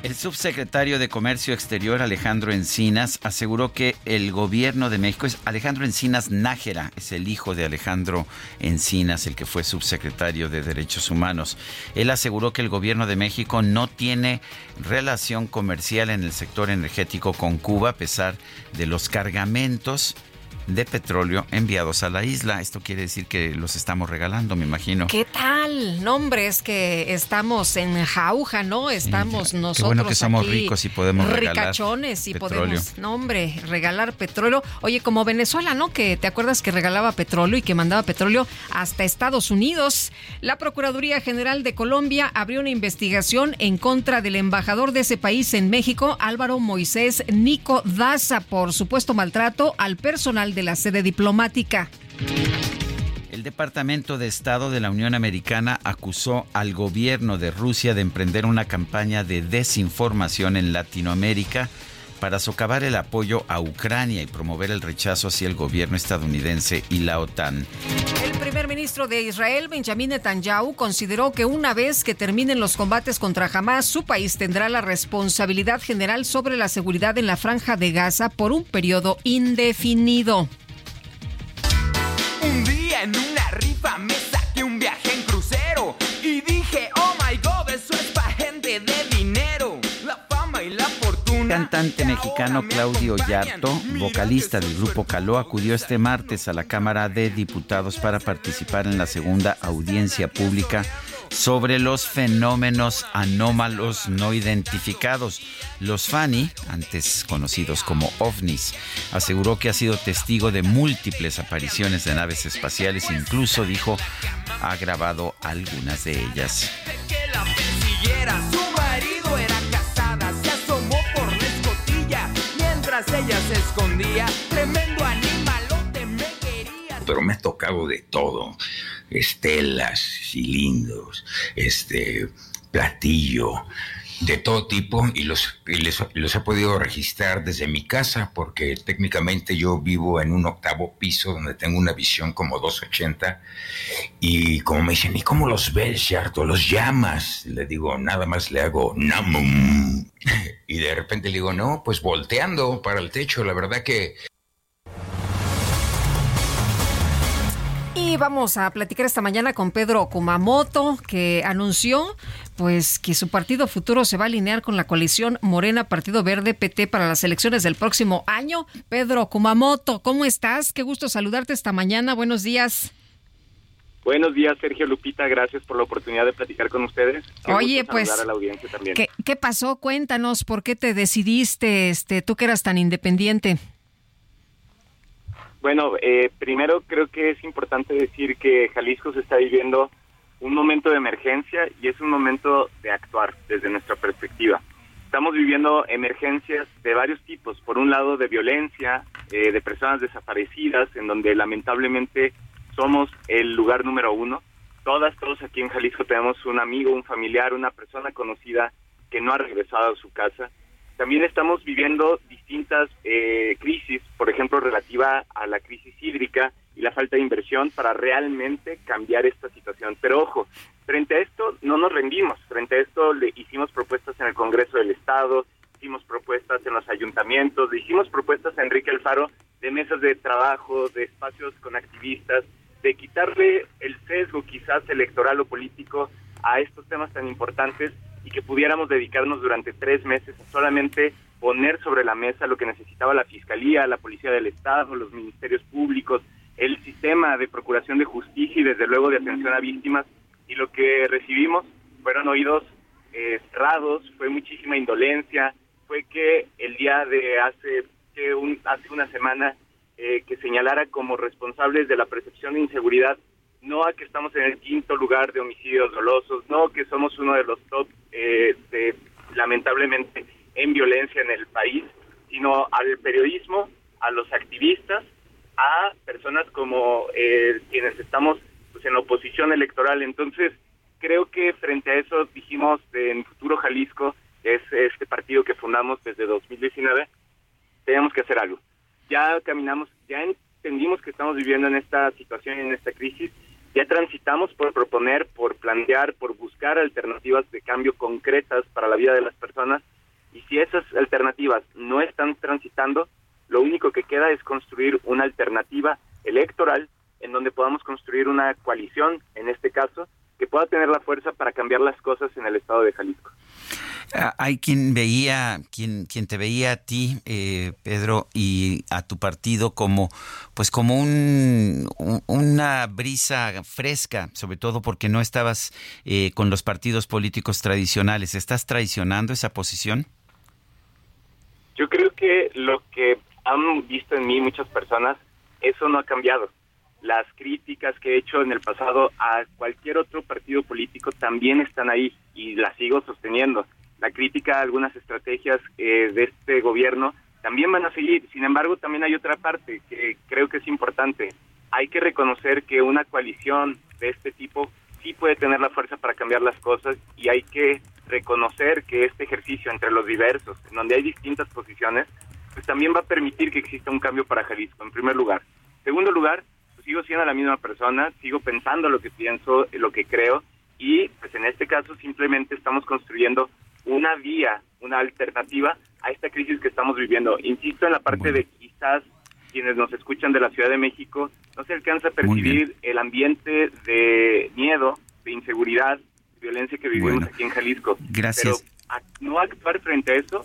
El subsecretario de Comercio Exterior, Alejandro Encinas, aseguró que el gobierno de México es Alejandro Encinas Nájera, es el hijo de Alejandro Encinas, el que fue subsecretario de Derechos Humanos. Él aseguró que el gobierno de México no tiene relación comercial en el sector energético con Cuba, a pesar de los cargamentos de petróleo enviados a la isla. Esto quiere decir que los estamos regalando, me imagino. ¿Qué tal? nombres que estamos en jauja, ¿no? Estamos nosotros. Qué bueno que somos ricos y podemos regalar ricachones y podemos, no hombre, regalar petróleo. Oye, como Venezuela, ¿no? Que te acuerdas que regalaba petróleo y que mandaba petróleo hasta Estados Unidos. La Procuraduría General de Colombia abrió una investigación en contra del embajador de ese país en México, Álvaro Moisés Nico Daza, por supuesto maltrato al personal de la sede diplomática. El Departamento de Estado de la Unión Americana acusó al gobierno de Rusia de emprender una campaña de desinformación en Latinoamérica para socavar el apoyo a Ucrania y promover el rechazo hacia el gobierno estadounidense y la OTAN. El primer ministro de Israel, Benjamin Netanyahu, consideró que una vez que terminen los combates contra Hamas, su país tendrá la responsabilidad general sobre la seguridad en la franja de Gaza por un periodo indefinido. Un día en una rifa me saqué un viaje en crucero y dije, cantante mexicano Claudio Yarto, vocalista del grupo Caló, acudió este martes a la Cámara de Diputados para participar en la segunda audiencia pública sobre los fenómenos anómalos no identificados. Los Fani, antes conocidos como ovnis, aseguró que ha sido testigo de múltiples apariciones de naves espaciales, incluso dijo ha grabado algunas de ellas. Su marido ella se escondía. Tremendo animalote me quería. Pero me ha tocado de todo estelas, cilindros, este, platillo, de todo tipo y los, los he podido registrar desde mi casa porque técnicamente yo vivo en un octavo piso donde tengo una visión como 280 y como me dicen, ¿y cómo los ves, cierto? ¿Los llamas? Le digo, nada más le hago namum y de repente le digo, no, pues volteando para el techo, la verdad que Y vamos a platicar esta mañana con Pedro Kumamoto, que anunció pues que su partido futuro se va a alinear con la coalición Morena Partido Verde PT para las elecciones del próximo año. Pedro Kumamoto, ¿cómo estás? Qué gusto saludarte esta mañana. Buenos días. Buenos días, Sergio Lupita. Gracias por la oportunidad de platicar con ustedes. Oye, pues, ¿qué, ¿qué, pasó? Cuéntanos, ¿por qué te decidiste, este, tú que eras tan independiente? Bueno, eh, primero creo que es importante decir que Jalisco se está viviendo un momento de emergencia y es un momento de actuar desde nuestra perspectiva. Estamos viviendo emergencias de varios tipos. Por un lado, de violencia, eh, de personas desaparecidas, en donde lamentablemente somos el lugar número uno. Todas, todos aquí en Jalisco tenemos un amigo, un familiar, una persona conocida que no ha regresado a su casa. También estamos viviendo distintas eh, crisis, por ejemplo, relativa a la crisis hídrica y la falta de inversión para realmente cambiar esta situación. Pero ojo, frente a esto no nos rendimos, frente a esto le hicimos propuestas en el Congreso del Estado, hicimos propuestas en los ayuntamientos, hicimos propuestas a Enrique Alfaro de mesas de trabajo, de espacios con activistas, de quitarle el sesgo quizás electoral o político a estos temas tan importantes y que pudiéramos dedicarnos durante tres meses a solamente poner sobre la mesa lo que necesitaba la Fiscalía, la Policía del Estado, los ministerios públicos, el sistema de procuración de justicia y desde luego de atención a víctimas. Y lo que recibimos fueron oídos eh, cerrados, fue muchísima indolencia, fue que el día de hace, un, hace una semana eh, que señalara como responsables de la percepción de inseguridad, no a que estamos en el quinto lugar de homicidios dolosos, no que somos uno de los top, eh, de, lamentablemente, en violencia en el país, sino al periodismo, a los activistas, a personas como eh, quienes estamos pues, en oposición electoral. Entonces, creo que frente a eso dijimos en Futuro Jalisco, es este partido que fundamos desde 2019, tenemos que hacer algo. Ya caminamos, ya entendimos que estamos viviendo en esta situación, en esta crisis, ya transitamos por proponer, por plantear, por buscar alternativas de cambio concretas para la vida de las personas. Y si esas alternativas no están transitando, lo único que queda es construir una alternativa electoral en donde podamos construir una coalición, en este caso, que pueda tener la fuerza para cambiar las cosas en el estado de Jalisco. Ah, hay quien veía, quien, quien te veía a ti, eh, Pedro, y a tu partido como, pues como un, una brisa fresca, sobre todo porque no estabas eh, con los partidos políticos tradicionales. ¿Estás traicionando esa posición? Yo creo que lo que han visto en mí muchas personas, eso no ha cambiado las críticas que he hecho en el pasado a cualquier otro partido político también están ahí y las sigo sosteniendo. La crítica a algunas estrategias eh, de este gobierno también van a seguir. Sin embargo, también hay otra parte que creo que es importante. Hay que reconocer que una coalición de este tipo sí puede tener la fuerza para cambiar las cosas y hay que reconocer que este ejercicio entre los diversos, en donde hay distintas posiciones, pues también va a permitir que exista un cambio para Jalisco, en primer lugar. Segundo lugar, sigo siendo la misma persona, sigo pensando lo que pienso, lo que creo y pues en este caso simplemente estamos construyendo una vía, una alternativa a esta crisis que estamos viviendo. Insisto en la parte de quizás quienes nos escuchan de la Ciudad de México no se alcanza a percibir el ambiente de miedo, de inseguridad, de violencia que vivimos aquí en Jalisco. Gracias. Pero no actuar frente a eso.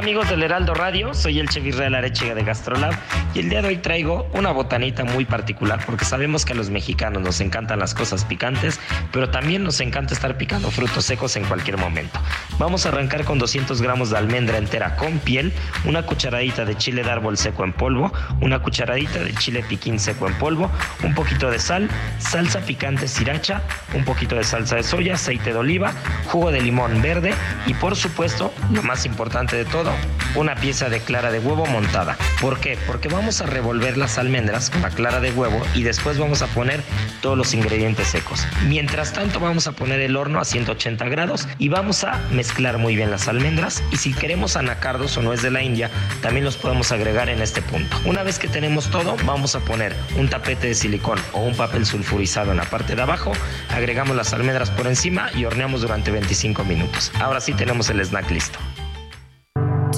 Amigos del Heraldo Radio? Soy el chef Israel Arechiga de Gastrolab y el día de hoy traigo una botanita muy particular porque sabemos que a los mexicanos nos encantan las cosas picantes, pero también nos encanta estar picando frutos secos en cualquier momento. Vamos a arrancar con 200 gramos de almendra entera con piel, una cucharadita de chile de árbol seco en polvo, una cucharadita de chile piquín seco en polvo, un poquito de sal, salsa picante sriracha, un poquito de salsa de soya, aceite de oliva, jugo de limón verde y por supuesto, lo más importante de todo, una pieza de clara de huevo montada. ¿Por qué? Porque vamos a revolver las almendras con la clara de huevo y después vamos a poner todos los ingredientes secos. Mientras tanto vamos a poner el horno a 180 grados y vamos a mezclar muy bien las almendras y si queremos anacardos o nuez de la India, también los podemos agregar en este punto. Una vez que tenemos todo, vamos a poner un tapete de silicón o un papel sulfurizado en la parte de abajo, agregamos las almendras por encima y horneamos durante 25 minutos. Ahora sí tenemos el snack listo.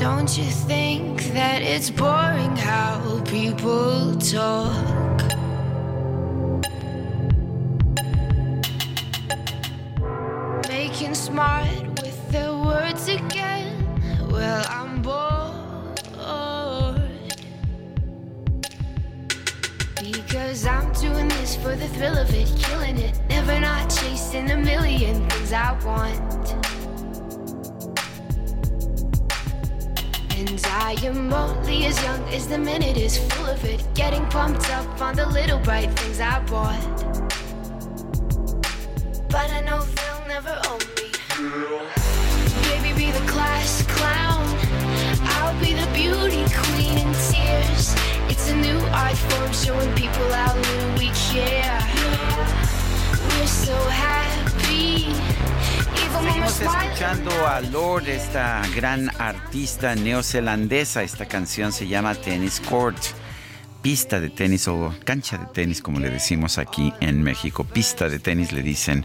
Don't you think that it's boring how people talk? Making smart with their words again. Well, I'm bored. Because I'm doing this for the thrill of it, killing it. Never not chasing a million things I want. And I am only as young as the minute is full of it. Getting pumped up on the little bright things I bought. But I know they'll never own me. Baby, be the class clown. I'll be the beauty queen in tears. It's a new art form showing people how little we care. We're so happy. Seguimos escuchando a Lord, esta gran artista neozelandesa. Esta canción se llama Tennis Court. Pista de tenis o cancha de tenis, como le decimos aquí en México. Pista de tenis le dicen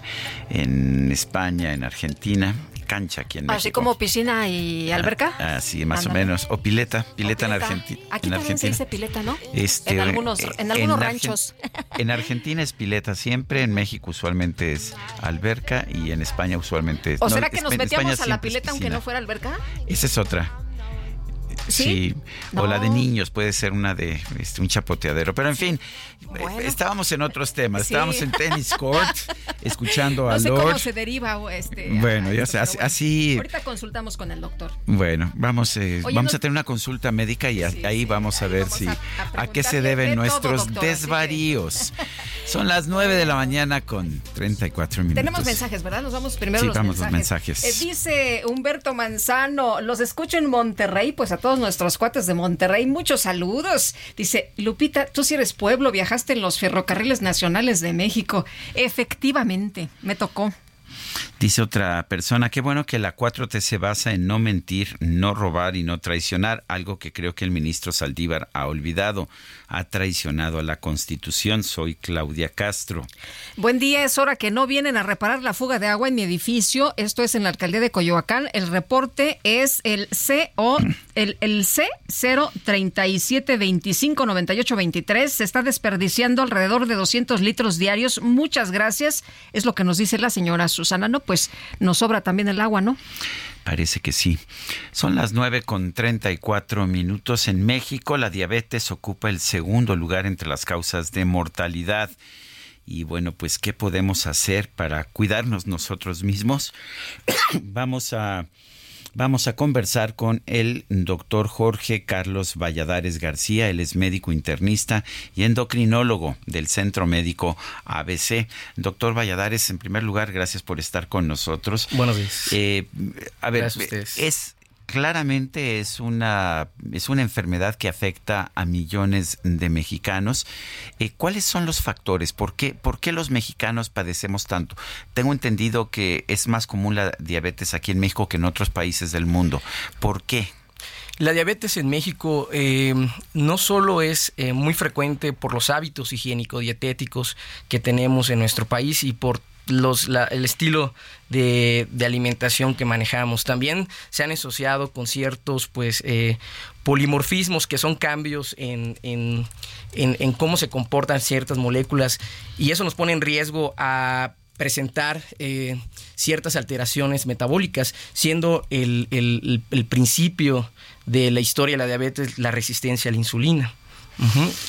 en España, en Argentina. Cancha aquí en México. Así como piscina y alberca. Así, más o menos. O pileta, pileta en, Pileta. Argenti- Aquí en también se Argentina. dice pileta, ¿no? Este, en algunos, eh, en algunos ranchos. En Argentina es pileta siempre, en México usualmente es alberca y en España usualmente es. ¿O no, será que nos España metíamos a la pileta aunque no fuera alberca? Esa es otra. ¿Sí? O la de niños, puede ser una de este, un chapoteadero. Pero en fin, Bueno. estábamos en otros temas. Sí. Estábamos en tenis court, escuchando a No sé Lord. cómo se deriva este. Bueno, a ya sé, así, bueno. así- Ahorita consultamos con el doctor. Bueno, vamos, eh, Oye, vamos no- a tener una consulta médica y a- ahí vamos a ver si a, qué se deben de todo, nuestros doctor, así que- desvaríos. Son las 9 de la mañana con 34 minutos. Tenemos mensajes, ¿verdad? Nos vamos primero Sí, los vamos los mensajes. mensajes. Eh, dice Humberto Manzano, los escucho en Monterrey, pues a todos nuestros cuates de Monterrey, muchos saludos. Dice, Lupita, tú si eres pueblo, viajaste en los ferrocarriles nacionales de México. Efectivamente, me tocó. Dice otra persona, qué bueno que la 4T se basa en no mentir, no robar y no traicionar, algo que creo que el ministro Saldívar ha olvidado. Ha traicionado a la Constitución. Soy Claudia Castro. Buen día, es hora que no vienen a reparar la fuga de agua en mi edificio. Esto es en la alcaldía de Coyoacán. El reporte es el CO, el, el C 037259823. Se está desperdiciando alrededor de 200 litros diarios. Muchas gracias. Es lo que nos dice la señora Susana. No, pues nos sobra también el agua, ¿no? Parece que sí. Son las 9 con 34 minutos. En México, la diabetes ocupa el segundo lugar entre las causas de mortalidad. Y bueno, pues, ¿qué podemos hacer para cuidarnos nosotros mismos? Vamos a. Vamos a conversar con el doctor Jorge Carlos Valladares García. Él es médico internista y endocrinólogo del Centro Médico ABC. Doctor Valladares, en primer lugar, gracias por estar con nosotros. Buenos días. Eh, a ver, a es claramente es una es una enfermedad que afecta a millones de mexicanos. Eh, ¿Cuáles son los factores? ¿Por qué, ¿Por qué los mexicanos padecemos tanto? Tengo entendido que es más común la diabetes aquí en México que en otros países del mundo. ¿Por qué? La diabetes en México eh, no solo es eh, muy frecuente por los hábitos higiénico-dietéticos que tenemos en nuestro país y por los, la- el estilo de, de alimentación que manejamos. También se han asociado con ciertos pues eh, polimorfismos que son cambios en, en- en- cómo se comportan ciertas moléculas y eso nos pone en riesgo a presentar eh, ciertas alteraciones metabólicas, siendo el, el, principio de la historia de la diabetes la resistencia a la insulina.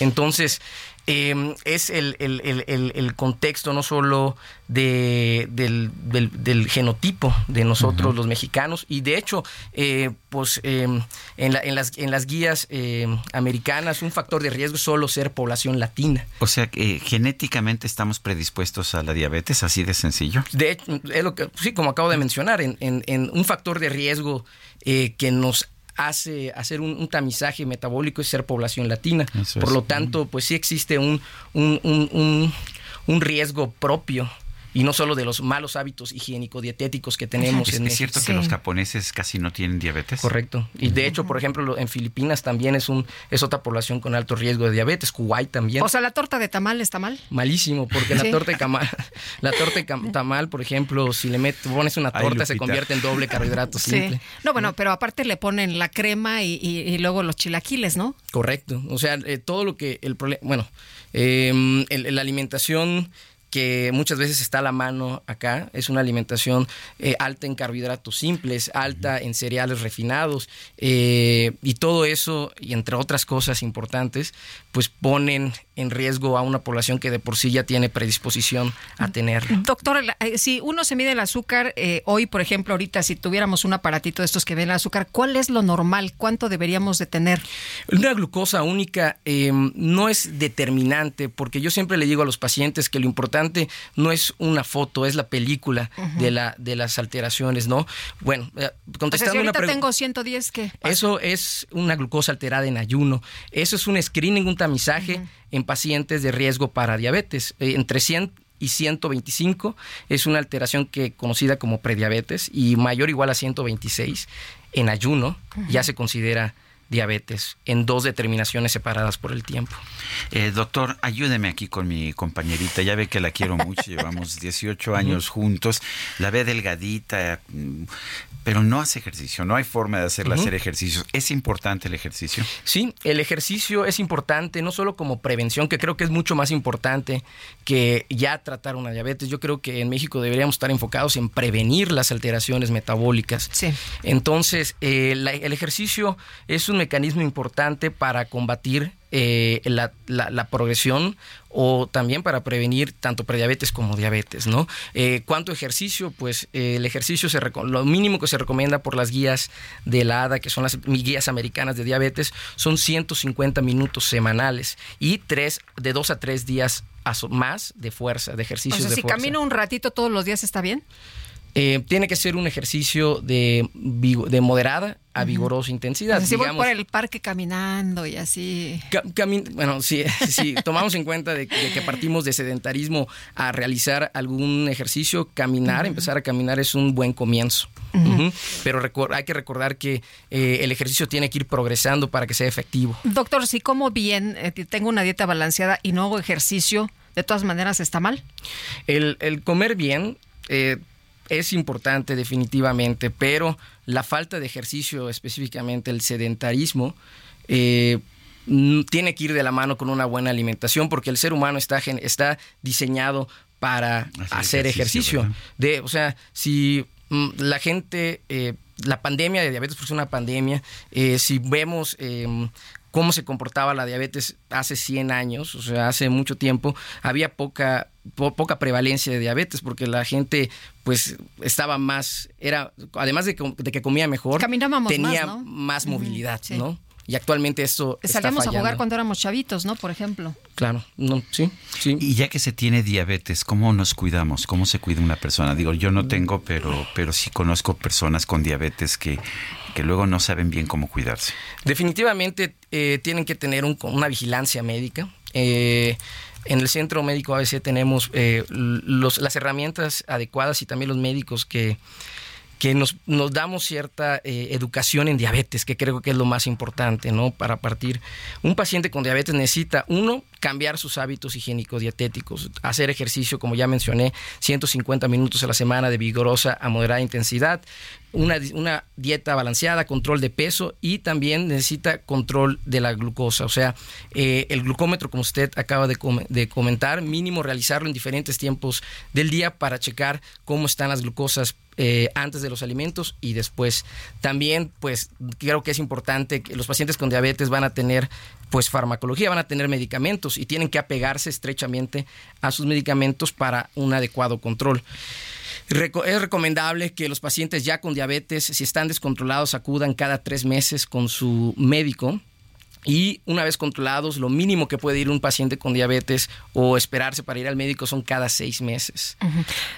Entonces, Em, es el, el, contexto no solo de, del, genotipo de nosotros los mexicanos y de hecho eh, pues em, en, en, las, en las guías em, americanas un factor de riesgo es solo ser población latina. O sea que genéticamente estamos predispuestos a la diabetes, así de sencillo. De hecho, es lo que, sí, como acabo de mencionar, en, en un factor de riesgo eh, que nos hace hacer un, tamizaje metabólico es ser población latina. Por lo tanto, pues sí existe un, un, un, un riesgo propio y no solo de los malos hábitos higiénico-dietéticos que tenemos. Es, en es cierto que los japoneses casi no tienen diabetes. Correcto. Y de hecho, por ejemplo, en Filipinas también es un es otra población con alto riesgo de diabetes. Kuwait también. O sea, la torta de tamal está mal. Malísimo, porque la torta de tamal, la torta de tamal, por ejemplo, si le metes, pones una torta, se convierte en doble carbohidrato simple. No, bueno, pero aparte le ponen la crema y, luego los chilaquiles, ¿no? Correcto. O sea, eh, todo lo que el problema, bueno, eh, la alimentación que muchas veces está a la mano acá. Es una alimentación eh, alta en carbohidratos simples, alta en cereales refinados eh, y todo eso, y entre otras cosas importantes, pues ponen en riesgo a una población que de por sí ya tiene predisposición a tenerlo. Doctor, eh, si uno se mide el azúcar, hoy, por ejemplo, ahorita, si tuviéramos un aparatito de estos que ven el azúcar, ¿cuál es lo normal? ¿Cuánto deberíamos de tener? Una glucosa única no es determinante, porque yo siempre le digo a los pacientes que lo importante no es una foto, es la película de, la, de las alteraciones, ¿no? Bueno, eh, contestando o sea, si ahorita tengo 110, ¿qué? Eso es una glucosa alterada en ayuno. Eso es un screening, un tamizaje en pacientes de riesgo para diabetes. Eh, entre 100 y 125 es una alteración que conocida como prediabetes y mayor o igual a 126 en ayuno ya se considera diabetes en dos determinaciones separadas por el tiempo. Eh, doctor, ayúdeme aquí con mi compañerita. Ya ve que la quiero mucho, llevamos 18 años juntos. La ve delgadita, mm, pero no hace ejercicio. No hay forma de hacerla hacer ejercicios. ¿Es importante el ejercicio? Sí, el ejercicio es importante, no solo como prevención, que creo que es mucho más importante que ya tratar una diabetes. Yo creo que en México deberíamos estar enfocados en prevenir las alteraciones metabólicas. Sí. Entonces, eh, el ejercicio es un mecanismo importante para combatir eh, la, progresión o también para prevenir tanto prediabetes como diabetes, ¿no? Eh, ¿Cuánto ejercicio? Pues eh, el ejercicio, se lo mínimo que se recomienda por las guías de la ADA, que son las guías americanas de diabetes, son 150 minutos semanales y tres, de dos a tres días más de fuerza, de ejercicio. O si camino un ratito todos los días, ¿está bien? Eh, tiene que ser un ejercicio de, de moderada a vigorosa intensidad. si voy por el parque caminando y así. bueno, si, tomamos en cuenta de, que partimos de sedentarismo a realizar algún ejercicio, caminar, empezar a caminar es un buen comienzo. Pero hay que recordar que eh, el ejercicio tiene que ir progresando para que sea efectivo. Doctor, si como bien, eh, tengo una dieta balanceada y no hago ejercicio, ¿de todas maneras está mal? El, el comer bien es importante definitivamente, pero la falta de ejercicio, específicamente el sedentarismo, eh, tiene que ir de la mano con una buena alimentación porque el ser humano está, está diseñado para hacer, ejercicio. de, o sea, si mm, la gente... Eh, la pandemia de diabetes, pues es una pandemia. Eh, si vemos em, cómo se comportaba la diabetes hace 100 años, o sea, hace mucho tiempo, había poca poca prevalencia de diabetes porque la gente pues estaba más era además de que, comía mejor tenía más, movilidad no y actualmente eso salíamos a jugar cuando éramos chavitos no por ejemplo. Claro no sí sí. Y ya que se tiene diabetes cómo nos cuidamos cómo se cuida una persona digo yo no tengo pero pero sí conozco personas con diabetes que luego no saben bien cómo cuidarse. Definitivamente eh, tienen que tener una vigilancia médica. Eh, en el centro médico ABC tenemos eh, las herramientas adecuadas y también los médicos que, que nos, nos damos cierta eh, educación en diabetes, que creo que es lo más importante, ¿no? Para partir. Un paciente con diabetes necesita, uno, cambiar sus hábitos higiénico-dietéticos, hacer ejercicio, como ya mencioné, 150 minutos a la semana de vigorosa a moderada intensidad, una, una, dieta balanceada, control de peso y también necesita control de la glucosa. O sea, eh, el glucómetro, como usted acaba de, de, comentar, mínimo realizarlo en diferentes tiempos del día para checar cómo están las glucosas eh, antes de los alimentos y después. También, pues, creo que es importante que los pacientes con diabetes van a tener pues farmacología, van a tener medicamentos y tienen que apegarse estrechamente a sus medicamentos para un adecuado control. Es recomendable que los pacientes ya con diabetes, si están descontrolados, acudan cada tres meses con su médico y una vez controlados, lo mínimo que puede ir un paciente con diabetes o esperarse para ir al médico son cada seis meses.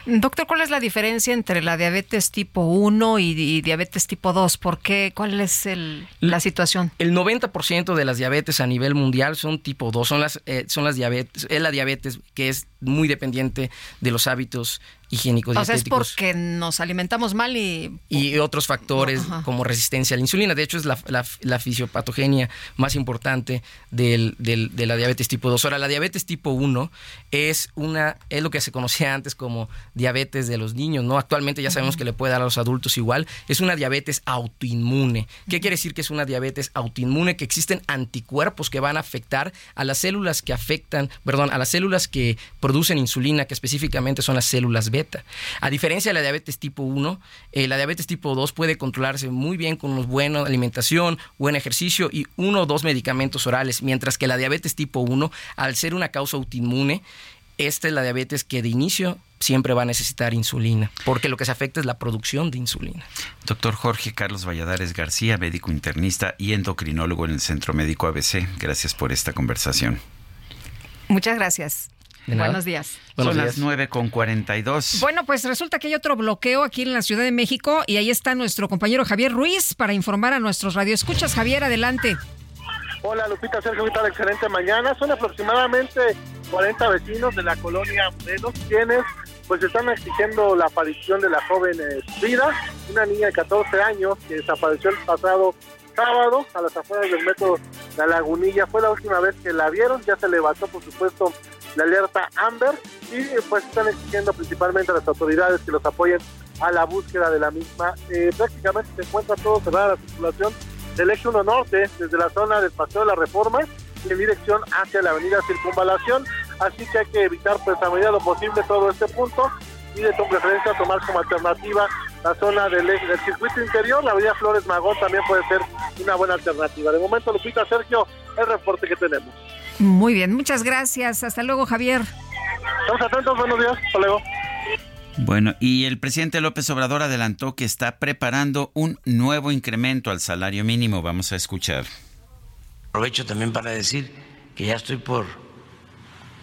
Doctor, ¿cuál es la diferencia entre la diabetes tipo 1 y, diabetes tipo 2? ¿Por qué? ¿Cuál es la situación? El 90% de las diabetes a nivel mundial son tipo 2, son las, eh, son las diabetes, es la diabetes que es muy dependiente de los hábitos higiénicos o sea, es porque nos alimentamos mal y... Y otros factores como resistencia a la insulina. De hecho, es la, la, fisiopatogenia más importante del, de la diabetes tipo 2. Ahora, la diabetes tipo 1 es, una, es lo que se conocía antes como diabetes de los niños, ¿no? Actualmente ya sabemos que le puede dar a los adultos igual. Es una diabetes autoinmune. ¿Qué quiere decir que es una diabetes autoinmune? Que existen anticuerpos que van a afectar a las células que afectan, perdón, a las células que producen insulina, que específicamente son las células A diferencia de la diabetes tipo 1, eh, la diabetes tipo 2 puede controlarse muy bien con una buena alimentación, buen ejercicio y uno o dos medicamentos orales, mientras que la diabetes tipo 1, al ser una causa autoinmune, esta es la diabetes que de inicio siempre va a necesitar insulina, porque lo que se afecta es la producción de insulina. Doctor Jorge Carlos Valladares García, médico internista y endocrinólogo en el Centro Médico ABC, gracias por esta conversación. Muchas gracias. Buenos días. Son las 9 con 42. Bueno, pues resulta que hay otro bloqueo aquí en la Ciudad de México y ahí está nuestro compañero Javier Ruiz para informar a nuestros radioescuchas. Javier, adelante. Hola Lupita, Sergio, ¿qué tal? Excelente mañana. Son aproximadamente 40 vecinos de la colonia Morelos quienes pues están exigiendo la aparición de la joven Frida, una niña de 14 años que desapareció el pasado sábado a las afueras del metro La Lagunilla. Fue la última vez que la vieron, ya se levantó por supuesto la alerta Amber y pues están exigiendo principalmente a las autoridades que los apoyen a la búsqueda de la misma. Eh, prácticamente se encuentra todo cerrada la circulación del eje 1 norte desde la zona del Paseo de la Reforma en dirección hacia la avenida Circunvalación, así que hay que evitar pues a medida lo posible todo este punto y de tu preferencia tomar como alternativa la zona del, del circuito interior, la avenida Flores Magón también puede ser una buena alternativa. De momento, Lupita, Sergio, el reporte que tenemos. Muy bien, muchas gracias. Hasta luego, Javier. Estamos atentos, buenos días. Hasta luego. Bueno, y el presidente López Obrador adelantó que está preparando un nuevo incremento al salario mínimo. Vamos a escuchar. Aprovecho también para decir que ya estoy por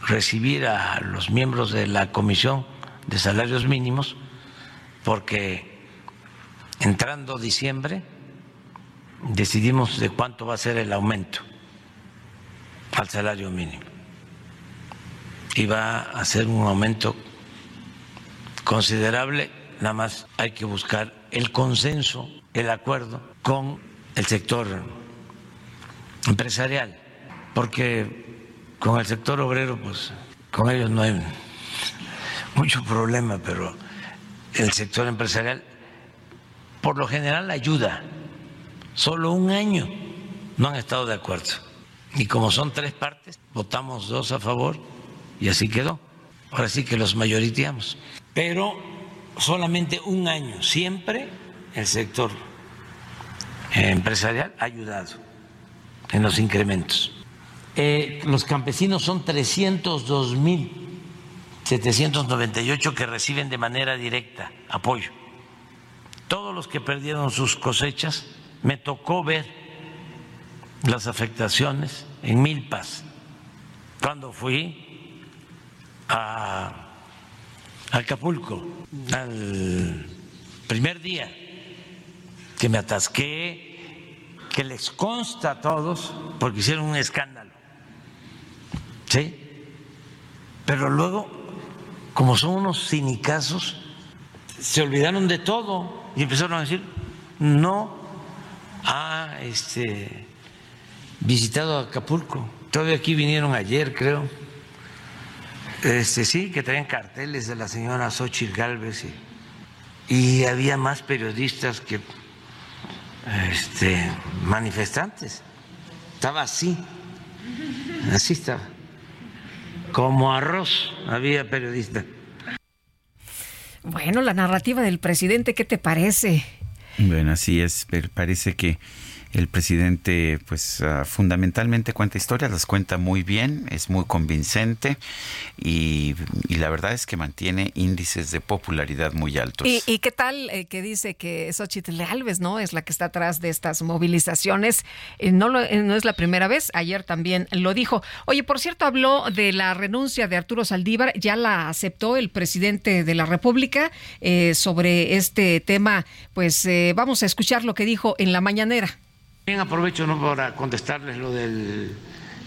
recibir a los miembros de la Comisión de Salarios Mínimos, porque entrando diciembre decidimos de cuánto va a ser el aumento al salario mínimo. Y va a ser un aumento considerable, nada más hay que buscar el consenso, el acuerdo con el sector empresarial, porque con el sector obrero, pues con ellos no hay mucho problema, pero el sector empresarial por lo general ayuda. Solo un año no han estado de acuerdo. Y como son tres partes, votamos dos a favor y así quedó. Ahora sí que los mayoriteamos. Pero solamente un año, siempre el sector empresarial ha ayudado en los incrementos. Eh, los campesinos son 302 mil 798 que reciben de manera directa apoyo. Todos los que perdieron sus cosechas, me tocó ver las afectaciones en Milpas, cuando fui a Acapulco, al primer día que me atasqué, que les consta a todos, porque hicieron un escándalo. ¿Sí? Pero luego, como son unos cinicazos, se olvidaron de todo y empezaron a decir, no ha este, visitado Acapulco. Todavía aquí vinieron ayer, creo. Este, sí, que traían carteles de la señora Xochitl Galvez y, y había más periodistas que este, manifestantes. Estaba así, así estaba. Como arroz había periodistas. Bueno, la narrativa del presidente, ¿qué te parece? Bueno, así es, pero parece que el presidente, pues uh, fundamentalmente cuenta historias, las cuenta muy bien, es muy convincente y, la verdad es que mantiene índices de popularidad muy altos. ¿Y, y qué tal eh, que dice que Xochitl Alves no es la que está atrás de estas movilizaciones? Eh, no, lo, eh, no es la primera vez, ayer también lo dijo. Oye, por cierto, habló de la renuncia de Arturo Saldívar, ya la aceptó el presidente de la República sobre este tema. Pues vamos a escuchar lo que dijo en la mañanera. Bien, aprovecho ¿no? para contestarles lo del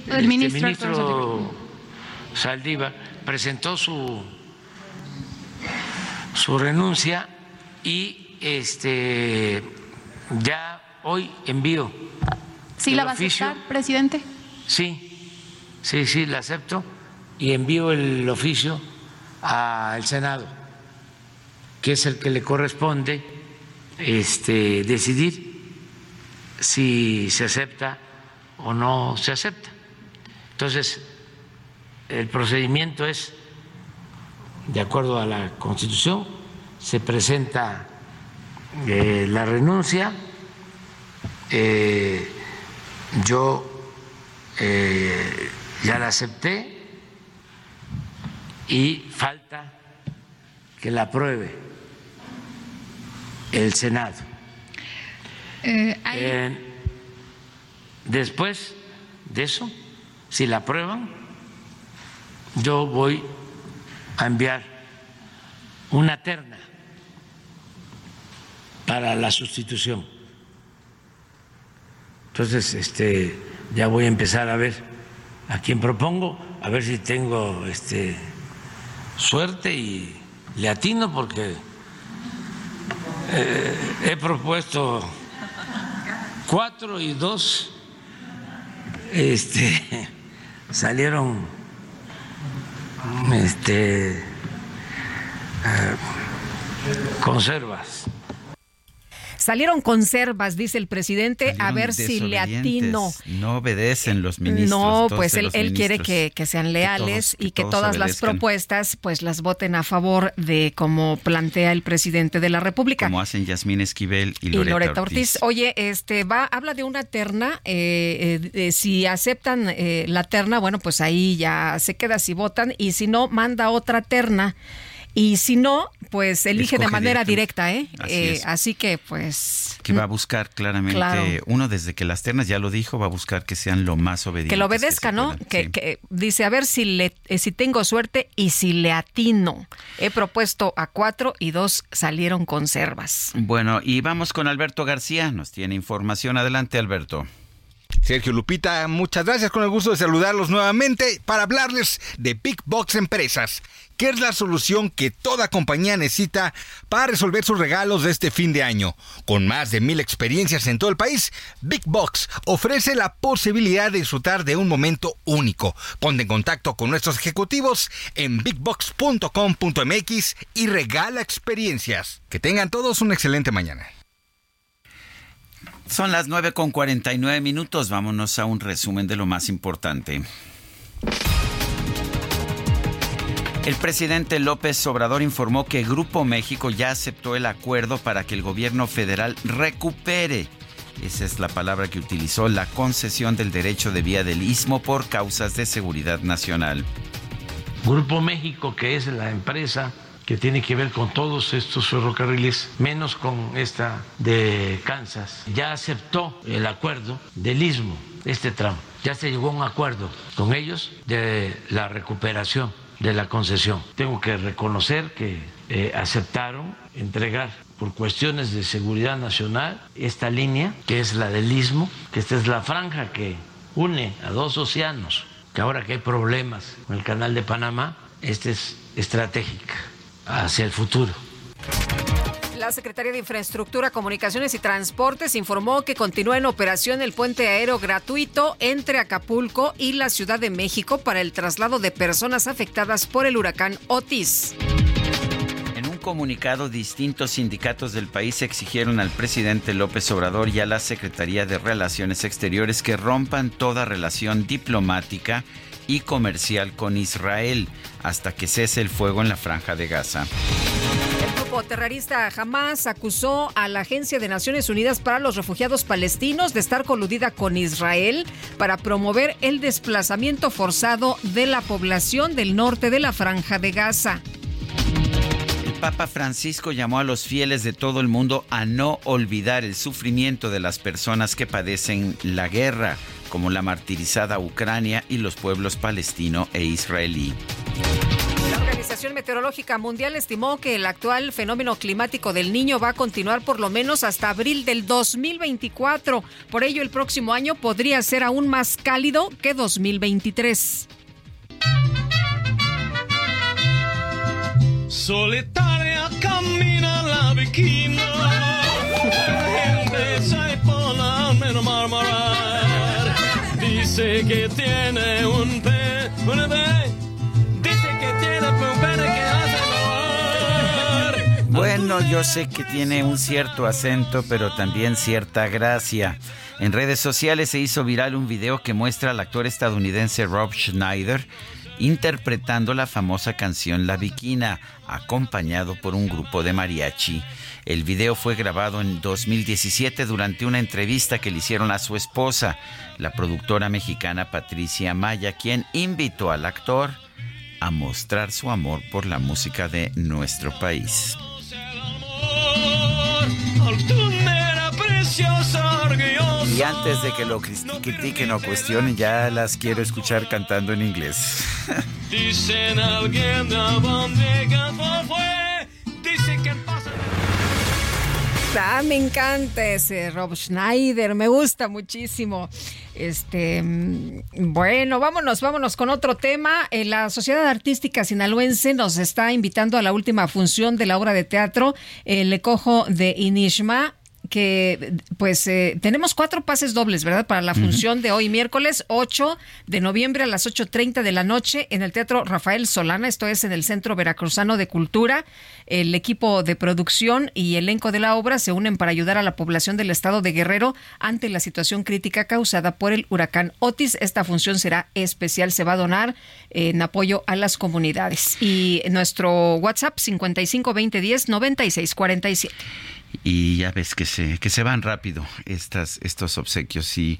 el este, ministro, ministro Saldívar. Presentó su, su renuncia y este ya hoy envío. ¿Sí la va a aceptar, presidente? Sí, sí, sí, la acepto y envío el oficio al Senado, que es el que le corresponde este, decidir si se acepta o no se acepta. Entonces, el procedimiento es, de acuerdo a la Constitución, se presenta eh, la renuncia, eh, yo eh, ya la acepté y falta que la apruebe el Senado. Eh. Eh, después de eso, si la aprueban, yo voy a enviar una terna para la sustitución. Entonces, este, ya voy a empezar a ver a quién propongo, a ver si tengo este, suerte y le atino porque eh, he propuesto cuatro y dos este, salieron este, uh, conservas. Salieron conservas, dice el presidente, Salieron a ver si le atino. No obedecen los ministros. No, pues él, él quiere que, que, sean leales que todos, y que, todas obedezcan. las propuestas pues las voten a favor de como plantea el presidente de la República. Como hacen Yasmín Esquivel y Loreta, y Loreta Ortiz. Ortiz. Oye, este va habla de una terna. Eh, eh, si aceptan eh, la terna, bueno, pues ahí ya se queda si votan y si no, manda otra terna. Y si no, pues elige Escoge de manera directo. directa, ¿eh? Así, eh, así, que, pues. Que va a buscar claramente, claro. uno desde que las ternas ya lo dijo, va a buscar que sean lo más obedientes. Que lo obedezca, que ¿no? Que, sí. que, dice, a ver si, le, eh, si tengo suerte y si le atino. He propuesto a cuatro y dos salieron conservas. Bueno, y vamos con Alberto García, nos tiene información. Adelante, Alberto. Sergio Lupita, muchas gracias. Con el gusto de saludarlos nuevamente para hablarles de Big Box Empresas que es la solución que toda compañía necesita para resolver sus regalos de este fin de año. Con más de mil experiencias en todo el país, Big Box ofrece la posibilidad de disfrutar de un momento único. Ponte en contacto con nuestros ejecutivos en bigbox.com.mx y regala experiencias. Que tengan todos una excelente mañana. Son las 9 con 49 minutos. Vámonos a un resumen de lo más importante. El presidente López Obrador informó que Grupo México ya aceptó el acuerdo para que el gobierno federal recupere, esa es la palabra que utilizó, la concesión del derecho de vía del istmo por causas de seguridad nacional. Grupo México, que es la empresa que tiene que ver con todos estos ferrocarriles, menos con esta de Kansas, ya aceptó el acuerdo del istmo, este tramo. Ya se llegó a un acuerdo con ellos de la recuperación de la concesión. Tengo que reconocer que eh, aceptaron entregar por cuestiones de seguridad nacional esta línea, que es la del istmo, que esta es la franja que une a dos océanos, que ahora que hay problemas con el canal de Panamá, esta es estratégica hacia el futuro. La Secretaría de Infraestructura, Comunicaciones y Transportes informó que continúa en operación el puente aéreo gratuito entre Acapulco y la Ciudad de México para el traslado de personas afectadas por el huracán Otis. En un comunicado, distintos sindicatos del país exigieron al presidente López Obrador y a la Secretaría de Relaciones Exteriores que rompan toda relación diplomática y comercial con Israel hasta que cese el fuego en la franja de Gaza. Grupo terrorista Hamas acusó a la Agencia de Naciones Unidas para los Refugiados Palestinos de estar coludida con Israel para promover el desplazamiento forzado de la población del norte de la franja de Gaza. El Papa Francisco llamó a los fieles de todo el mundo a no olvidar el sufrimiento de las personas que padecen la guerra, como la martirizada Ucrania y los pueblos palestino e israelí. Organización Meteorológica Mundial estimó que el actual fenómeno climático del niño va a continuar por lo menos hasta abril del 2024. Por ello, el próximo año podría ser aún más cálido que 2023. Solitaria camina la marmarar. Dice que tiene un pe, un pe, Bueno, yo sé que tiene un cierto acento, pero también cierta gracia. En redes sociales se hizo viral un video que muestra al actor estadounidense Rob Schneider interpretando la famosa canción La Viquina, acompañado por un grupo de mariachi. El video fue grabado en 2017 durante una entrevista que le hicieron a su esposa, la productora mexicana Patricia Maya, quien invitó al actor a mostrar su amor por la música de nuestro país. Y antes de que lo critiquen o cuestionen, ya las quiero escuchar cantando en inglés. Dicen alguien de dónde fue, dice que pasa. Ah, me encanta ese Rob Schneider, me gusta muchísimo. Este, mm, bueno, vámonos, vámonos con otro tema. Eh, la Sociedad Artística Sinaloense nos está invitando a la última función de la obra de teatro El Ecojo de Inishma que pues eh, tenemos cuatro pases dobles, ¿verdad? Para la función de hoy, miércoles 8 de noviembre a las 8.30 de la noche en el Teatro Rafael Solana, esto es en el Centro Veracruzano de Cultura. El equipo de producción y elenco de la obra se unen para ayudar a la población del estado de Guerrero ante la situación crítica causada por el huracán Otis. Esta función será especial, se va a donar en apoyo a las comunidades. Y nuestro WhatsApp 55 20 10 96 47 y ya ves que se, que se van rápido estas, estos obsequios. Y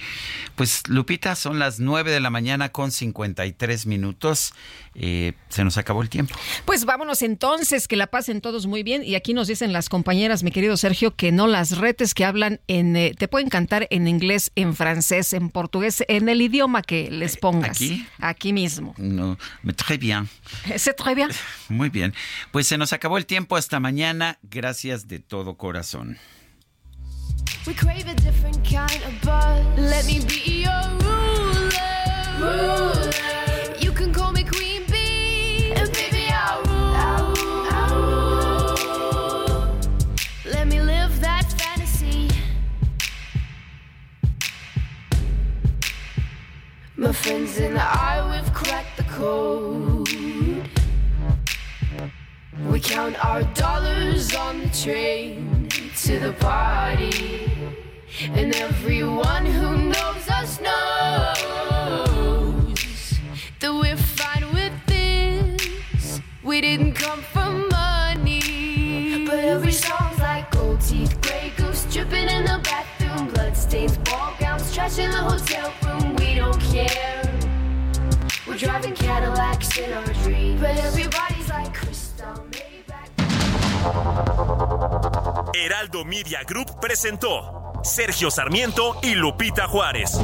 pues Lupita, son las 9 de la mañana con 53 minutos. Eh, se nos acabó el tiempo. Pues vámonos entonces, que la pasen todos muy bien. Y aquí nos dicen las compañeras, mi querido Sergio, que no las retes que hablan en, eh, te pueden cantar en inglés, en francés, en portugués, en el idioma que les pongas. ¿Aquí? Aquí mismo. No, très bien. C'est très bien. Muy bien. Pues se nos acabó el tiempo. Hasta mañana. Gracias de todo corazón. We crave a different kind of buzz. Let me be your ruler. ruler. My friends and I, we've cracked the code. We count our dollars on the train to the party. And everyone who knows us knows that we're fine with this. We didn't come from money. But every song's like gold teeth, gray goose dripping in the bathroom, bloodstains, ball gowns, Heraldo Media Group presentó Sergio Sarmiento y Lupita Juárez.